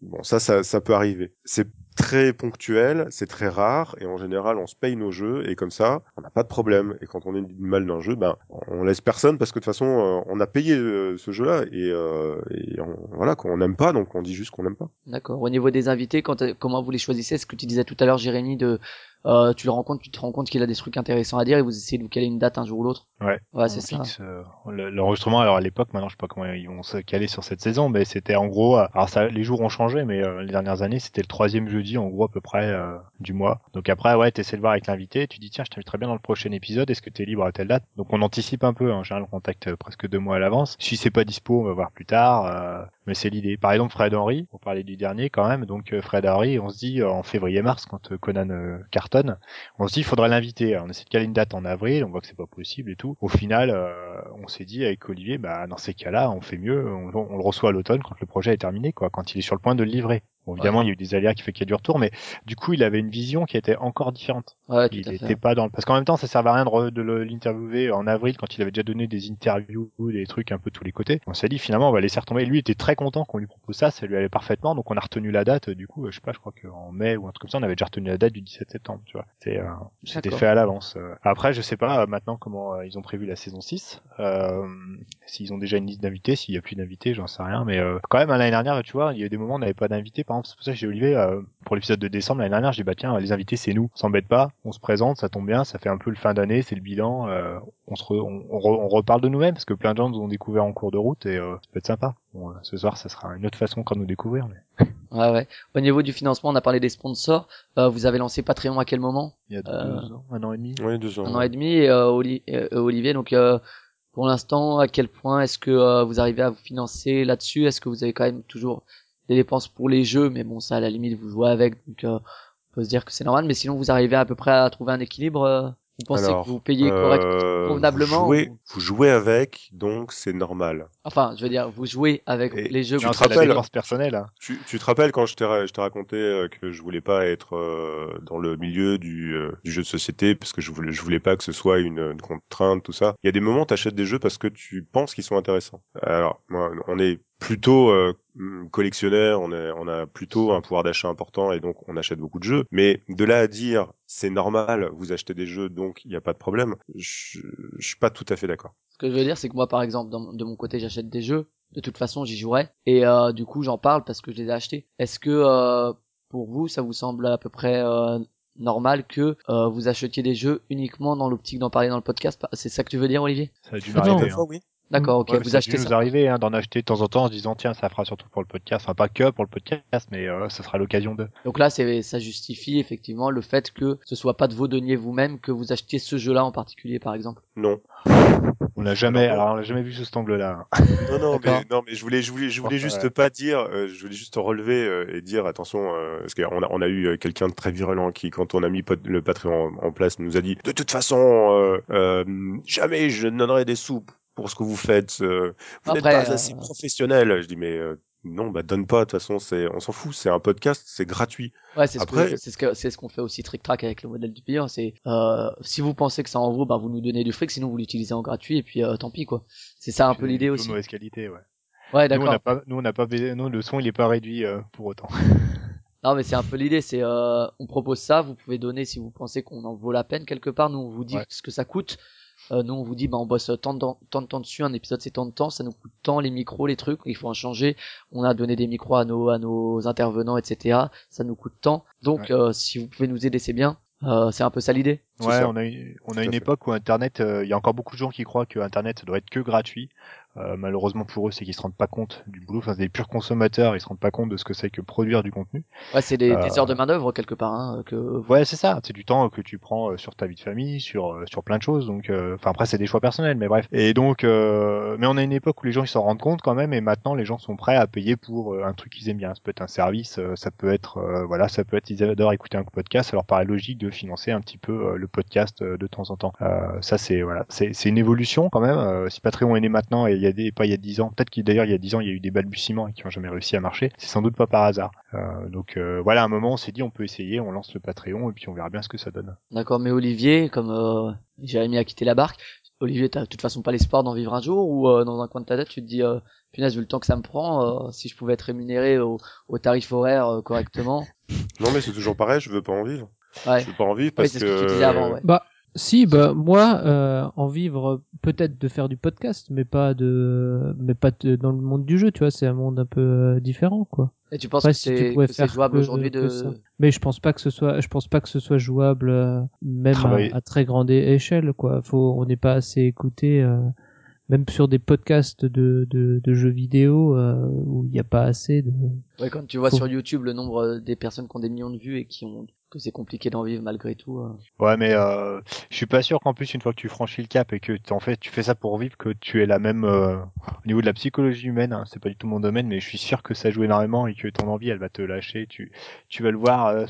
Speaker 4: Bon, ça, ça, ça peut arriver. C'est très ponctuel, c'est très rare, et en général, on se paye nos jeux, et comme ça, on n'a pas de problème. Et quand on est du mal d'un jeu, ben, on laisse personne, parce que de toute façon, euh, on a payé euh, ce jeu-là, et, euh, et on, voilà, qu'on n'aime pas, donc on dit juste qu'on n'aime pas.
Speaker 3: D'accord. Au niveau des invités, quand, comment vous les choisissez? Ce que tu disais tout à l'heure, Jérémy, de euh, tu le rencontres, tu te rends compte qu'il a des trucs intéressants à dire et vous essayez de vous caler une date un jour ou l'autre?
Speaker 5: Ouais.
Speaker 3: Ouais, c'est
Speaker 5: On
Speaker 3: ça.
Speaker 5: euh, L'enregistrement, alors à l'époque, maintenant je sais pas comment ils vont se caler sur cette saison, mais c'était en gros, alors ça, les jours ont changé, mais euh, les dernières années c'était le troisième jeudi en gros à peu près euh, du mois. Donc après, ouais, t'essaies de voir avec l'invité, tu dis tiens, je t'inviterai bien dans le prochain épisode, est-ce que t'es libre à telle date? Donc on anticipe un peu, hein. en général on contacte euh, presque deux mois à l'avance. Si c'est pas dispo, on va voir plus tard, euh, mais c'est l'idée. Par exemple, Fred Henry, pour parler du dernier quand même, donc euh, Fred Henry, on se dit euh, en février-mars quand euh, Conan euh, cartonne, on se dit il faudrait l'inviter. Alors, On essaie de caler une date en avril, on voit que c'est pas possible et tout. Au final, euh, on s'est dit avec Olivier, bah dans ces cas-là, on fait mieux, on, on le reçoit à l'automne quand le projet est terminé, quoi, quand il est sur le point de le livrer. Bon, évidemment, il y a eu des aléas qui fait qu'il y a du retour, mais du coup, il avait une vision qui était encore différente.
Speaker 3: Ouais,
Speaker 5: Il
Speaker 3: à
Speaker 5: était
Speaker 3: fait.
Speaker 5: pas dans le... Parce qu'en même temps, ça servait à rien de, re- de l'interviewer en avril quand il avait déjà donné des interviews, des trucs un peu tous les côtés. On s'est dit finalement, on va laisser retomber. Lui était très content qu'on lui propose ça, ça lui allait parfaitement, donc on a retenu la date. Du coup, euh, je sais pas, je crois qu'en mai ou un truc comme ça, on avait déjà retenu la date du 17 septembre, tu vois. C'est, euh, c'était fait à l'avance. euh. Après, je sais pas maintenant comment ils ont prévu la saison 6. Euh, s'ils ont déjà une liste d'invités, s'il y a plus d'invités, j'en sais rien. Mais euh, quand même, hein, l'année dernière, tu vois, il y a eu des moments où on n'avait pas d'invités. Par exemple, c'est pour ça que j'ai Olivier euh, pour l'épisode de décembre l'année dernière, j'ai dit bah tiens, les invités c'est nous, on s'embête pas, on se présente, ça tombe bien, ça fait un peu le fin d'année, c'est le bilan, euh, on se re- on, on re- on reparle de nous-mêmes parce que plein de gens nous ont découvert en cours de route et euh, ça peut être sympa. Bon, euh, ce soir, ça sera une autre façon de nous découvrir. Mais (laughs)
Speaker 3: Ouais, ouais. Au niveau du financement, on a parlé des sponsors. Euh, vous avez lancé Patreon à quel moment
Speaker 5: il y a
Speaker 3: Euh,
Speaker 5: deux ans, un an et demi.
Speaker 4: Oui, deux ans.
Speaker 3: Un an et demi. Et, euh, Oli- euh, Olivier, donc euh, pour l'instant, à quel point est-ce que euh, vous arrivez à vous financer là-dessus? Est-ce que vous avez quand même toujours des dépenses pour les jeux Mais bon, ça à la limite, vous jouez avec, donc euh, on peut se dire que c'est normal. Mais sinon, vous arrivez à peu près à trouver un équilibre. euh vous pensez
Speaker 4: Alors,
Speaker 3: que vous payez correctement
Speaker 4: Euh,
Speaker 3: convenablement
Speaker 4: Vous jouez,
Speaker 3: ou-
Speaker 4: vous jouez avec, donc c'est normal.
Speaker 3: Enfin, je veux dire, vous jouez avec
Speaker 4: Et
Speaker 3: les jeux.
Speaker 4: tu
Speaker 3: vous-
Speaker 4: te rappelles-
Speaker 5: personnelle. hein.
Speaker 4: Tu, tu te rappelles quand je t'ai ra- je t'ai raconté euh, que je voulais pas être euh, dans le milieu du, euh, du jeu de société parce que je voulais je voulais pas que ce soit une, une contrainte tout ça. Il y a des moments tu achètes des jeux parce que tu penses qu'ils sont intéressants. Alors moi on est plutôt euh, collectionneur, on, est, on a plutôt un pouvoir d'achat important et donc on achète beaucoup de jeux. Mais de là à dire c'est normal, vous achetez des jeux donc il n'y a pas de problème, je, je suis pas tout à fait d'accord.
Speaker 3: Ce que je veux dire, c'est que moi, par exemple, dans- de mon côté, j'achète des jeux. De toute façon, j'y jouerai. Et euh, du coup, j'en parle parce que je les ai achetés. Est-ce que euh, pour vous, ça vous semble à peu près euh, normal que euh, vous achetiez des jeux uniquement dans l'optique d'en parler dans le podcast? C'est ça que tu veux dire, Olivier?
Speaker 5: Ça a dû m'arriver. hein.
Speaker 4: oui.
Speaker 3: D'accord, ok.
Speaker 5: Ouais,
Speaker 3: vous achetez ça.
Speaker 5: arriver hein, d'en acheter de temps en temps en se disant tiens ça fera surtout pour le podcast enfin pas que pour le podcast mais euh, ça sera l'occasion de
Speaker 3: Donc là, c'est ça justifie effectivement le fait que ce soit pas de vos deniers vous-même que vous achetiez ce jeu-là en particulier, par exemple.
Speaker 4: Non.
Speaker 5: on l'a jamais
Speaker 4: Alors,
Speaker 5: alors on l'a jamais vu sous cet angle là hein.
Speaker 4: Non, non, (laughs) mais, non, mais je voulais, je voulais, je voulais
Speaker 5: Ouais.
Speaker 4: juste pas dire, euh, je voulais juste relever euh, et dire attention, euh, parce qu'on a, on a eu quelqu'un de très virulent qui, quand on a mis le Patreon en, en place, nous a dit de toute façon, euh, euh, jamais je ne donnerai des sous pour ce que vous faites. euh, vous n'êtes pas
Speaker 3: euh,
Speaker 4: assez professionnel. Je dis mais euh, non, bah donne pas. De toute façon, c'est, on s'en fout. C'est un podcast, c'est gratuit.
Speaker 3: Ouais, c'est ce
Speaker 4: Après-
Speaker 3: c'est ce que c'est ce qu'on fait aussi Trick Track avec le modèle du payant. C'est euh, si vous pensez que ça en vaut, bah vous nous donnez du fric, sinon vous l'utilisez en gratuit et puis euh, tant pis quoi. C'est ça un peu l'idée aussi.
Speaker 5: mauvaise qualité ouais
Speaker 3: Ouais,
Speaker 5: nous on
Speaker 3: d'accord.
Speaker 5: n'a pas nous on n'a pas le son il est pas réduit euh, pour autant (laughs)
Speaker 3: Non, mais c'est un peu l'idée. C'est euh, on propose ça, vous pouvez donner si vous pensez qu'on en vaut la peine quelque part. Nous on vous dit
Speaker 5: Ouais.
Speaker 3: ce que ça coûte. Euh, nous on vous dit bah on bosse tant de temps, tant de temps dessus, un épisode c'est tant de temps, ça nous coûte tant les micros, les trucs, il faut en changer. On a donné des micros à nos à nos intervenants, etc. Ça nous coûte tant. Donc
Speaker 5: Ouais.
Speaker 3: euh, si vous pouvez nous aider, c'est bien. Euh, c'est un peu ça l'idée.
Speaker 5: Ouais, on a, une- on a une
Speaker 4: fait.
Speaker 5: époque où Internet, euh, il y a encore beaucoup de gens qui croient que Internet ça doit être que gratuit. Euh, malheureusement pour eux, c'est qu'ils se rendent pas compte du boulot. Enfin, c'est des purs consommateurs, ils se rendent pas compte de ce que c'est que produire du contenu.
Speaker 3: Ouais, c'est des,
Speaker 5: Euh,
Speaker 3: des heures de main d'œuvre quelque part. Hein, que
Speaker 5: Ouais, c'est ça. C'est du temps que tu prends euh, sur ta vie de famille, sur euh, sur plein de choses. Donc, euh, enfin après c'est des choix personnels, mais bref. Et donc, euh, mais on a une époque où les gens ils s'en rendent compte quand même, et maintenant les gens sont prêts à payer pour euh, un truc qu'ils aiment bien. Ça peut être un service, euh, ça peut être euh, voilà, ça peut être ils adorent écouter un podcast. Ça leur paraît logique de financer un petit peu euh, le podcast euh, de temps en temps. Euh, ça c'est voilà, c'est une évolution quand même. Euh, si Patreon est né maintenant et il y a des pas il y a 10 ans, peut-être qu'il d'ailleurs il y a 10 ans il y a eu des balbutiements et qui ont jamais réussi à marcher. C'est sans doute pas par hasard. Euh, donc euh, voilà, à un moment on s'est dit on peut essayer, on lance le Patreon et puis on verra bien ce que ça donne.
Speaker 3: D'accord, mais Olivier, comme euh, Jérémy a quitté la barque, Olivier, t'as de toute façon pas l'espoir d'en vivre un jour ou euh, dans un coin de ta tête tu te dis, euh, punaise, vu le temps que ça me prend, euh, si je pouvais être rémunéré au, au tarif horaire euh, correctement?
Speaker 4: Non, mais c'est toujours pareil, je veux pas en vivre.
Speaker 3: Ouais.
Speaker 4: Je veux pas en vivre
Speaker 3: Oui,
Speaker 4: parce
Speaker 3: c'est ce
Speaker 4: que.
Speaker 3: que tu disais avant, ouais.
Speaker 6: Bah, si, bah moi, euh, en vivre peut-être de faire du podcast, mais pas de, mais pas de- dans le monde du jeu, tu vois, c'est un monde un peu euh, différent, quoi.
Speaker 3: Et tu penses
Speaker 6: Après,
Speaker 3: que
Speaker 6: si tu
Speaker 3: c'est jouable aujourd'hui de
Speaker 6: ça. Mais je pense pas que ce soit, je pense pas que ce soit jouable, euh, même à, à très grande échelle, quoi. Faut, on n'est pas assez écouté, euh, même sur des podcasts de, de, de jeux vidéo euh, où il n'y a pas assez de.
Speaker 3: Ouais, quand tu vois
Speaker 6: Faut-
Speaker 3: sur YouTube le nombre euh, des personnes qui ont des millions de vues et qui ont que c'est compliqué d'en vivre malgré tout. euh.
Speaker 5: Ouais, mais euh, je suis pas sûr qu'en plus une fois que tu franchis le cap et que en fait tu fais ça pour vivre, que tu es la même euh, au niveau de la psychologie humaine. hein, c'est pas du tout mon domaine, mais je suis sûr que ça joue énormément et que ton envie elle va te lâcher. Tu tu vas le voir, euh,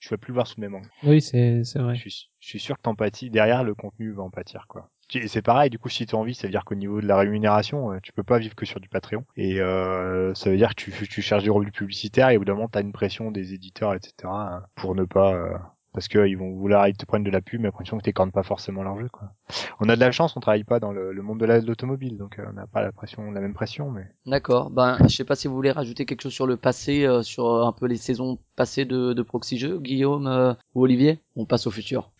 Speaker 5: tu vas plus le voir sous le même angle.
Speaker 6: Oui, c'est, c'est vrai.
Speaker 5: Je suis, je suis sûr que t'empathies derrière le contenu va en pâtir quoi. Tu- c'est pareil, du coup, si tu as envie, ça veut dire qu'au niveau de la rémunération, euh, tu peux pas vivre que sur du Patreon. Et euh, ça veut dire que tu, tu cherches du revenu publicitaire et au bout une pression des éditeurs, etc. hein, pour ne pas... euh, parce que ils vont vouloir, ils te prennent de la pub, mais l'impression que t'écornes pas forcément leur jeu, quoi. On a de la chance, on travaille pas dans le, monde de la- l'automobile, donc euh, on n'a pas la pression, la même pression, mais...
Speaker 3: D'accord. Ben, je sais pas si vous voulez rajouter quelque chose sur le passé, euh, sur euh, un peu les saisons passées de, de Proxy Jeux, Guillaume euh, ou Olivier. On passe au futur.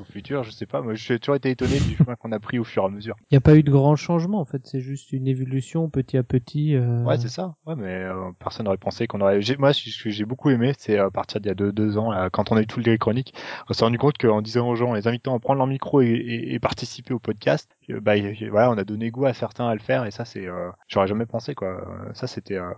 Speaker 5: Au futur, je sais pas, moi j'ai toujours été étonné du chemin qu'on a pris au fur et à mesure.
Speaker 6: Il n'y a pas eu de grand changement, en fait. C'est juste une évolution petit à petit. euh,
Speaker 5: Ouais, c'est ça. Ouais, mais euh, personne n'aurait pensé qu'on aurait. Moi, ce que j'ai beaucoup aimé, c'est à partir d'il y a deux, deux ans, là, quand on a eu tout le chronique, on s'est rendu compte qu'en disant aux gens, en les invitant à prendre leur micro et, et- et participer au podcast, euh, bah, voilà, on a donné goût à certains à le faire, et ça, c'est, euh, j'aurais jamais pensé, quoi. Euh, Ça, c'était, euh,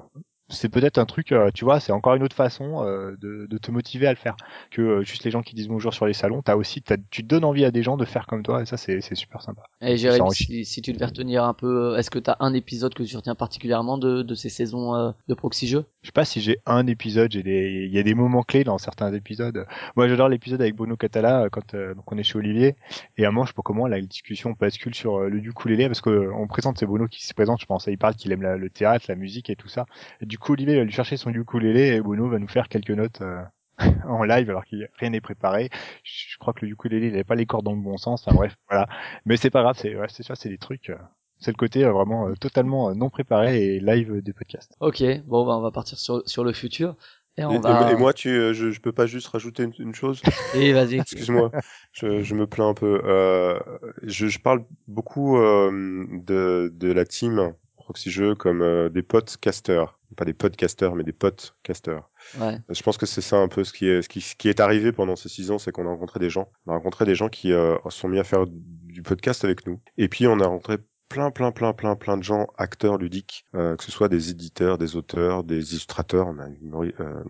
Speaker 5: c'est peut-être un truc, euh, tu vois, c'est encore une autre façon euh, de, de te motiver à le faire que euh, juste les gens qui disent bonjour sur les salons. T'as aussi, t'as- tu donnes envie à des gens de faire comme toi, et ça, c'est c'est super sympa.
Speaker 3: Et Jérémy, si, si tu devais retenir un peu, est-ce que t'as un épisode que tu retiens particulièrement de, de ces saisons euh, de Proxy Jeux?
Speaker 5: Je sais pas si j'ai un épisode, j'ai des, il y a des moments clés dans certains épisodes. Moi, j'adore l'épisode avec Bruno Catala quand euh, donc on est chez Olivier et à un moment, je sais pas comment, la discussion bascule sur le ukulélé parce que on présente c'est Bruno qui se présente, je pense, il parle qu'il aime la- le théâtre, la musique et tout ça. Et du coup, Olivier va lui chercher son ukulélé et Bruno va nous faire quelques notes. euh, (laughs) en live alors qu'il rien n'est préparé. Je, crois que le ukulélé il avait pas les cordes dans le bon sens. Enfin, bref, voilà. Mais c'est pas grave, c'est ouais, c'est ça, c'est des trucs. euh, c'est le côté euh, vraiment euh, totalement euh, non préparé et live des podcasts.
Speaker 3: Ok, bon, ben, on va partir sur, sur le futur. Et on
Speaker 4: Et,
Speaker 3: va...
Speaker 4: et- et moi, tu, euh, je, je peux pas juste rajouter une, une chose? (laughs)
Speaker 3: Et vas-y.
Speaker 4: Excuse-moi, je, je me plains un peu. Euh, je, je parle beaucoup euh, de, de la team Proxy Jeux comme euh, des podcasters, pas des podcasters, mais des podcasters.
Speaker 3: Ouais.
Speaker 4: Je pense que c'est ça un peu ce qui est, ce qui, ce qui est arrivé pendant ces six ans, c'est qu'on a rencontré des gens. On a rencontré des gens qui euh, se sont mis à faire du podcast avec nous. Et puis on a rencontré plein, plein, plein, plein, plein de gens, acteurs ludiques, euh, que ce soit des éditeurs, des auteurs, des illustrateurs. On a Maurice, euh,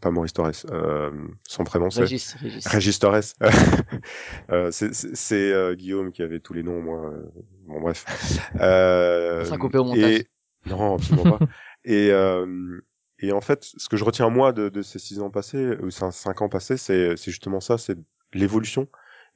Speaker 4: pas Maurice Torres, euh, son prénom c'est
Speaker 3: Régis, Régis.
Speaker 4: Régis Torres. (laughs) Euh, c'est euh, Guillaume qui avait tous les noms, moi. euh, Bon, bref. Euh,
Speaker 3: Ça coupé au montage.
Speaker 4: et- Non, absolument pas. (laughs) Et, euh, et en fait, ce que je retiens moi de, de ces six ans passés, ou cinq, cinq ans passés, c'est c'est justement ça, c'est l'évolution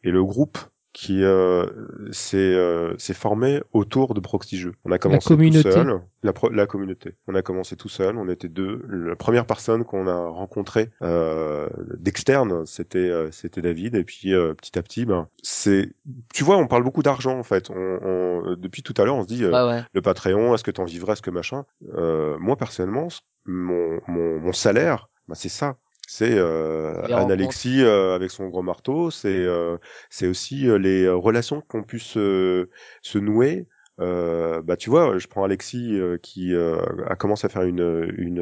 Speaker 4: et le groupe qui euh, s'est euh, s'est formé autour de Proxy Jeux. On a commencé
Speaker 6: communauté.
Speaker 4: tout seul, la, pro- la communauté. On a commencé tout seul, on était deux. La première personne qu'on a rencontrée euh, d'externe, c'était euh, c'était David. Et puis euh, petit à petit, ben c'est, tu vois, on parle beaucoup d'argent en fait. On, on- depuis tout à l'heure, on se dit euh,
Speaker 3: Ouais, ouais.
Speaker 4: le Patreon, est-ce que t'en vivrais, est-ce que machin. Euh, moi personnellement, mon, mon, mon salaire, bah, c'est ça. C'est euh,
Speaker 3: Les
Speaker 4: Anne
Speaker 3: rencontres.
Speaker 4: Alexis euh, avec son gros marteau. C'est euh, c'est aussi les relations qu'on puisse se, se nouer euh, bah tu vois, je prends Alexis euh, qui euh, a commencé à faire une une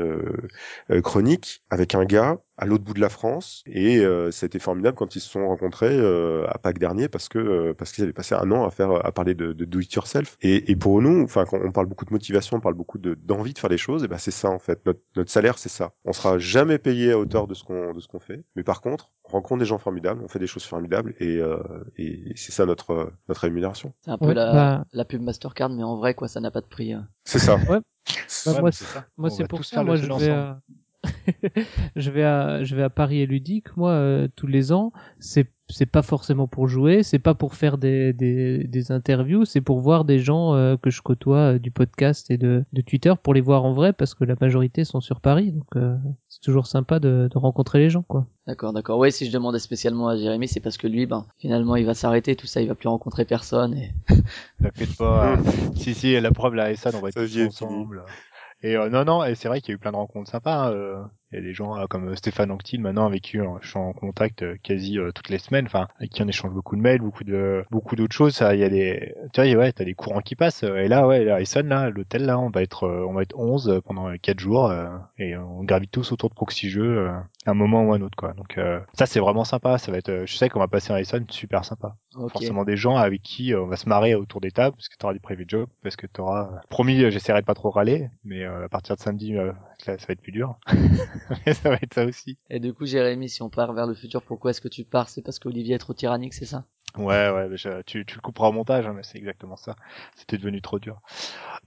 Speaker 4: euh, chronique avec un gars à l'autre bout de la France. Et euh, c'était formidable quand ils se sont rencontrés euh, à Pâques dernier parce que euh, parce qu'ils avaient passé un an à faire à parler de, de do it yourself. Et, et pour nous enfin quand on parle beaucoup de motivation on parle beaucoup de d'envie de faire des choses et ben c'est ça en fait. Notre notre salaire c'est ça. On sera jamais payé à hauteur de ce qu'on de ce qu'on fait. Mais par contre on rencontre des gens formidables on fait des choses formidables et euh, et c'est ça notre notre rémunération.
Speaker 3: C'est un peu
Speaker 6: Ouais,
Speaker 3: la,
Speaker 6: bah-
Speaker 3: la pub Mastercard, mais en vrai, quoi, ça n'a pas de prix. hein.
Speaker 4: c'est ça
Speaker 6: Ouais. Moi,
Speaker 5: c'est ça.
Speaker 6: Moi, c'est pour ça. Moi, je vais, à... (laughs) je vais à, je vais à Paris et Ludique. Moi, euh, tous les ans, c'est, c'est pas forcément pour jouer, c'est pas pour faire des, des, des interviews, c'est pour voir des gens euh, que je côtoie euh, du podcast et de, de Twitter pour les voir en vrai parce que la majorité sont sur Paris. Donc, euh, toujours sympa de, de rencontrer les gens, quoi.
Speaker 3: D'accord, d'accord. Ouais, si je demandais spécialement à Jérémy, c'est parce que lui, ben, finalement, il va s'arrêter, tout ça, il va plus rencontrer personne. Et... (laughs)
Speaker 5: T'inquiète pas. euh, (laughs) si, si, la preuve, la SN, on va être tous ensemble. Et euh, non, non, et c'est vrai qu'il y a eu plein de rencontres sympas. hein, euh, Il y a des gens euh, comme Stéphane Anctil maintenant avec qui euh, je suis en contact euh, quasi euh, toutes les semaines. Enfin, avec qui on échange beaucoup de mails, beaucoup de beaucoup d'autres choses. Ça, il y a des, tu vois, ouais, t'as des courants qui passent. euh, Et là, ouais, Essonne, là, l'hôtel là, on va être, euh, on va être 11 euh, pendant 4 jours euh, et on gravite tous autour de proxy jeux euh, à un moment ou à un autre, quoi. Donc euh, ça, c'est vraiment sympa. Ça va être, euh, je sais qu'on va passer un Essonne super sympa
Speaker 3: Ok.
Speaker 5: forcément des gens avec qui euh, on va se marrer autour des tables parce que tu auras des private jokes parce que tu auras promis euh, j'essaierai de pas trop râler mais euh, à partir de samedi euh, ça va être plus dur (laughs) (laughs) ça va être ça aussi.
Speaker 3: Et du coup, Jérémy, si on part vers le futur, pourquoi est-ce que tu pars? C'est parce qu'Olivier est trop tyrannique, c'est ça?
Speaker 5: Ouais ouais je- tu, tu le couperas au montage hein, mais c'est exactement ça. C'était devenu trop dur.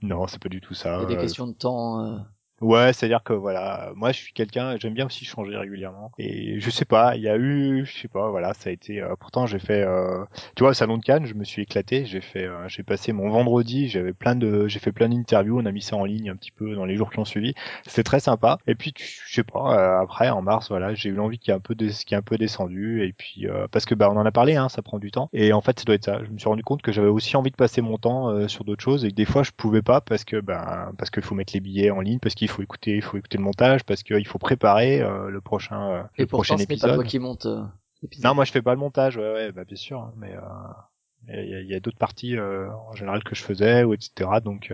Speaker 5: Non c'est pas du tout ça.
Speaker 3: Il y a des
Speaker 5: euh,
Speaker 3: questions de temps. euh,
Speaker 5: Ouais, c'est-à-dire que voilà, moi je suis quelqu'un, j'aime bien aussi changer régulièrement. Et je sais pas, il y a eu, je sais pas, voilà, ça a été. euh, pourtant j'ai fait, euh, tu vois, au salon de Cannes, je me suis éclaté. J'ai fait, euh, j'ai passé mon vendredi, j'avais plein de, j'ai fait plein d'interviews, on a mis ça en ligne un petit peu dans les jours qui ont suivi. C'était très sympa. Et puis je sais pas, euh, après en mars, voilà, j'ai eu l'envie qui est un peu, qui est un peu descendu. Et puis euh, parce que bah on en a parlé, hein, ça prend du temps. Et en fait ça doit être ça. Je me suis rendu compte que j'avais aussi envie de passer mon temps euh, sur d'autres choses et que des fois je pouvais pas parce que ben parce qu'il faut mettre les billets en ligne, parce qu'il faut écouter, il faut écouter le montage, parce qu'il faut préparer euh, le prochain euh,
Speaker 3: Et
Speaker 5: le prochain
Speaker 3: pourtant, pas
Speaker 5: épisode.
Speaker 3: toi qui monte euh.
Speaker 5: Non, moi je fais pas le montage, ouais, ouais, bah bien sûr, hein, mais il y a, d'autres parties en général que je faisais ou etc. Donc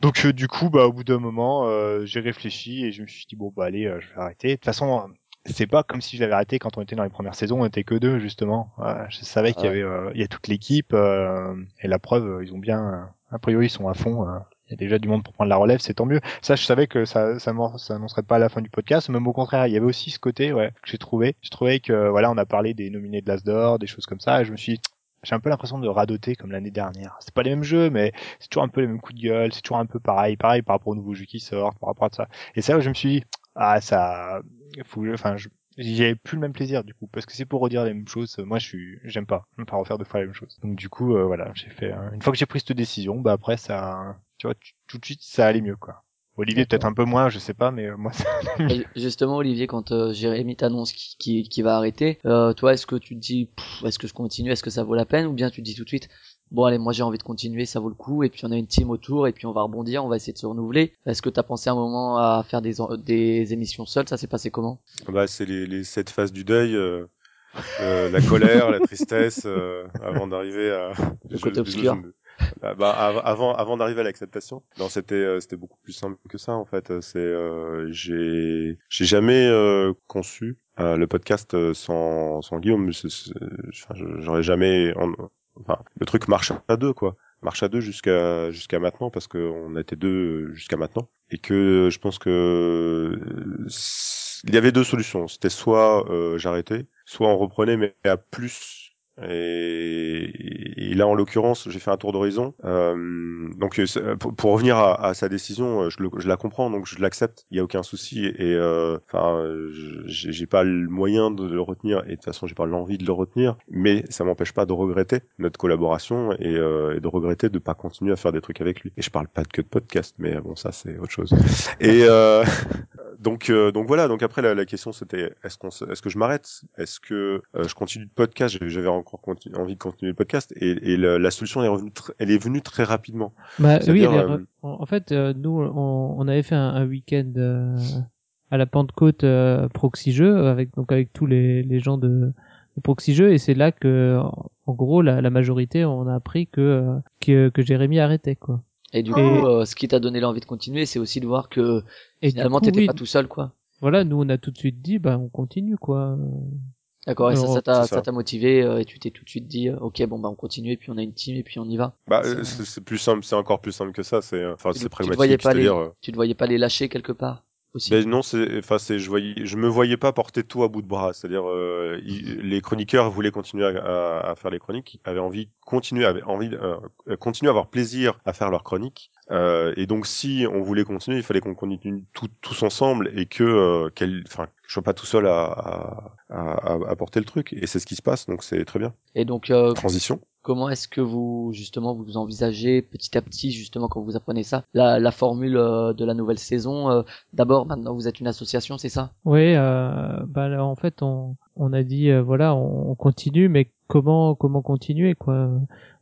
Speaker 5: donc euh, du coup, bah au bout d'un moment, euh, j'ai réfléchi et je me suis dit bon bah allez, euh, je vais arrêter. De toute façon, c'est pas comme si je l'avais arrêté quand on était dans les premières saisons, on était que deux justement. Je savais qu'il y avait, il y a toute l'équipe et la preuve, ils ont bien, a priori, ils sont à fond. Il y a déjà du monde pour prendre la relève, c'est tant mieux. Ça, je savais que ça, ça, ça annoncerait pas à la fin du podcast. Même au contraire, il y avait aussi ce côté, ouais, que j'ai trouvé. Je trouvais que, voilà, on a parlé des nominés de l'As d'or, des choses comme ça, et je me suis dit, j'ai un peu l'impression de radoter comme l'année dernière. C'est pas les mêmes jeux, mais c'est toujours un peu les mêmes coups de gueule, c'est toujours un peu pareil, pareil par rapport aux nouveaux jeux qui sortent, par rapport à ça. Et ça, je me suis dit, ah, ça, faut, enfin, je, j'avais plus le même plaisir du coup, parce que c'est pour redire les mêmes choses. Moi, je suis, j'aime pas, pas refaire deux fois la même chose. Donc du coup, euh, voilà, j'ai fait. euh, une fois que j'ai pris cette décision, bah après ça, tu vois, tu- tout de suite, ça allait mieux quoi. Olivier peut-être un peu moins, je sais pas, mais euh, moi, (laughs) ça...
Speaker 3: Justement, Olivier, quand euh, Jérémy t'annonce qui, qui, qui va arrêter, euh, toi, est-ce que tu te dis, est-ce que je continue, est-ce que ça vaut la peine, ou bien tu te dis tout de suite, bon allez, moi j'ai envie de continuer, ça vaut le coup, et puis on a une team autour, et puis on va rebondir, on va essayer de se renouveler. Est-ce que t'as pensé un moment à faire des, émissions seules? Ça s'est passé comment?
Speaker 4: Bah, c'est les, les sept phases du deuil, euh, euh, la colère, la tristesse, euh, avant d'arriver à
Speaker 3: Le côté
Speaker 4: je-
Speaker 3: obscur.
Speaker 4: je- (laughs) Ah, bah, av- avant, avant d'arriver à l'acceptation. Non, c'était, euh, c'était beaucoup plus simple que ça en fait. C'est, euh, j'ai, j'ai jamais euh, conçu euh, le podcast euh, sans, sans Guillaume. J'aurais jamais. en- Enfin, le truc marche à deux quoi. Marche à deux jusqu'à jusqu'à maintenant parce qu'on était deux jusqu'à maintenant et que je pense que euh, il y avait deux solutions. C'était soit euh, j'arrêtais, soit on reprenait mais à plus. Et, et là, en l'occurrence, j'ai fait un tour d'horizon. Euh, donc, euh, c'est- pour, pour revenir à, à sa décision, euh, je, le- je la comprends, donc je l'accepte. Il y a aucun souci. Et euh, enfin, euh, j'ai pas le moyen de le retenir, et de toute façon, j'ai pas l'envie de le retenir. Mais ça m'empêche pas de regretter notre collaboration et, euh, et de regretter de pas continuer à faire des trucs avec lui. Et je parle pas que de podcast, mais bon, ça c'est autre chose. Et euh, (laughs) donc, euh, donc voilà. Donc après, la, la question c'était est-ce qu'on, est-ce que je m'arrête? Est-ce que euh, je continue le podcast? J'avais- encore continu- envie de continuer le podcast, et, et la, la solution est revenue, elle est venue très rapidement.
Speaker 6: Bah oui,
Speaker 4: C'est-à-dire,
Speaker 6: elle est
Speaker 4: euh,
Speaker 6: en fait, euh, nous, on, on avait fait un, un week-end euh, à la Pentecôte euh, Proxy Jeux avec donc avec tous les, les gens de, de Proxy Jeux et c'est là que en gros, la, la majorité, on a appris que, que, que Jérémy arrêtait, quoi.
Speaker 3: Et du
Speaker 6: Et-
Speaker 3: coup, euh, ce qui t'a donné l'envie de continuer, c'est aussi de voir que
Speaker 6: Et
Speaker 3: finalement t'étais
Speaker 6: oui,
Speaker 3: pas tout seul, quoi.
Speaker 6: Voilà, nous, on a tout de suite dit, bah, on continue, quoi.
Speaker 3: D'accord, et ça,
Speaker 6: Alors,
Speaker 3: ça t'a,
Speaker 4: ça.
Speaker 3: t'a motivé euh, et tu t'es tout de suite dit, euh, ok, bon bah on continue et puis on a une team et puis on y va.
Speaker 4: Bah, euh, c'est c'est plus simple, c'est encore plus simple que ça. C'est, euh, enfin,
Speaker 3: Tu-
Speaker 4: c'est
Speaker 3: tu te voyais
Speaker 4: pragmatique.
Speaker 3: pas les,
Speaker 4: C'est-à-dire, euh,
Speaker 3: tu te voyais pas les lâcher quelque part?
Speaker 4: Ben non, c'est, enfin, c'est, je voyais, je me voyais pas porter tout à bout de bras. C'est-à-dire, euh, les chroniqueurs voulaient continuer à, à- à faire les chroniques, avaient envie continuer, avaient envie euh, continuer à avoir plaisir à faire leurs chroniques. Euh, et donc, si on voulait continuer, il fallait qu'on continue tout, tous ensemble et que, euh, enfin, je sois pas tout seul à, à, à, à porter le truc. Et c'est ce qui se passe, donc c'est très bien.
Speaker 3: Et donc, euh,
Speaker 4: Transition.
Speaker 3: comment est-ce que vous justement vous envisagez petit à petit justement quand vous apprenez ça la, la formule euh, de la nouvelle saison euh, D'abord, maintenant vous êtes une association, c'est ça?
Speaker 6: Oui, euh, bah là, en fait, on, on a dit, euh, voilà, on, on continue, mais comment, comment continuer, quoi?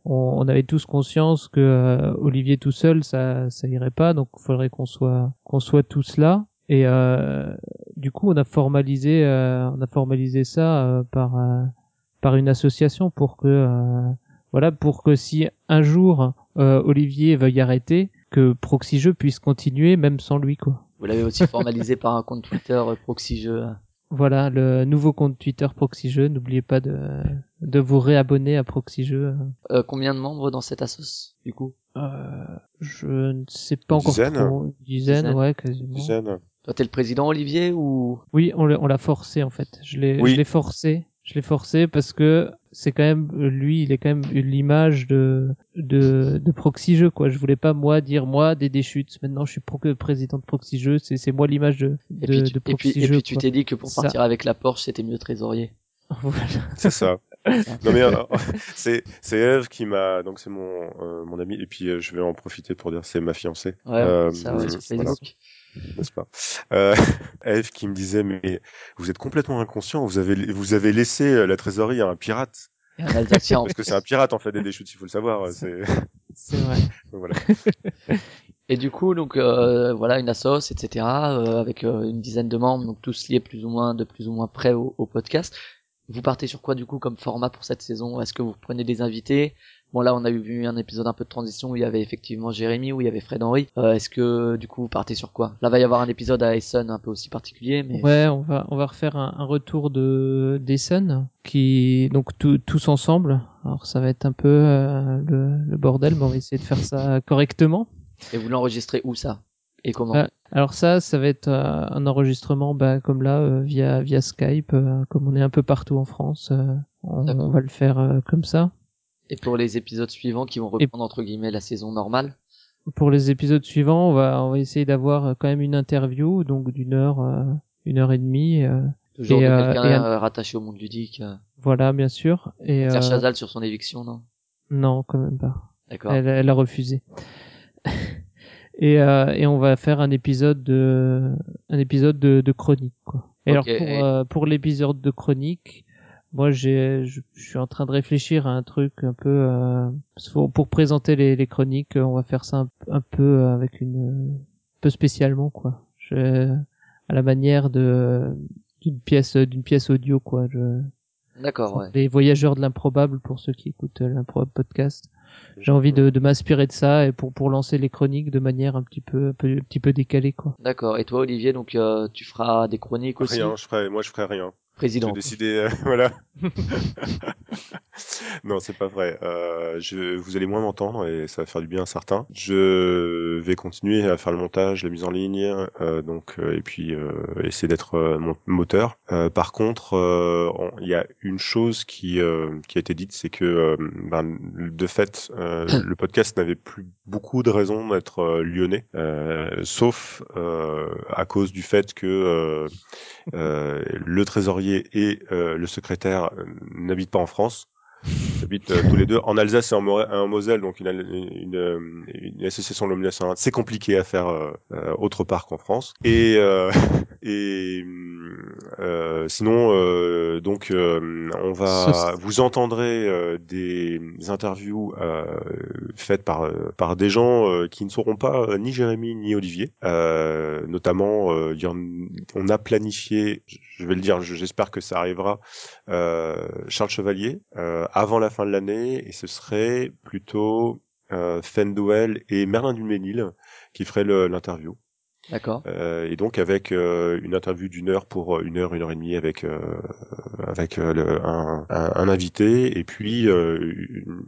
Speaker 6: On, on avait tous conscience que euh, Olivier tout seul, ça, ça irait pas, donc il faudrait qu'on soit, qu'on soit tous là. Et euh, du coup, on a formalisé, euh, on a formalisé ça euh, par, euh, par une association pour que, euh, voilà, pour que si un jour euh, Olivier veuille arrêter, que Proxy Jeux puisse continuer même sans lui, quoi.
Speaker 3: Vous l'avez aussi formalisé par un compte Twitter euh, Proxy Jeux.
Speaker 6: Voilà, le nouveau compte Twitter Proxy Jeux. N'oubliez pas de, de vous réabonner à Proxy Jeux.
Speaker 3: Euh, combien de membres dans cette assos du coup?
Speaker 6: Euh, je ne sais pas encore
Speaker 4: Dizaine.
Speaker 6: trop. Une dizaine,
Speaker 3: Dizaine.
Speaker 6: ouais, quasiment.
Speaker 4: Dizaine.
Speaker 3: Toi t'es le président Olivier ou?
Speaker 6: Oui, on l'a forcé en fait. Je l'ai
Speaker 4: Oui.
Speaker 6: forcé. Je l'ai forcé parce que c'est quand même lui, il est quand même l'image de de de Proxy Jeux quoi. Je voulais pas moi dire moi des déchutes. Maintenant, je suis pro président de Proxy Jeux. C'est c'est moi l'image de
Speaker 3: et
Speaker 6: de,
Speaker 3: puis, tu-
Speaker 6: de
Speaker 3: et puis,
Speaker 6: Proxy
Speaker 3: et puis tu t'es dit que pour
Speaker 6: Ça.
Speaker 3: partir avec la Porsche c'était mieux trésorier. (laughs)
Speaker 6: Voilà.
Speaker 4: C'est ça. (laughs) non mais euh, (laughs) c'est c'est Eve qui m'a donc c'est mon euh, mon ami et puis euh, je vais en profiter pour dire c'est ma fiancée
Speaker 3: Ouais,
Speaker 4: Euh,
Speaker 3: ça ouais,
Speaker 4: voilà. N'est-ce pas? Euh, (laughs) Eve qui me disait mais vous êtes complètement inconscient vous avez vous avez laissé la trésorerie à un pirate parce que c'est un pirate en fait des déchutes il faut le savoir c'est
Speaker 6: C'est vrai.
Speaker 4: voilà
Speaker 3: Et du coup, donc euh, voilà, une assos, etc., euh, avec euh, une dizaine de membres, donc tous liés plus ou moins, de plus ou moins près au, au podcast. Vous partez sur quoi du coup comme format pour cette saison? Est-ce que vous prenez des invités? Bon là, on a eu vu un épisode un peu de transition où il y avait effectivement Jérémy, où il y avait Fred Henry. Euh, Est-ce que du coup vous partez sur quoi? Là, va y avoir un épisode à Essen un peu aussi particulier, mais
Speaker 6: Ouais, on va on va refaire un, un retour de d'Essen qui donc tout- tous ensemble. Alors ça va être un peu euh, le, le bordel, mais on va essayer de faire ça correctement.
Speaker 3: et vous l'enregistrez où ça? Et comment
Speaker 6: Ouais. Alors ça, ça va être euh, un enregistrement, bah, comme là euh, via via Skype, euh, comme on est un peu partout en France, euh, on, on va le faire euh, comme ça.
Speaker 3: Et pour les épisodes suivants qui vont reprendre entre guillemets la saison normale?
Speaker 6: Pour les épisodes suivants, on va on va essayer d'avoir euh, quand même une interview, donc d'une heure, euh, une heure et demie. euh,
Speaker 3: Toujours
Speaker 6: euh,
Speaker 3: quelqu'un
Speaker 6: un-
Speaker 3: euh, rattaché au monde ludique euh,
Speaker 6: voilà, bien sûr. Et euh,
Speaker 3: Chazal sur son éviction, non?
Speaker 6: Non, quand même pas.
Speaker 3: D'accord.
Speaker 6: Elle, elle a refusé. (laughs) et, euh, et on va faire un épisode de un épisode de, de chronique quoi. Et alors pour euh, pour l'épisode de chronique, moi j'ai je, je suis en train de réfléchir à un truc un peu euh, pour présenter les, les chroniques, on va faire ça un, un peu avec une un peu spécialement quoi. Je, à la manière de d'une pièce d'une pièce audio quoi. Je,
Speaker 3: D'accord, ouais.
Speaker 6: les voyageurs de l'improbable pour ceux qui écoutent euh, l'improbable podcast. J'ai envie de, de m'inspirer de ça et pour pour lancer les chroniques de manière un petit peu un, peu, un petit peu décalée quoi.
Speaker 3: D'accord. Et toi, Olivier, donc euh, tu feras des chroniques aussi?
Speaker 4: rien je ferai moi je ferai rien
Speaker 3: Président.
Speaker 4: Décidé, euh, (laughs) voilà. (laughs) non, c'est pas vrai. Euh, je, vous allez moins m'entendre et ça va faire du bien à certains. Je vais continuer à faire le montage, la mise en ligne, euh, donc euh, et puis euh, essayer d'être euh, mon moteur. Euh, par contre, euh, on- il y a une chose qui euh, qui a été dite, c'est que ben, de fait, euh, le podcast n'avait plus beaucoup de raisons d'être lyonnais, euh, sauf euh, à cause du fait que euh, euh, le trésorier et euh, le secrétaire euh, n'habitent pas en France. Ils habitent euh, tous les deux en Alsace et en, Moselle, donc une, une, une association de l'Omnia C'est compliqué à faire autre part qu'en France. Et, (laughs) et sinon, donc, on va, vous entendrez des interviews faites par par des gens qui ne seront pas ni Jérémy ni Olivier. Notamment, on a planifié, je vais le dire, je- j'espère que ça arrivera, euh, Charles Chevalier euh, avant la fin de l'année, et ce serait plutôt euh, et Merlin Duménil qui feraient l'interview.
Speaker 3: D'accord.
Speaker 4: Euh, et donc avec euh, une interview d'une heure pour euh, une heure, une heure et demie avec euh, avec euh, le- un, un, un invité et puis euh,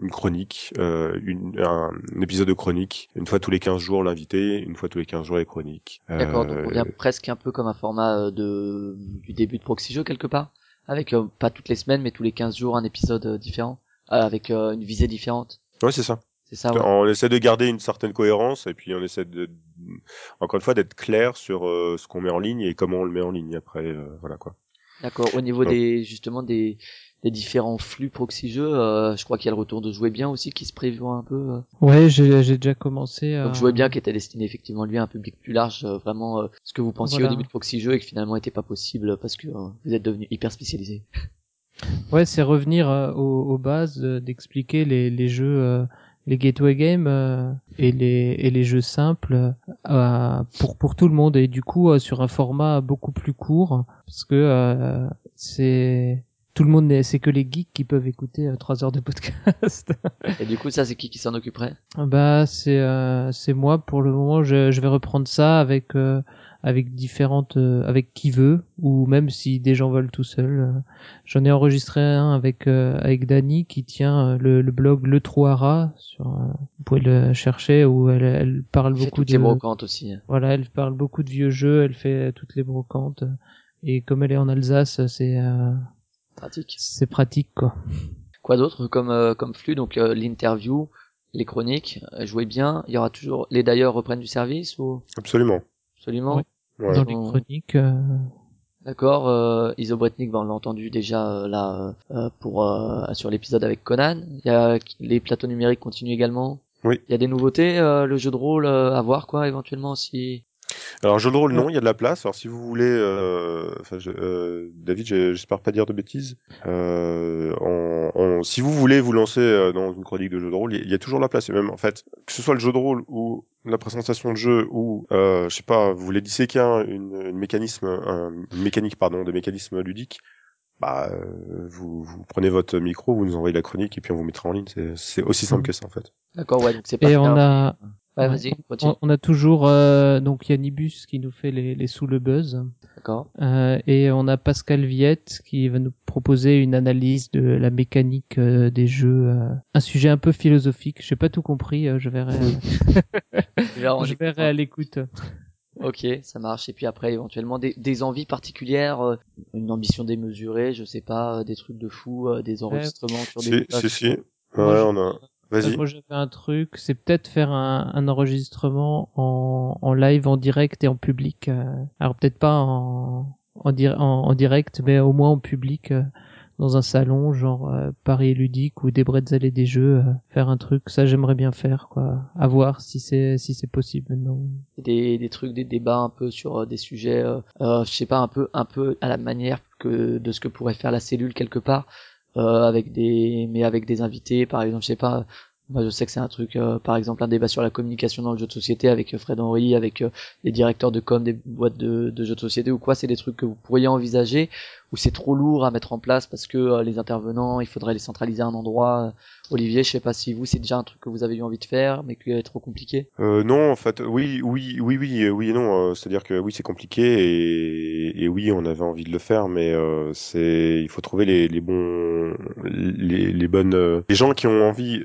Speaker 4: une, chronique, euh, une, un, un épisode de chronique, une fois tous les 15 jours l'invité, une fois tous les 15 jours les chroniques.
Speaker 3: D'accord, donc on vient presque un peu comme un format de du début de Proxy Jeux quelque part, avec euh, pas toutes les semaines mais tous les 15 jours un épisode euh, différent, euh, avec une visée différente.
Speaker 4: Ouais, c'est ça.
Speaker 3: C'est ça, ouais.
Speaker 4: On essaie de garder une certaine cohérence et puis on essaie de, encore une fois, d'être clair sur euh, ce qu'on met en ligne et comment on le met en ligne. Après, euh, voilà quoi.
Speaker 3: D'accord. Au niveau
Speaker 4: Donc-
Speaker 3: des justement des des différents flux Proxy Jeux, euh, je crois qu'il y a le retour de Jouer Bien aussi qui se prévoit un peu. euh.
Speaker 6: Ouais, j'ai déjà commencé.
Speaker 3: Donc Jouer Bien qui était destiné effectivement lui à un public plus large, euh, vraiment euh, ce que vous pensiez
Speaker 6: Voilà.
Speaker 3: au début de Proxy Jeux et que finalement était pas possible parce que euh, vous êtes devenu hyper spécialisé.
Speaker 6: Ouais, c'est revenir euh, aux, aux bases, euh, d'expliquer les, les jeux, euh, les gateway games euh, et les et les jeux simples euh, pour pour tout le monde et du coup euh, sur un format beaucoup plus court parce que euh, c'est tout le monde c'est que les geeks qui peuvent écouter euh, trois heures de podcast. (laughs)
Speaker 3: Et du coup ça c'est qui qui s'en occuperait?
Speaker 6: Bah c'est euh, c'est moi pour le moment. Je je vais reprendre ça avec euh, avec différentes euh, avec qui veut ou même si des gens veulent tout seul. euh. J'en ai enregistré un avec euh, avec Dani qui tient euh, le, le blog Le Trouara sur euh, vous pouvez le chercher où elle, elle parle
Speaker 3: Elle
Speaker 6: beaucoup
Speaker 3: toutes les
Speaker 6: de
Speaker 3: brocantes aussi. hein.
Speaker 6: voilà, elle parle beaucoup de vieux jeux, elle fait toutes les brocantes et comme elle est en Alsace, c'est euh,
Speaker 3: Pratique.
Speaker 6: c'est pratique quoi.
Speaker 3: Quoi d'autre comme euh, comme flux? Donc euh, l'interview, les chroniques, jouez bien. Il y aura toujours les d'ailleurs reprennent du service ou?
Speaker 4: Absolument.
Speaker 3: Absolument.
Speaker 6: Oui.
Speaker 4: Ouais.
Speaker 6: Dans les
Speaker 3: On-
Speaker 6: chroniques euh,
Speaker 3: D'accord. Euh, Isobretnik, ben, on l'a entendu déjà euh, là euh, euh, pour euh, sur l'épisode avec Conan. Il y a les plateaux numériques continuent également.
Speaker 4: Oui.
Speaker 3: Il y a des nouveautés, euh, le jeu de rôle euh, à voir quoi éventuellement si.
Speaker 4: Alors jeu de rôle, non, il y a de la place. Alors si vous voulez, euh, enfin, je- euh, David, j'espère pas dire de bêtises. Euh, en- en- si vous voulez vous lancer dans une chronique de jeu de rôle, il y, y a toujours de la place. Et même en fait, que ce soit le jeu de rôle ou la présentation de jeu ou, euh, je sais pas, vous voulez disséquer un- une, une mécanisme, un- une mécanique pardon, des mécanismes ludiques. Bah, euh, vous, vous prenez votre micro, vous nous envoyez la chronique et puis on vous mettra en ligne. C'est- C'est aussi simple
Speaker 6: Mhm.
Speaker 4: que ça en fait.
Speaker 3: D'accord, ouais, donc c'est pas.
Speaker 6: et on a
Speaker 3: Ouais, vas-y, continue.
Speaker 6: on, on a toujours euh, donc Yannibus qui nous fait les, les sous le buzz.
Speaker 3: D'accord.
Speaker 6: Euh, et on a Pascal Viette qui va nous proposer une analyse de la mécanique euh, des jeux, euh, un sujet un peu philosophique. J'ai pas tout compris, euh, je verrai, (laughs) je verrai à l'écoute.
Speaker 3: Ok, ça marche. Et puis après, éventuellement, des, des envies particulières, euh, une ambition démesurée, je sais pas, euh, des trucs de fou, euh, des enregistrements sur
Speaker 4: Si,
Speaker 3: des.
Speaker 4: si, si. Ouais,
Speaker 6: Moi, je-
Speaker 4: on a. Vas-y.
Speaker 6: Moi j'avais un truc, c'est peut-être faire un, un enregistrement en, en live, en direct et en public. euh, alors peut-être pas en, en, en, en direct, mais au moins en public, euh, dans un salon, genre euh, Paris ludique ou des bretzels et des jeux, euh, faire un truc. Ça j'aimerais bien faire, quoi. À voir si c'est si c'est possible. Non.
Speaker 3: des, des trucs, des débats un peu sur euh, des sujets, euh, euh, je sais pas, un peu, un peu à la manière que de ce que pourrait faire la cellule quelque part, euh, avec des, mais avec des invités, par exemple, je sais pas. Je sais que c'est un truc, euh, par exemple, un débat sur la communication dans le jeu de société avec euh, Fred Henry, avec euh, les directeurs de com des boîtes de, de jeux de société ou quoi. C'est des trucs que vous pourriez envisager ou c'est trop lourd à mettre en place parce que les intervenants, il faudrait les centraliser à un endroit. Olivier, je sais pas si vous, c'est déjà un truc que vous avez eu envie de faire, mais qui est trop compliqué?
Speaker 4: Euh, non, en fait, oui, oui, oui, oui, oui et non. C'est-à-dire que oui, c'est compliqué et, oui, on avait envie de le faire, mais euh, c'est, il faut trouver les, bons, les, les bonnes, les gens qui ont envie.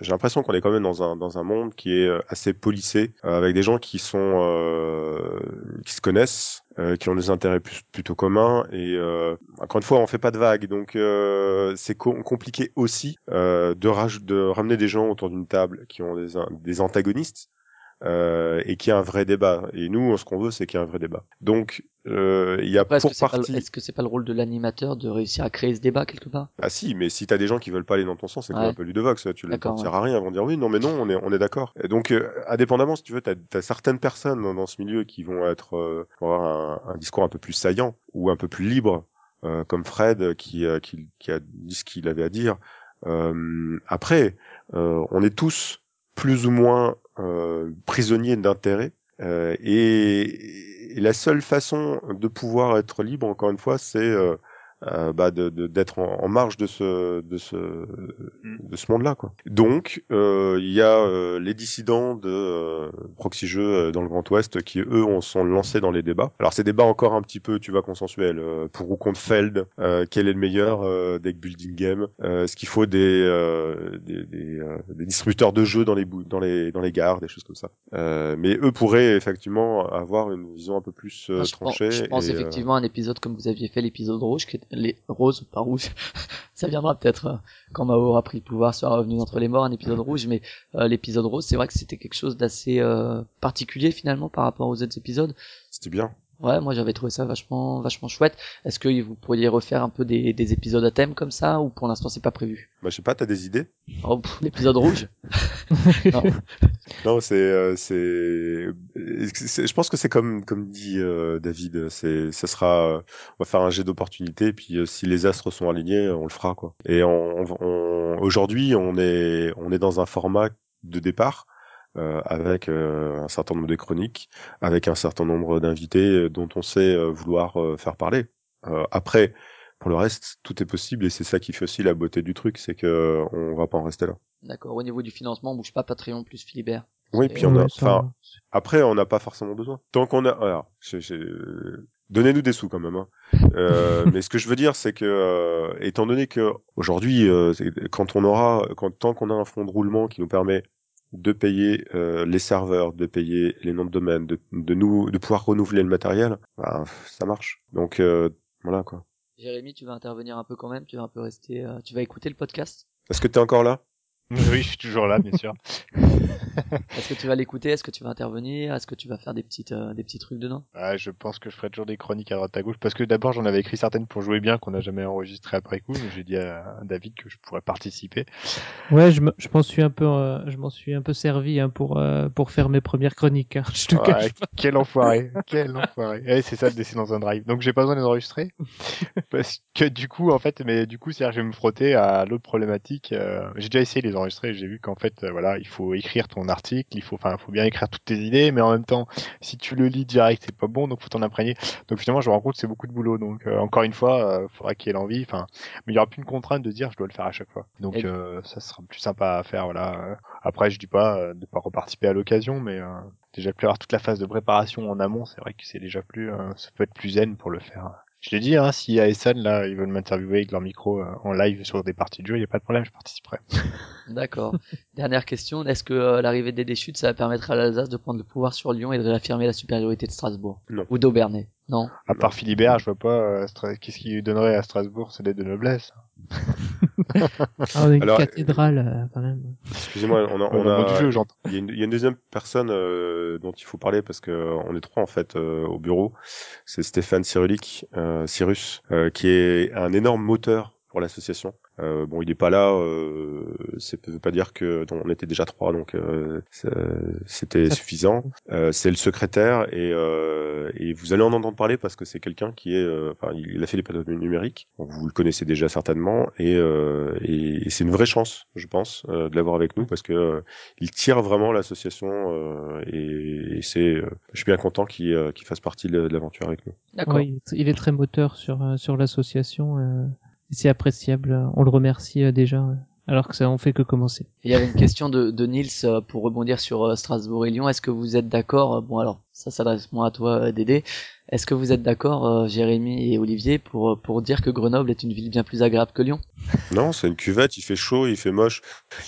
Speaker 4: J'ai l'impression qu'on est quand même dans un dans un monde qui est euh, assez policé, euh, avec des gens qui sont euh, qui se connaissent, euh, qui ont des intérêts plus- plutôt communs et euh, encore une fois, on fait pas de vagues, donc euh, c'est co- compliqué aussi de, de ramener des gens autour d'une table qui ont des, des antagonistes. Euh, et qu'il y ait un vrai débat. Et nous, ce qu'on veut, c'est qu'il y ait un vrai débat. Donc, euh, il y a
Speaker 3: est-ce
Speaker 4: pour
Speaker 3: pas,
Speaker 4: partie.
Speaker 3: est-ce que c'est pas le rôle de l'animateur de réussir à créer ce débat quelque part?
Speaker 4: Ah si, mais si t'as des gens qui veulent pas aller dans ton sens, c'est comme
Speaker 3: Ouais.
Speaker 4: un peu Ludovox, tu les sert à rien, ils vont dire oui, non, mais non, on est, on est d'accord. Et donc, euh, indépendamment, si tu veux, t'as as certaines personnes dans, dans ce milieu qui vont être, euh, avoir un, un discours un peu plus saillant ou un peu plus libre, euh, comme Fred qui, euh, qui, qui a dit ce qu'il avait à dire. Euh, après, euh, on est tous plus ou moins euh, prisonniers d'intérêts. Euh, et, et la seule façon de pouvoir être libre, encore une fois, c'est euh, bah, de- de- d'être en, en marge de ce de ce de ce monde-là quoi. Donc euh, il y a euh, les dissidents de euh, proxy jeux euh, dans le Grand Ouest qui eux on sont lancés dans les débats. Alors ces débats encore un petit peu tu vois consensuels euh, pour ou contre Feld, euh, quel est le meilleur euh, deck building game, euh, est-ce qu'il faut des euh, des, des, euh, des distributeurs de jeux dans les dans les dans les gares, des choses comme ça. Euh, mais eux pourraient effectivement avoir une vision un peu plus euh,
Speaker 3: Moi, je pense,
Speaker 4: tranchée.
Speaker 3: je pense
Speaker 4: et,
Speaker 3: effectivement à un épisode comme vous aviez fait l'épisode rouge, qui est les roses, pas rouge. (laughs) ça viendra peut-être euh, quand Mao aura pris le pouvoir, sera revenu d'entre les morts, un épisode (laughs) rouge. Mais euh, l'épisode rose, c'est vrai que c'était quelque chose d'assez euh, particulier finalement par rapport aux autres épisodes.
Speaker 4: C'était bien.
Speaker 3: Ouais, moi j'avais trouvé ça vachement, vachement chouette. Est-ce que vous pourriez refaire un peu des, des épisodes à thème comme ça, ou pour l'instant c'est pas prévu?
Speaker 4: Bah, je sais pas, t'as des idées?
Speaker 3: Oh, l'épisode rouge. (laughs) Non. (laughs)
Speaker 4: Non, c'est, euh, c'est, je pense que c'est comme, comme dit euh, David, c'est, ça sera, euh, on va faire un jet d'opportunité, puis si les astres sont alignés, on le fera quoi. Et on, on- aujourd'hui, on est, on est dans un format de départ. Euh, avec euh, un certain nombre de chroniques, avec un certain nombre d'invités euh, dont on sait euh, vouloir euh, faire parler. Euh, après, pour le reste, tout est possible et c'est ça qui fait aussi la beauté du truc, c'est que euh, on va pas en rester là.
Speaker 3: D'accord. Au niveau du financement, on bouge pas Patreon plus Philibert.
Speaker 4: Oui, puis on a, enfin, après, on n'a pas forcément besoin. Tant qu'on a, alors, donnez-nous des sous quand même. Hein. Euh, (laughs) mais ce que je veux dire, c'est que, euh, étant donné que aujourd'hui, euh, quand on aura, quand tant qu'on a un fonds de roulement qui nous permet de payer euh, les serveurs, de payer les noms de domaine, de, de nous, de pouvoir renouveler le matériel, bah, ça marche. Donc euh, voilà quoi.
Speaker 3: Jérémy, tu vas intervenir un peu quand même. Tu vas un peu rester. euh, tu vas écouter le podcast?
Speaker 4: Est-ce que t'es encore là?
Speaker 5: Oui, je suis toujours là, bien sûr. (laughs) (laughs)
Speaker 3: Est-ce que tu vas l'écouter? Est-ce que tu vas intervenir? Est-ce que tu vas faire des petites, euh, des petits trucs dedans?
Speaker 5: Ah, je pense que je ferai toujours des chroniques à droite à gauche parce que d'abord j'en avais écrit certaines pour jouer bien qu'on n'a jamais enregistré après coup. mais J'ai dit à David que je pourrais participer.
Speaker 6: Ouais, je me- je m'en suis un peu, euh, je m'en suis un peu servi hein, pour euh, pour faire mes premières chroniques. hein. (laughs) Je te
Speaker 5: Ouais,
Speaker 6: cache pas.
Speaker 5: quel enfoiré, quel enfoiré. Eh, c'est ça de laisser dans un drive. Donc j'ai pas besoin de les enregistrer (laughs) parce que du coup en fait, mais du coup c'est je vais me frotter à l'autre problématique. euh, j'ai déjà essayé de les enregistrer. J'ai vu qu'en fait euh, voilà, il faut écrire ton article, il faut enfin faut bien écrire toutes tes idées, mais en même temps si tu le lis direct c'est pas bon, donc faut t'en imprégner. Donc finalement je me rends compte c'est beaucoup de boulot. Donc euh, encore une fois, euh, faudra qu'il y ait l'envie. Enfin, mais il y aura plus une contrainte de dire je dois le faire à chaque fois. Donc
Speaker 3: Et-
Speaker 5: euh, ça sera plus sympa à faire. Voilà. Après je dis pas euh, de pas reparticiper à l'occasion, mais euh, déjà plus avoir toute la phase de préparation en amont, c'est vrai que c'est déjà plus, euh, ça peut être plus zen pour le faire. Je l'ai dit, hein, si ASN là, ils veulent m'interviewer avec leur micro euh, en live sur des parties de jeu, il y a pas de problème, je participerai. (laughs)
Speaker 3: D'accord. Dernière question. Est-ce que euh, l'arrivée des déchutes, ça va permettre à l'Alsace de prendre le pouvoir sur Lyon et de réaffirmer la supériorité de Strasbourg?
Speaker 4: Non.
Speaker 3: Ou d'Aubernay Non?
Speaker 5: À part Philibert, je vois pas euh, Stra- qu'est-ce qui lui donnerait à Strasbourg, c'est des de noblesse.
Speaker 6: Ah, une
Speaker 4: Alors,
Speaker 6: cathédrale euh, quand même.
Speaker 4: Excusez-moi, on a, on a,
Speaker 5: du jeu, j'entends.
Speaker 4: Il y, a une, il y a une deuxième personne euh, dont il faut parler parce que euh, on est trois en fait euh, au bureau. C'est Stéphane Cyrulic, euh, Cyrus, euh, qui est un énorme moteur pour l'association. Euh, bon, il est pas là, euh, ça veut pas dire que on était déjà trois, donc euh, c'était suffisant. Euh, c'est le secrétaire et, euh, et vous allez en entendre parler parce que c'est quelqu'un qui est, euh, enfin, il a fait les patronymes numériques, donc vous le connaissez déjà certainement et, euh, et, et c'est une vraie chance, je pense, euh, de l'avoir avec nous parce que euh, il tire vraiment l'association euh, et, et c'est, euh, je suis bien content qu'il euh, qu'il fasse partie de, l'aventure avec nous.
Speaker 3: D'accord.
Speaker 6: Ouais, il, est, très moteur sur euh, sur l'association. Euh, c'est appréciable. On le remercie euh, déjà, euh, alors que ça on fait que commencer.
Speaker 3: Il y avait une question de, de Nils euh, pour rebondir sur euh, Strasbourg et Lyon. Est-ce que vous êtes d'accord? Euh, Bon alors, ça s'adresse moins à toi, euh, Dédé. Est-ce que vous êtes d'accord, euh, Jérémy et Olivier, pour euh, pour dire que Grenoble est une ville bien plus agréable que Lyon?
Speaker 4: Non, c'est une cuvette, il fait chaud, il fait moche.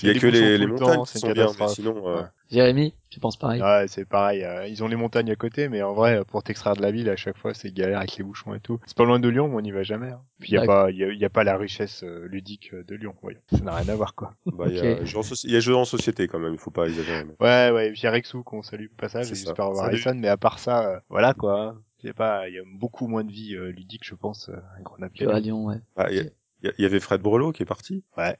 Speaker 4: Il y a que les, montagnes
Speaker 5: temps,
Speaker 4: qui
Speaker 5: c'est
Speaker 4: sont bien, mais sinon, euh,
Speaker 5: Ouais.
Speaker 3: Jérémy, tu penses pareil?
Speaker 5: Ouais, c'est pareil. euh, ils ont les montagnes à côté, mais en vrai, pour t'extraire de la ville, à chaque fois, c'est galère avec les bouchons et tout. C'est pas loin de Lyon, mais on n'y va jamais. hein. Puis il y a pas, il y a, y a pas la richesse ludique de Lyon. voyons. Ça n'a rien à voir, quoi. (laughs)
Speaker 4: Bah, il y a
Speaker 3: Ok.
Speaker 4: jeux en soci- il y a jeux en société quand même, il faut pas exagérer. mais-
Speaker 5: Ouais, ouais. Y a Rexou qu'on salue au passage.
Speaker 4: C'est
Speaker 5: et
Speaker 4: ça.
Speaker 5: J'espère avoir
Speaker 4: Salut.
Speaker 5: Harrison, mais à part ça, euh, voilà quoi. C'est pas, il y a beaucoup moins de vie euh, ludique, je pense, euh, à Grenoble.
Speaker 3: Que à Lyon, ouais.
Speaker 4: Ah, il y, avait Fred Brelo qui est parti,
Speaker 5: Ouais.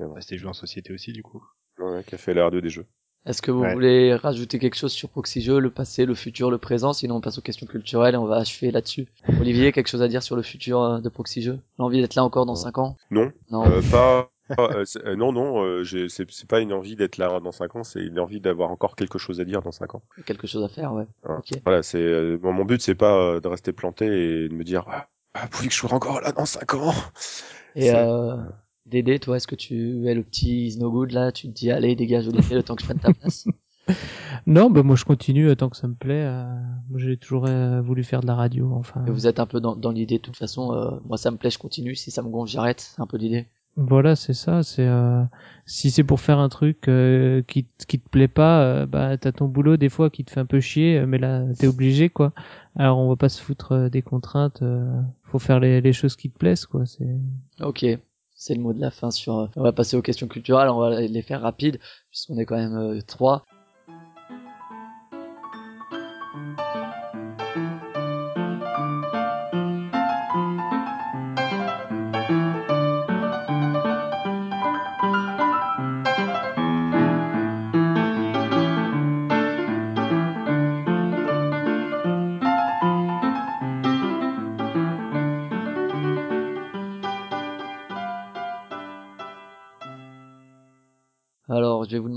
Speaker 5: Bah, C'était joué en société aussi, du coup.
Speaker 4: ouais, qui a fait l'R2 des jeux.
Speaker 3: Est-ce que vous
Speaker 5: Ouais.
Speaker 3: voulez rajouter quelque chose sur Proxy Jeux, le passé, le futur, le présent? Sinon, on passe aux questions culturelles et on va achever là-dessus. (laughs) Olivier, quelque chose à dire sur le futur euh, de Proxy Jeux? L'envie d'être là encore dans 5 ans?
Speaker 4: Non,
Speaker 3: Non.
Speaker 4: euh, pas. Pas, euh, euh, non, non, euh, j'ai- c'est c'est pas une envie d'être là dans 5 ans, c'est une envie d'avoir encore quelque chose à dire dans 5 ans.
Speaker 3: Quelque chose à faire, ouais.
Speaker 4: Voilà.
Speaker 3: Ok.
Speaker 4: Voilà, c'est euh, bon, mon but, c'est pas euh, de rester planté et de me dire ah, ah, vous voulez que je sois encore là dans 5 ans (laughs)
Speaker 3: Et
Speaker 4: C'est-
Speaker 3: euh, Dédé, toi, est-ce que tu es le petit is no good là? Tu te dis, allez, dégage Olivier le temps que je prenne ta place (laughs)
Speaker 6: Non, bah moi je continue euh, tant que ça me plaît. euh, moi j'ai toujours euh, voulu faire de la radio, enfin.
Speaker 3: Et Vous êtes un peu dans, dans l'idée, de toute façon, euh, moi ça me plaît, je continue. Si ça me gonfle, j'arrête. C'est un peu l'idée.
Speaker 6: Voilà, c'est ça. C'est euh, si c'est pour faire un truc euh, qui qui te plaît pas, euh, bah t'as ton boulot des fois qui te fait un peu chier, euh, mais là t'es obligé quoi. Alors on va pas se foutre euh, des contraintes. euh, faut faire les, les choses qui te plaisent quoi. C'est
Speaker 3: Ok. C'est le mot de la fin sur. On va passer aux questions culturelles. On va les faire rapides puisqu'on est quand même trois.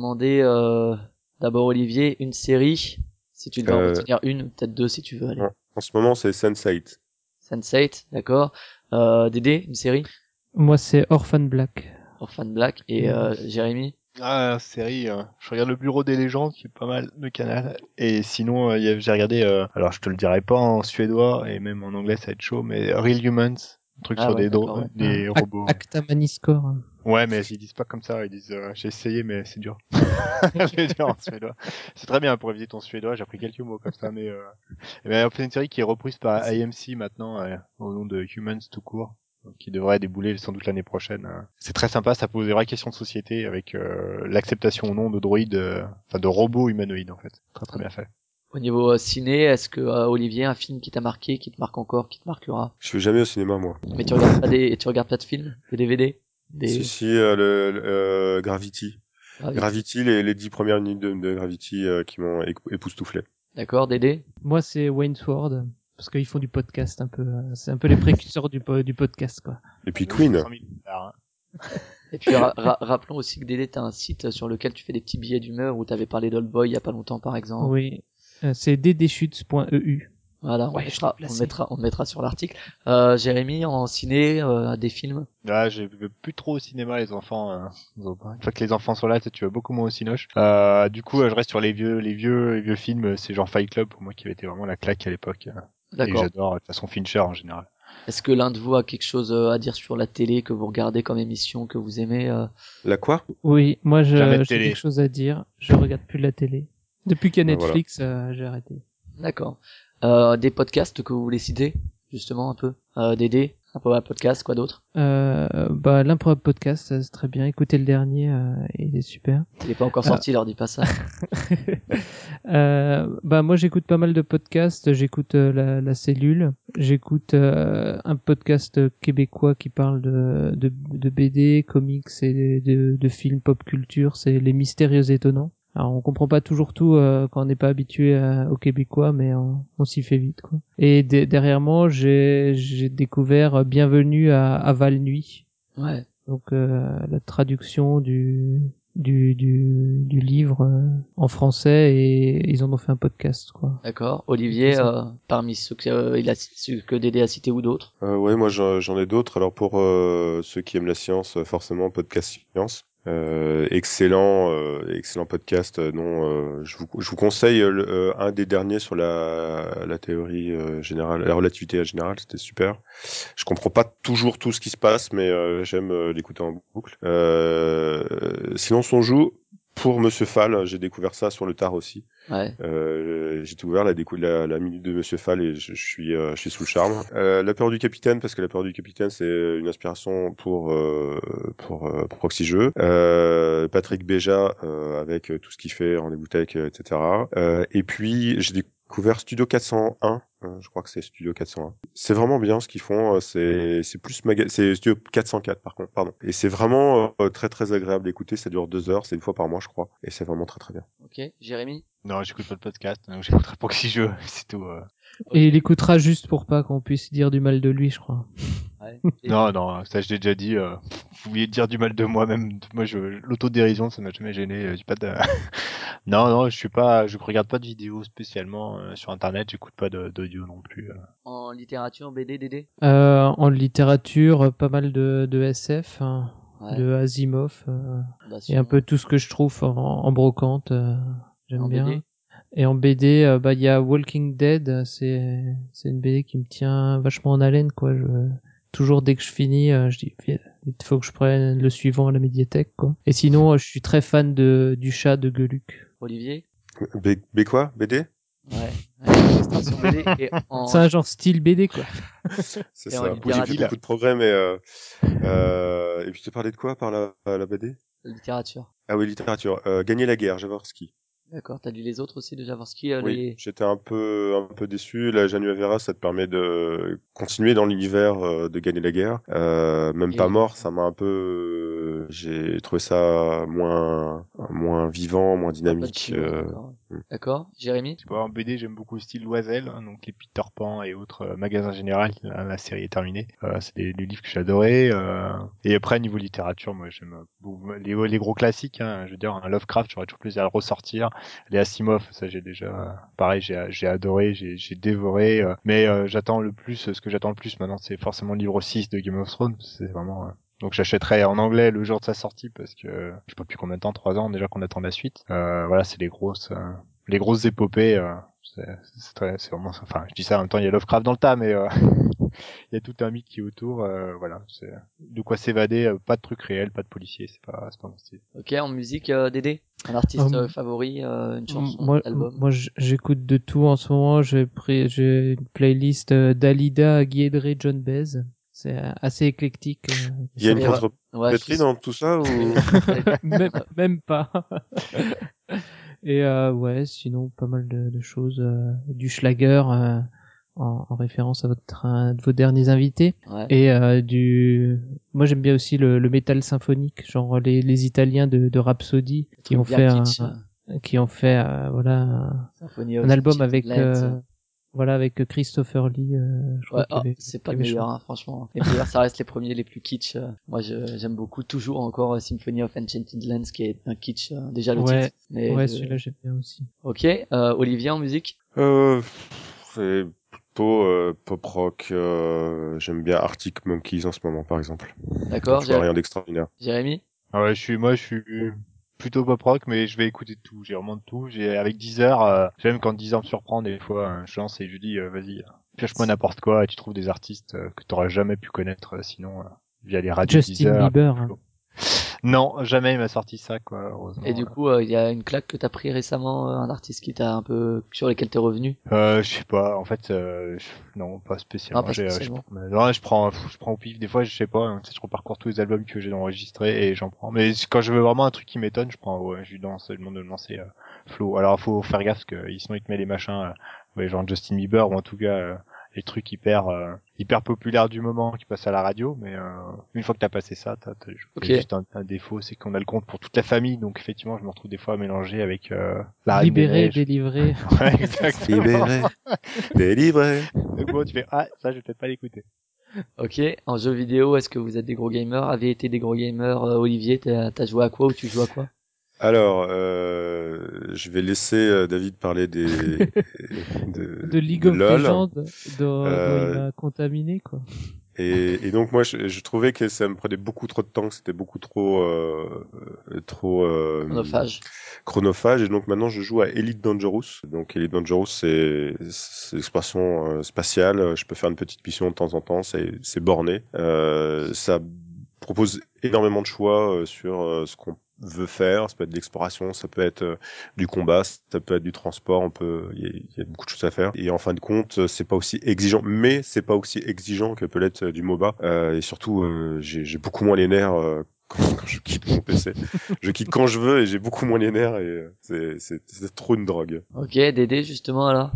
Speaker 3: Demander euh, d'abord Olivier une série. Si tu dois en
Speaker 4: Euh,
Speaker 3: retenir une, peut-être deux si tu veux. Allez.
Speaker 4: En ce moment, c'est Sense8.
Speaker 3: Sense8, d'accord. Euh, Dédé, une série?
Speaker 6: moi c'est Orphan Black.
Speaker 3: Orphan Black et euh, Jérémy?
Speaker 5: Ah, série, euh, je regarde le Bureau des légendes, qui est pas mal de canal. Et sinon, euh, j'ai regardé, euh, alors je te le dirai pas en suédois, et même en anglais ça va être chaud, mais Real Humans, un truc
Speaker 3: Ah
Speaker 5: sur
Speaker 3: ouais,
Speaker 5: des,
Speaker 3: ouais.
Speaker 5: robots.
Speaker 6: Acta Maniscore.
Speaker 5: Ouais, mais ils disent pas comme ça, ils disent, euh, j'ai essayé, mais c'est dur. (laughs) c'est dur en suédois. C'est très bien pour éviter ton suédois, j'ai appris quelques mots comme ça, mais, euh... et ben, c'est une série qui est reprise par AMC maintenant, euh, au nom de Humans tout court, qui devrait débouler sans doute l'année prochaine. euh. C'est très sympa, ça pose des vraies questions de société avec euh, l'acceptation ou non de droïdes, euh, enfin de robots humanoïdes en fait. Très très bien fait.
Speaker 3: Au niveau euh, ciné, est-ce que euh, Olivier, un film qui t'a marqué, qui te marque encore, qui te marquera?
Speaker 4: Je vais jamais au cinéma, moi.
Speaker 3: Mais tu regardes pas des, tu regardes pas de films, des DVD, des.
Speaker 4: Si, si, euh, le, le, euh, Gravity. Gravity, les, les dix premières minutes de, de Gravity euh, qui m'ont époustouflé.
Speaker 3: D'accord, Dédé?
Speaker 6: Moi c'est Wayne's World parce qu'ils font du podcast un peu. euh, C'est un peu les précurseurs du du podcast quoi.
Speaker 4: Et puis Queen.
Speaker 5: 100 000 dollars, hein.
Speaker 3: Et puis ra- ra- rappelons aussi que Dédé, t'as un site sur lequel tu fais des petits billets d'humeur où t'avais parlé d'Old Boy il y a pas longtemps par exemple.
Speaker 6: Oui. C'est ddchutes.eu.
Speaker 3: Voilà, on,
Speaker 6: Ouais, je
Speaker 3: mettra, on, mettra, on mettra sur l'article. Euh, Jérémy, en ciné, euh, des films?
Speaker 5: Là, je vais plus trop au cinéma, les enfants. euh, Une fois que les enfants sont là, tu vas beaucoup moins au cinoche. Euh, du coup, euh, je reste sur les vieux, les vieux, les vieux films. euh, C'est genre Fight Club pour moi qui avait été vraiment la claque à l'époque. euh, Et
Speaker 3: D'accord.
Speaker 5: j'adore euh, de toute façon Fincher en général.
Speaker 3: Est-ce que l'un de vous a quelque chose à dire sur la télé que vous regardez comme émission que vous aimez euh?
Speaker 4: La quoi?
Speaker 6: Oui, moi
Speaker 5: de
Speaker 6: j'ai quelque chose à dire. Je regarde plus la télé. Depuis qu'il y a
Speaker 4: Ah, voilà.
Speaker 6: Netflix, euh, j'ai arrêté.
Speaker 3: D'accord. Euh, des podcasts que vous voulez citer, justement un peu. Euh, Dédé, un podcast, quoi d'autre
Speaker 6: Euh, bah l'improbable podcast, c'est très bien. Écoutez le dernier, euh, il est super.
Speaker 3: Il est pas encore sorti, leur dis pas ça.
Speaker 6: Euh, bah moi j'écoute pas mal de podcasts. J'écoute euh, la, la cellule. J'écoute euh, un podcast québécois qui parle de, de, de BD, comics et de, de films pop culture. C'est les mystérieux étonnants. Alors on comprend pas toujours tout euh, quand on n'est pas habitué à- aux Québécois, mais on, on s'y fait vite quoi. Et de- derrière moi j'ai j'ai découvert euh, Bienvenue à, à Val Nuit.
Speaker 3: Ouais.
Speaker 6: Donc euh, la traduction du du, du, du livre euh, en français et ils en ont fait un podcast quoi.
Speaker 3: D'accord. Olivier, euh, parmi ceux que, euh, il a, ceux que Dédé a cité ou d'autres?
Speaker 4: Euh, Ouais, moi j'en j'en ai d'autres. Alors pour euh, ceux qui aiment la science, euh, forcément podcast science. Euh, excellent, euh, excellent podcast. euh, non, euh, je, vous, je vous conseille euh, le- euh, un des derniers sur la, la théorie générale, la relativité générale. C'était super. Je comprends pas toujours tout ce qui se passe, mais j'aime l'écouter en boucle. Sinon, son joue pour Monsieur Fall, j'ai découvert ça sur le tard aussi.
Speaker 3: Ouais.
Speaker 4: Euh, j'ai découvert la, la, la minute de Monsieur Fall et je, je suis, euh, je suis sous le charme. Euh, la peur du capitaine, parce que la peur du capitaine, c'est une inspiration pour euh, pour, euh, pour Proxy Jeux. Euh, Patrick Béja euh, avec tout ce qu'il fait, rendez-vous tech, etc. Euh, et puis j'ai découvert Studio 401. Euh, je crois que c'est Studio 401. C'est vraiment bien ce qu'ils font. euh, C'est c'est plus maga- c'est Studio 404 par contre, pardon. Et c'est vraiment euh, très très agréable d'écouter. Ça dure deux heures. C'est une fois par mois, je crois. Et c'est vraiment très très bien.
Speaker 3: Ok. Jérémy?
Speaker 5: Non, j'écoute pas de podcast, donc j'écouterai Proxy Jeux, (laughs) c'est tout. euh.
Speaker 6: Et il écoutera juste pour pas qu'on puisse dire du mal de lui, je crois.
Speaker 3: Ouais.
Speaker 5: Non, non, ça je l'ai déjà dit. euh, vous vouliez dire du mal de moi, même moi, je, l'autodérision, ça m'a jamais gêné. euh, J'ai pas de. (laughs) non, non, je suis pas, je regarde pas de vidéos spécialement euh, sur internet. J'écoute pas d'audio non plus. euh.
Speaker 3: En littérature, BD, DD
Speaker 6: Euh, en littérature, pas mal de, de SF, hein,
Speaker 3: Ouais.
Speaker 6: de Asimov, euh,
Speaker 3: Fondation.
Speaker 6: et un peu tout ce que je trouve en, en brocante. euh, J'aime
Speaker 3: En
Speaker 6: bien.
Speaker 3: BD?
Speaker 6: Et en BD, euh, bah il y a Walking Dead, c'est c'est une BD qui me tient vachement en haleine quoi. Je, toujours dès que je finis, euh, je dis il faut que je prenne le suivant à la médiathèque quoi. Et sinon, euh, je suis très fan de du chat de Geluc.
Speaker 3: Olivier?
Speaker 4: B, B quoi? BD
Speaker 3: Ouais. En
Speaker 6: C'est un genre style BD quoi. (laughs)
Speaker 4: C'est ça. J'ai fait beaucoup de progrès, mais euh, euh, et puis tu parlais de quoi par la, la BD
Speaker 3: littérature.
Speaker 4: Ah oui, littérature. Euh, Gagner la guerre, Jaworski.
Speaker 3: D'accord. T'as lu les autres aussi de Jaworski euh,
Speaker 4: Oui,
Speaker 3: les...
Speaker 4: j'étais un peu un peu déçu. La Januavera, ça te permet de continuer dans l'univers euh, de gagner la guerre. Euh, même
Speaker 3: Et-
Speaker 4: pas mort, ça m'a un peu. euh, J'ai trouvé ça moins moins vivant, moins dynamique. euh,
Speaker 3: D'accord.
Speaker 4: hmm.
Speaker 3: D'accord. Jérémy?
Speaker 5: En BD, j'aime beaucoup le style Loisel, hein, donc les Peter Pan et autres euh, magasins général. La, la série est terminée. Euh, c'est des, des livres que j'adorais. Euh... Et après, niveau littérature, moi, j'aime les, les gros classiques. Hein, je veux dire, un Lovecraft, j'aurais toujours plaisir à le ressortir. Les Asimov, ça, j'ai déjà, pareil, j'ai j'ai adoré, j'ai dévoré. euh, mais euh, j'attends le plus, ce que j'attends le plus maintenant, c'est forcément le livre 6 de Game of Thrones. C'est vraiment. euh, donc j'achèterai en anglais le jour de sa sortie parce que je sais pas depuis combien de temps, trois ans déjà qu'on attend la suite. Euh, voilà, c'est les grosses, les grosses épopées. C'est c'est très, c'est vraiment, enfin, je dis ça en même temps, il y a Lovecraft dans le tas, mais euh, (laughs) il y a tout un mythe qui est autour. euh, voilà, c'est de quoi s'évader. euh, pas de trucs réels, pas de policiers, c'est pas, c'est pas mon style.
Speaker 3: Ok. En musique, euh, Dédé Un artiste euh, favori, euh, une chanson,
Speaker 6: moi,
Speaker 3: un album?
Speaker 6: moi j'écoute de tout en ce moment. J'ai pris, j'ai une playlist euh, d'Alida, Guédré, John Baez. C'est assez éclectique.
Speaker 4: Il y a une contre
Speaker 3: Ouais, suis-
Speaker 4: dans tout ça ou (laughs)
Speaker 6: même, même pas. (laughs) Et euh, ouais, sinon pas mal de, de choses, euh, du Schlager euh, en, en référence à votre un de vos derniers invités,
Speaker 3: Ouais.
Speaker 6: et euh, du. Moi j'aime bien aussi le, le métal symphonique, genre les, les Italiens de, de Rhapsody qui ont fait un, qui ont fait euh, voilà un, album avec
Speaker 3: Lands.
Speaker 6: Euh, voilà avec Christopher Lee. euh, je crois
Speaker 3: Ouais,
Speaker 6: avait-
Speaker 3: c'est pas le meilleur, hein, franchement. Les meilleurs, ça reste les premiers, les plus kitsch. euh. Moi, je- j'aime beaucoup toujours encore euh, Symphony of Enchanted Lands, qui est un kitsch, euh, déjà le
Speaker 6: Ouais,
Speaker 3: titre. Mais
Speaker 6: Ouais, celui-là j'aime bien aussi.
Speaker 3: Ok, euh, Olivier en musique?
Speaker 4: Euh, C'est plutôt euh, pop rock. euh, J'aime bien Arctic Monkeys en ce moment, par exemple.
Speaker 3: D'accord,
Speaker 4: Je vois rien d'extraordinaire.
Speaker 3: Jérémy?
Speaker 5: Ah ouais, je suis, moi, je suis plutôt pop rock, mais je vais écouter de tout. J'ai vraiment de tout. J'ai avec Deezer, euh, j'aime quand Deezer me surprend des fois. euh, je lance et je dis, euh, vas-y, euh, pioche-moi n'importe quoi et tu trouves des artistes euh, que t'aurais jamais pu connaître euh, sinon euh, via les radios
Speaker 6: Justin
Speaker 5: Deezer.
Speaker 6: Bieber. hein.
Speaker 5: Non, jamais il m'a sorti ça, quoi. Heureusement.
Speaker 3: Et du coup, euh, il y a une claque que t'as pris récemment, euh, un artiste qui t'a un peu sur lequel t'es revenu?
Speaker 5: Euh, je sais pas. En fait, euh, non, pas spécialement.
Speaker 3: Ah, pas
Speaker 5: J'ai, euh, je-
Speaker 3: spécialement.
Speaker 5: mais non, je prends, je prends au pif. Des fois, je sais pas. hein, je reparcours tous les albums que j'ai enregistrés et j'en prends. Mais quand je veux vraiment un truc qui m'étonne, je prends. Ouais, je lui demande de me lancer euh, Flo. Alors, faut faire gaffe parce que sinon il te met les machins, euh, ouais, genre Justin Bieber ou en tout cas euh, les trucs hyper, euh, hyper populaires du moment qui passent à la radio. Mais euh, une fois que t'as passé ça, t'as, t'as
Speaker 3: Ok.
Speaker 5: juste un, un défaut, c'est qu'on a le compte pour toute la famille. Donc effectivement, je me retrouve des fois à mélanger avec euh, la
Speaker 6: Libéré, délivré. (laughs)
Speaker 5: Ouais, (laughs) exactement.
Speaker 4: Libéré, (laughs) délivré.
Speaker 5: Donc bon, tu fais ah ça je vais peut-être pas l'écouter.
Speaker 3: Ok, en jeu vidéo, est-ce que vous êtes des gros gamers? Avez été des gros gamers euh, Olivier, t'as t'as joué à quoi ou tu joues à quoi?
Speaker 4: Alors, euh, je vais laisser euh, David parler des (laughs) de,
Speaker 6: de League
Speaker 4: de
Speaker 6: of
Speaker 4: LOL.
Speaker 6: Legends dont, dont
Speaker 4: Euh,
Speaker 6: il m'a contaminé quoi.
Speaker 4: Et, et donc moi, je, je trouvais que ça me prenait beaucoup trop de temps, que c'était beaucoup trop euh, trop euh,
Speaker 3: Chronophage.
Speaker 4: chronophage. Et donc maintenant, je joue à Elite Dangerous. Donc Elite Dangerous, c'est c'est l'expression euh, spatiale. Je peux faire une petite mission de temps en temps. C'est c'est borné. Euh, ça propose énormément de choix euh, sur euh, ce qu'on veut faire. Ça peut être de l'exploration, ça peut être euh, du combat, ça peut être du transport. On peut, il y, a- beaucoup de choses à faire. Et en fin de compte, euh, c'est pas aussi exigeant, mais c'est pas aussi exigeant que peut l'être euh, du MOBA. Euh, et surtout, euh, j'ai beaucoup moins les nerfs. euh, (laughs) quand, je quitte mon PC, je quitte quand je veux et j'ai beaucoup moins les nerfs et c'est trop une drogue.
Speaker 3: Ok, Dédé justement alors?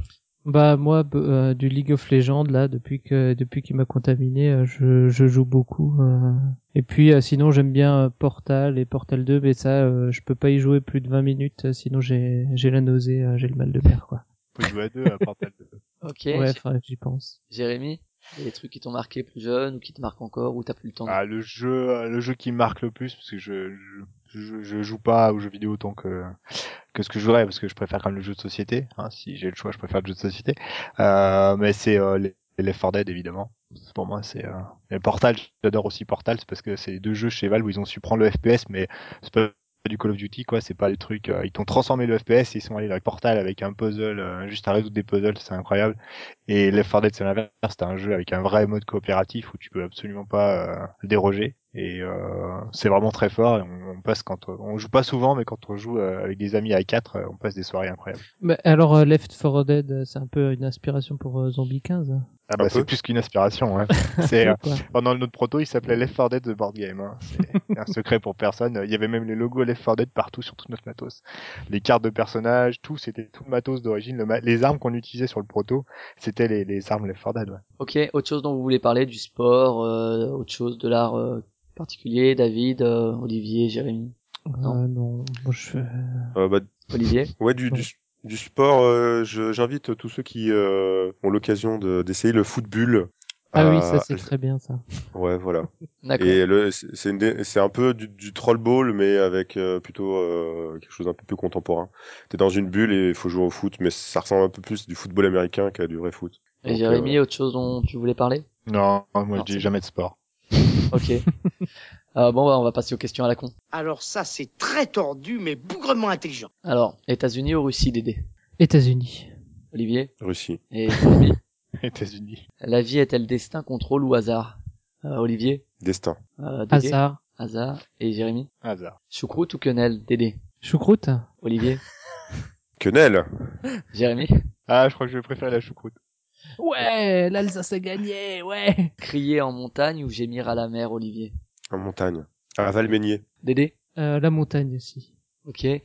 Speaker 6: Bah moi b- euh, du League of Legends là depuis que depuis qu'il m'a contaminé euh, je, je joue beaucoup euh. et puis euh, sinon j'aime bien Portal et Portal 2 mais ça euh, je peux pas y jouer plus de 20 minutes sinon j'ai j'ai la nausée euh, j'ai le mal de mer quoi.
Speaker 5: On peut jouer à deux à Portal 2. (laughs)
Speaker 3: Ok.
Speaker 6: ouais j'y pense.
Speaker 3: Jérémy, il y a des trucs qui t'ont marqué plus jeune ou qui te marquent encore ou t'as plus le temps.
Speaker 5: Ah, le jeu, le jeu qui me marque le plus, parce que je, je, je, je joue pas aux jeux vidéo autant que, que ce que je voudrais, parce que je préfère quand même le jeu de société. Hein, si j'ai le choix, je préfère le jeu de société. Euh, mais c'est euh, les, Left 4 Dead, évidemment. Pour moi, c'est... Euh... Portal, j'adore aussi Portal, c'est parce que c'est deux jeux chez Valve où ils ont su prendre le FPS, mais c'est pas du Call of Duty, quoi. C'est pas les trucs... euh, ils t'ont transformé le FPS et ils sont allés avec Portal avec un puzzle, euh, juste à résoudre des puzzles, c'est incroyable. Et Left 4 Dead, c'est l'inverse. C'est un jeu avec un vrai mode coopératif où tu peux absolument pas euh, déroger. Et euh, c'est vraiment très fort. Et on, on passe quand on joue pas souvent, mais quand on joue euh, avec des amis à 4 on passe des soirées incroyables.
Speaker 6: Mais alors euh, Left 4 Dead c'est un peu une inspiration pour euh, Zombie 15. hein?
Speaker 5: Ah bah c'est plus qu'une inspiration. (laughs) Ouais. c'est euh, pendant notre proto, il s'appelait Left 4 Dead The Board Game. Hein. C'est un secret pour personne. Il y avait même les logos Left 4 Dead partout sur tout notre matos. Les cartes de personnages, tout, c'était tout le matos d'origine. Le ma- les armes qu'on utilisait sur le proto, c'était les, les armes Left 4 Dead. Ouais.
Speaker 3: Ok, autre chose dont vous voulez parler, du sport, euh, autre chose de l'art euh, particulier, David, euh, Olivier, Jérémy? Non.
Speaker 6: Euh, non, moi je
Speaker 4: Euh, bah,
Speaker 3: Olivier? (laughs)
Speaker 4: Ouais, du, du, du sport, euh, je- j'invite tous ceux qui euh, ont l'occasion de- d'essayer le football.
Speaker 6: Ah oui ça c'est très bien ça. (laughs)
Speaker 4: Ouais, voilà.
Speaker 3: D'accord.
Speaker 4: Et le, c'est une un peu du, du troll ball, mais avec euh, plutôt euh, quelque chose un peu plus contemporain. T'es dans une bulle et il faut jouer au foot, mais ça ressemble un peu plus du football américain qu'à du vrai foot.
Speaker 3: Et
Speaker 4: Donc,
Speaker 3: Jérémy,
Speaker 4: euh,
Speaker 3: autre chose dont tu voulais parler?
Speaker 5: Non, moi
Speaker 3: Non,
Speaker 5: je dis jamais de sport. (laughs)
Speaker 3: Ok. (laughs) Euh, bon, bah, on va passer aux questions à la con.
Speaker 1: Alors ça, c'est très tordu, mais bougrement intelligent.
Speaker 3: Alors, États-Unis ou Russie, Dédé?
Speaker 6: États-Unis.
Speaker 3: Olivier?
Speaker 4: Russie.
Speaker 3: et Jérémy? (laughs)
Speaker 5: États-Unis.
Speaker 3: La vie est-elle destin, contrôle ou hasard? Euh, Olivier?
Speaker 4: Destin.
Speaker 3: euh, Dédé?
Speaker 6: Hasard.
Speaker 3: Hasard. Et Jérémy?
Speaker 5: Hasard.
Speaker 3: Choucroute ou quenelle Dédé?
Speaker 6: Choucroute.
Speaker 3: Olivier? (laughs)
Speaker 4: Quenelle (laughs)
Speaker 3: Jérémy?
Speaker 5: Ah, je crois que je préfère la choucroute.
Speaker 6: Ouais, l'Alsace a gagné, ouais.
Speaker 3: Crier en montagne ou gémir à la mer Olivier?
Speaker 4: En montagne. À Valmeignier.
Speaker 3: Dédé?
Speaker 6: Euh, la montagne aussi.
Speaker 3: Ok. Et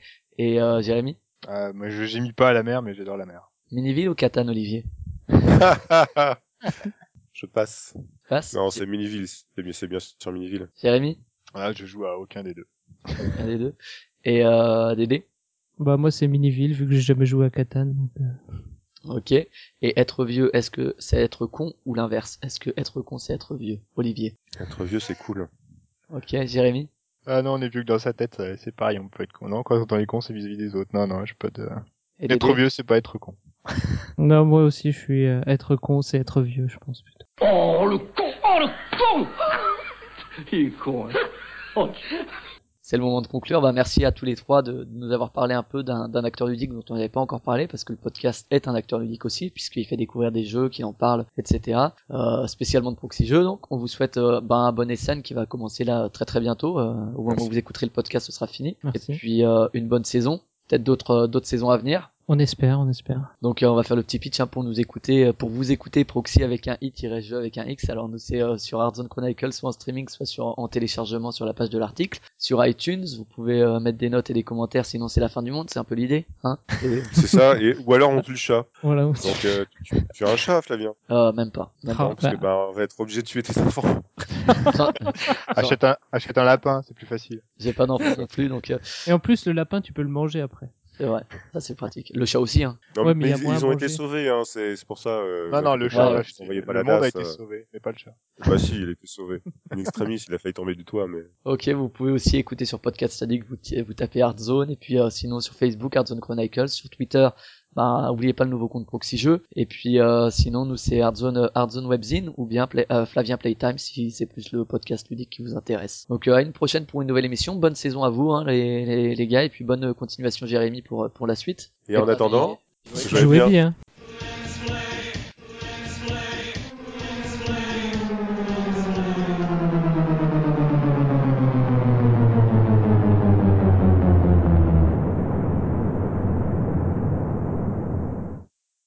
Speaker 3: euh, Jérémy?
Speaker 5: Euh, moi je j'ai mis pas à la mer, mais j'adore la mer.
Speaker 3: Miniville ou Catane Olivier? (laughs)
Speaker 4: je passe.
Speaker 3: Passe
Speaker 4: Non, c'est Miniville. C'est bien, c'est bien sur Miniville.
Speaker 3: Jérémy
Speaker 5: Ah, je joue à aucun des deux.
Speaker 3: Un des deux. Et euh, Dédé
Speaker 6: Bah moi c'est Miniville vu que j'ai jamais joué à Catan. donc, euh,
Speaker 3: Ok. Et être vieux, est-ce que c'est être con ou l'inverse? Est-ce que être con c'est être vieux? Olivier.
Speaker 4: Être vieux, c'est cool.
Speaker 3: Ok. Jérémy?
Speaker 5: Ah non, on est vieux que dans sa tête, ça- c'est pareil, on peut être con. Non, quand on est con, c'est vis-à-vis des autres. Non, non, je peux pas de...
Speaker 3: et
Speaker 5: Être vieux, c'est pas être con.
Speaker 6: Non, moi aussi je suis euh, être con, c'est être vieux, je pense plutôt.
Speaker 7: Oh le con Oh le con Il est con, hein. Oh,
Speaker 3: C'est le moment de conclure. Bah, merci à tous les trois de, de nous avoir parlé un peu d'un d'un acteur ludique dont on n'avait pas encore parlé parce que le podcast est un acteur ludique aussi puisqu'il fait découvrir des jeux, qu'il en parle, etc. Euh, spécialement de Proxy Jeux. Donc, on vous souhaite euh, bah, un bon essai qui va commencer là très très bientôt. Euh, au moment
Speaker 4: Merci.
Speaker 3: où vous écouterez le podcast, ce sera fini.
Speaker 6: Merci.
Speaker 3: Et puis euh, une bonne saison, peut-être d'autres euh, d'autres saisons à venir.
Speaker 6: On espère, on espère.
Speaker 3: Donc euh, on va faire le petit pitch hein, pour nous écouter, euh, pour vous écouter Proxy avec un i-jeu avec un x. Alors nous c'est euh, sur Hardzone Chronicle, soit en streaming, soit sur en téléchargement sur la page de l'article. Sur iTunes, vous pouvez euh, mettre des notes et des commentaires, sinon c'est la fin du monde. C'est un peu l'idée, hein Et- (laughs)
Speaker 4: C'est ça, et, ou alors on tue le chat.
Speaker 6: Voilà.
Speaker 4: Donc, euh, tu, tu as un chat, Flavien.
Speaker 3: euh, Même pas. Même
Speaker 6: Ah,
Speaker 4: Non, parce que,
Speaker 6: bah,
Speaker 4: on va être obligé de tuer tes enfants.
Speaker 3: pas. (laughs)
Speaker 5: Achète un, achète un lapin, c'est plus facile.
Speaker 3: J'ai pas d'enfant non plus, donc euh,
Speaker 6: Et en plus le lapin tu peux le manger après.
Speaker 3: C'est vrai. Ça c'est pratique. Le chat aussi, hein.
Speaker 4: Non,
Speaker 6: Ouais,
Speaker 4: mais,
Speaker 6: il
Speaker 4: ils, ont
Speaker 6: manger.
Speaker 4: été sauvés, hein, c'est c'est pour ça. Euh,
Speaker 5: Non, non, le chat,
Speaker 4: pas,
Speaker 5: je-
Speaker 4: envoyez pas
Speaker 5: le
Speaker 4: la
Speaker 5: monde a été
Speaker 4: euh.
Speaker 5: sauvé, mais pas le chat.
Speaker 4: Bah si, il a été sauvé. In extremis, il a failli tomber du toit, mais...
Speaker 3: Ok, vous pouvez aussi écouter sur Podcast Addict, vous, vous tapez Hardzone, et puis euh, sinon sur Facebook, Hardzone Chronicles, sur Twitter, bah oubliez pas le nouveau compte Proxy Jeux, et puis euh, sinon nous c'est Hardzone, Hardzone Webzine, ou bien Play- euh, Flavien Playtime si c'est plus le podcast ludique qui vous intéresse. Donc euh, à une prochaine pour une nouvelle émission, bonne saison à vous hein, les, les, les gars, et puis bonne continuation Jérémy pour, pour la suite.
Speaker 4: Et en
Speaker 3: bah,
Speaker 4: attendant,
Speaker 3: puis-
Speaker 4: Jouez
Speaker 6: Jouez
Speaker 4: bien.
Speaker 6: bien.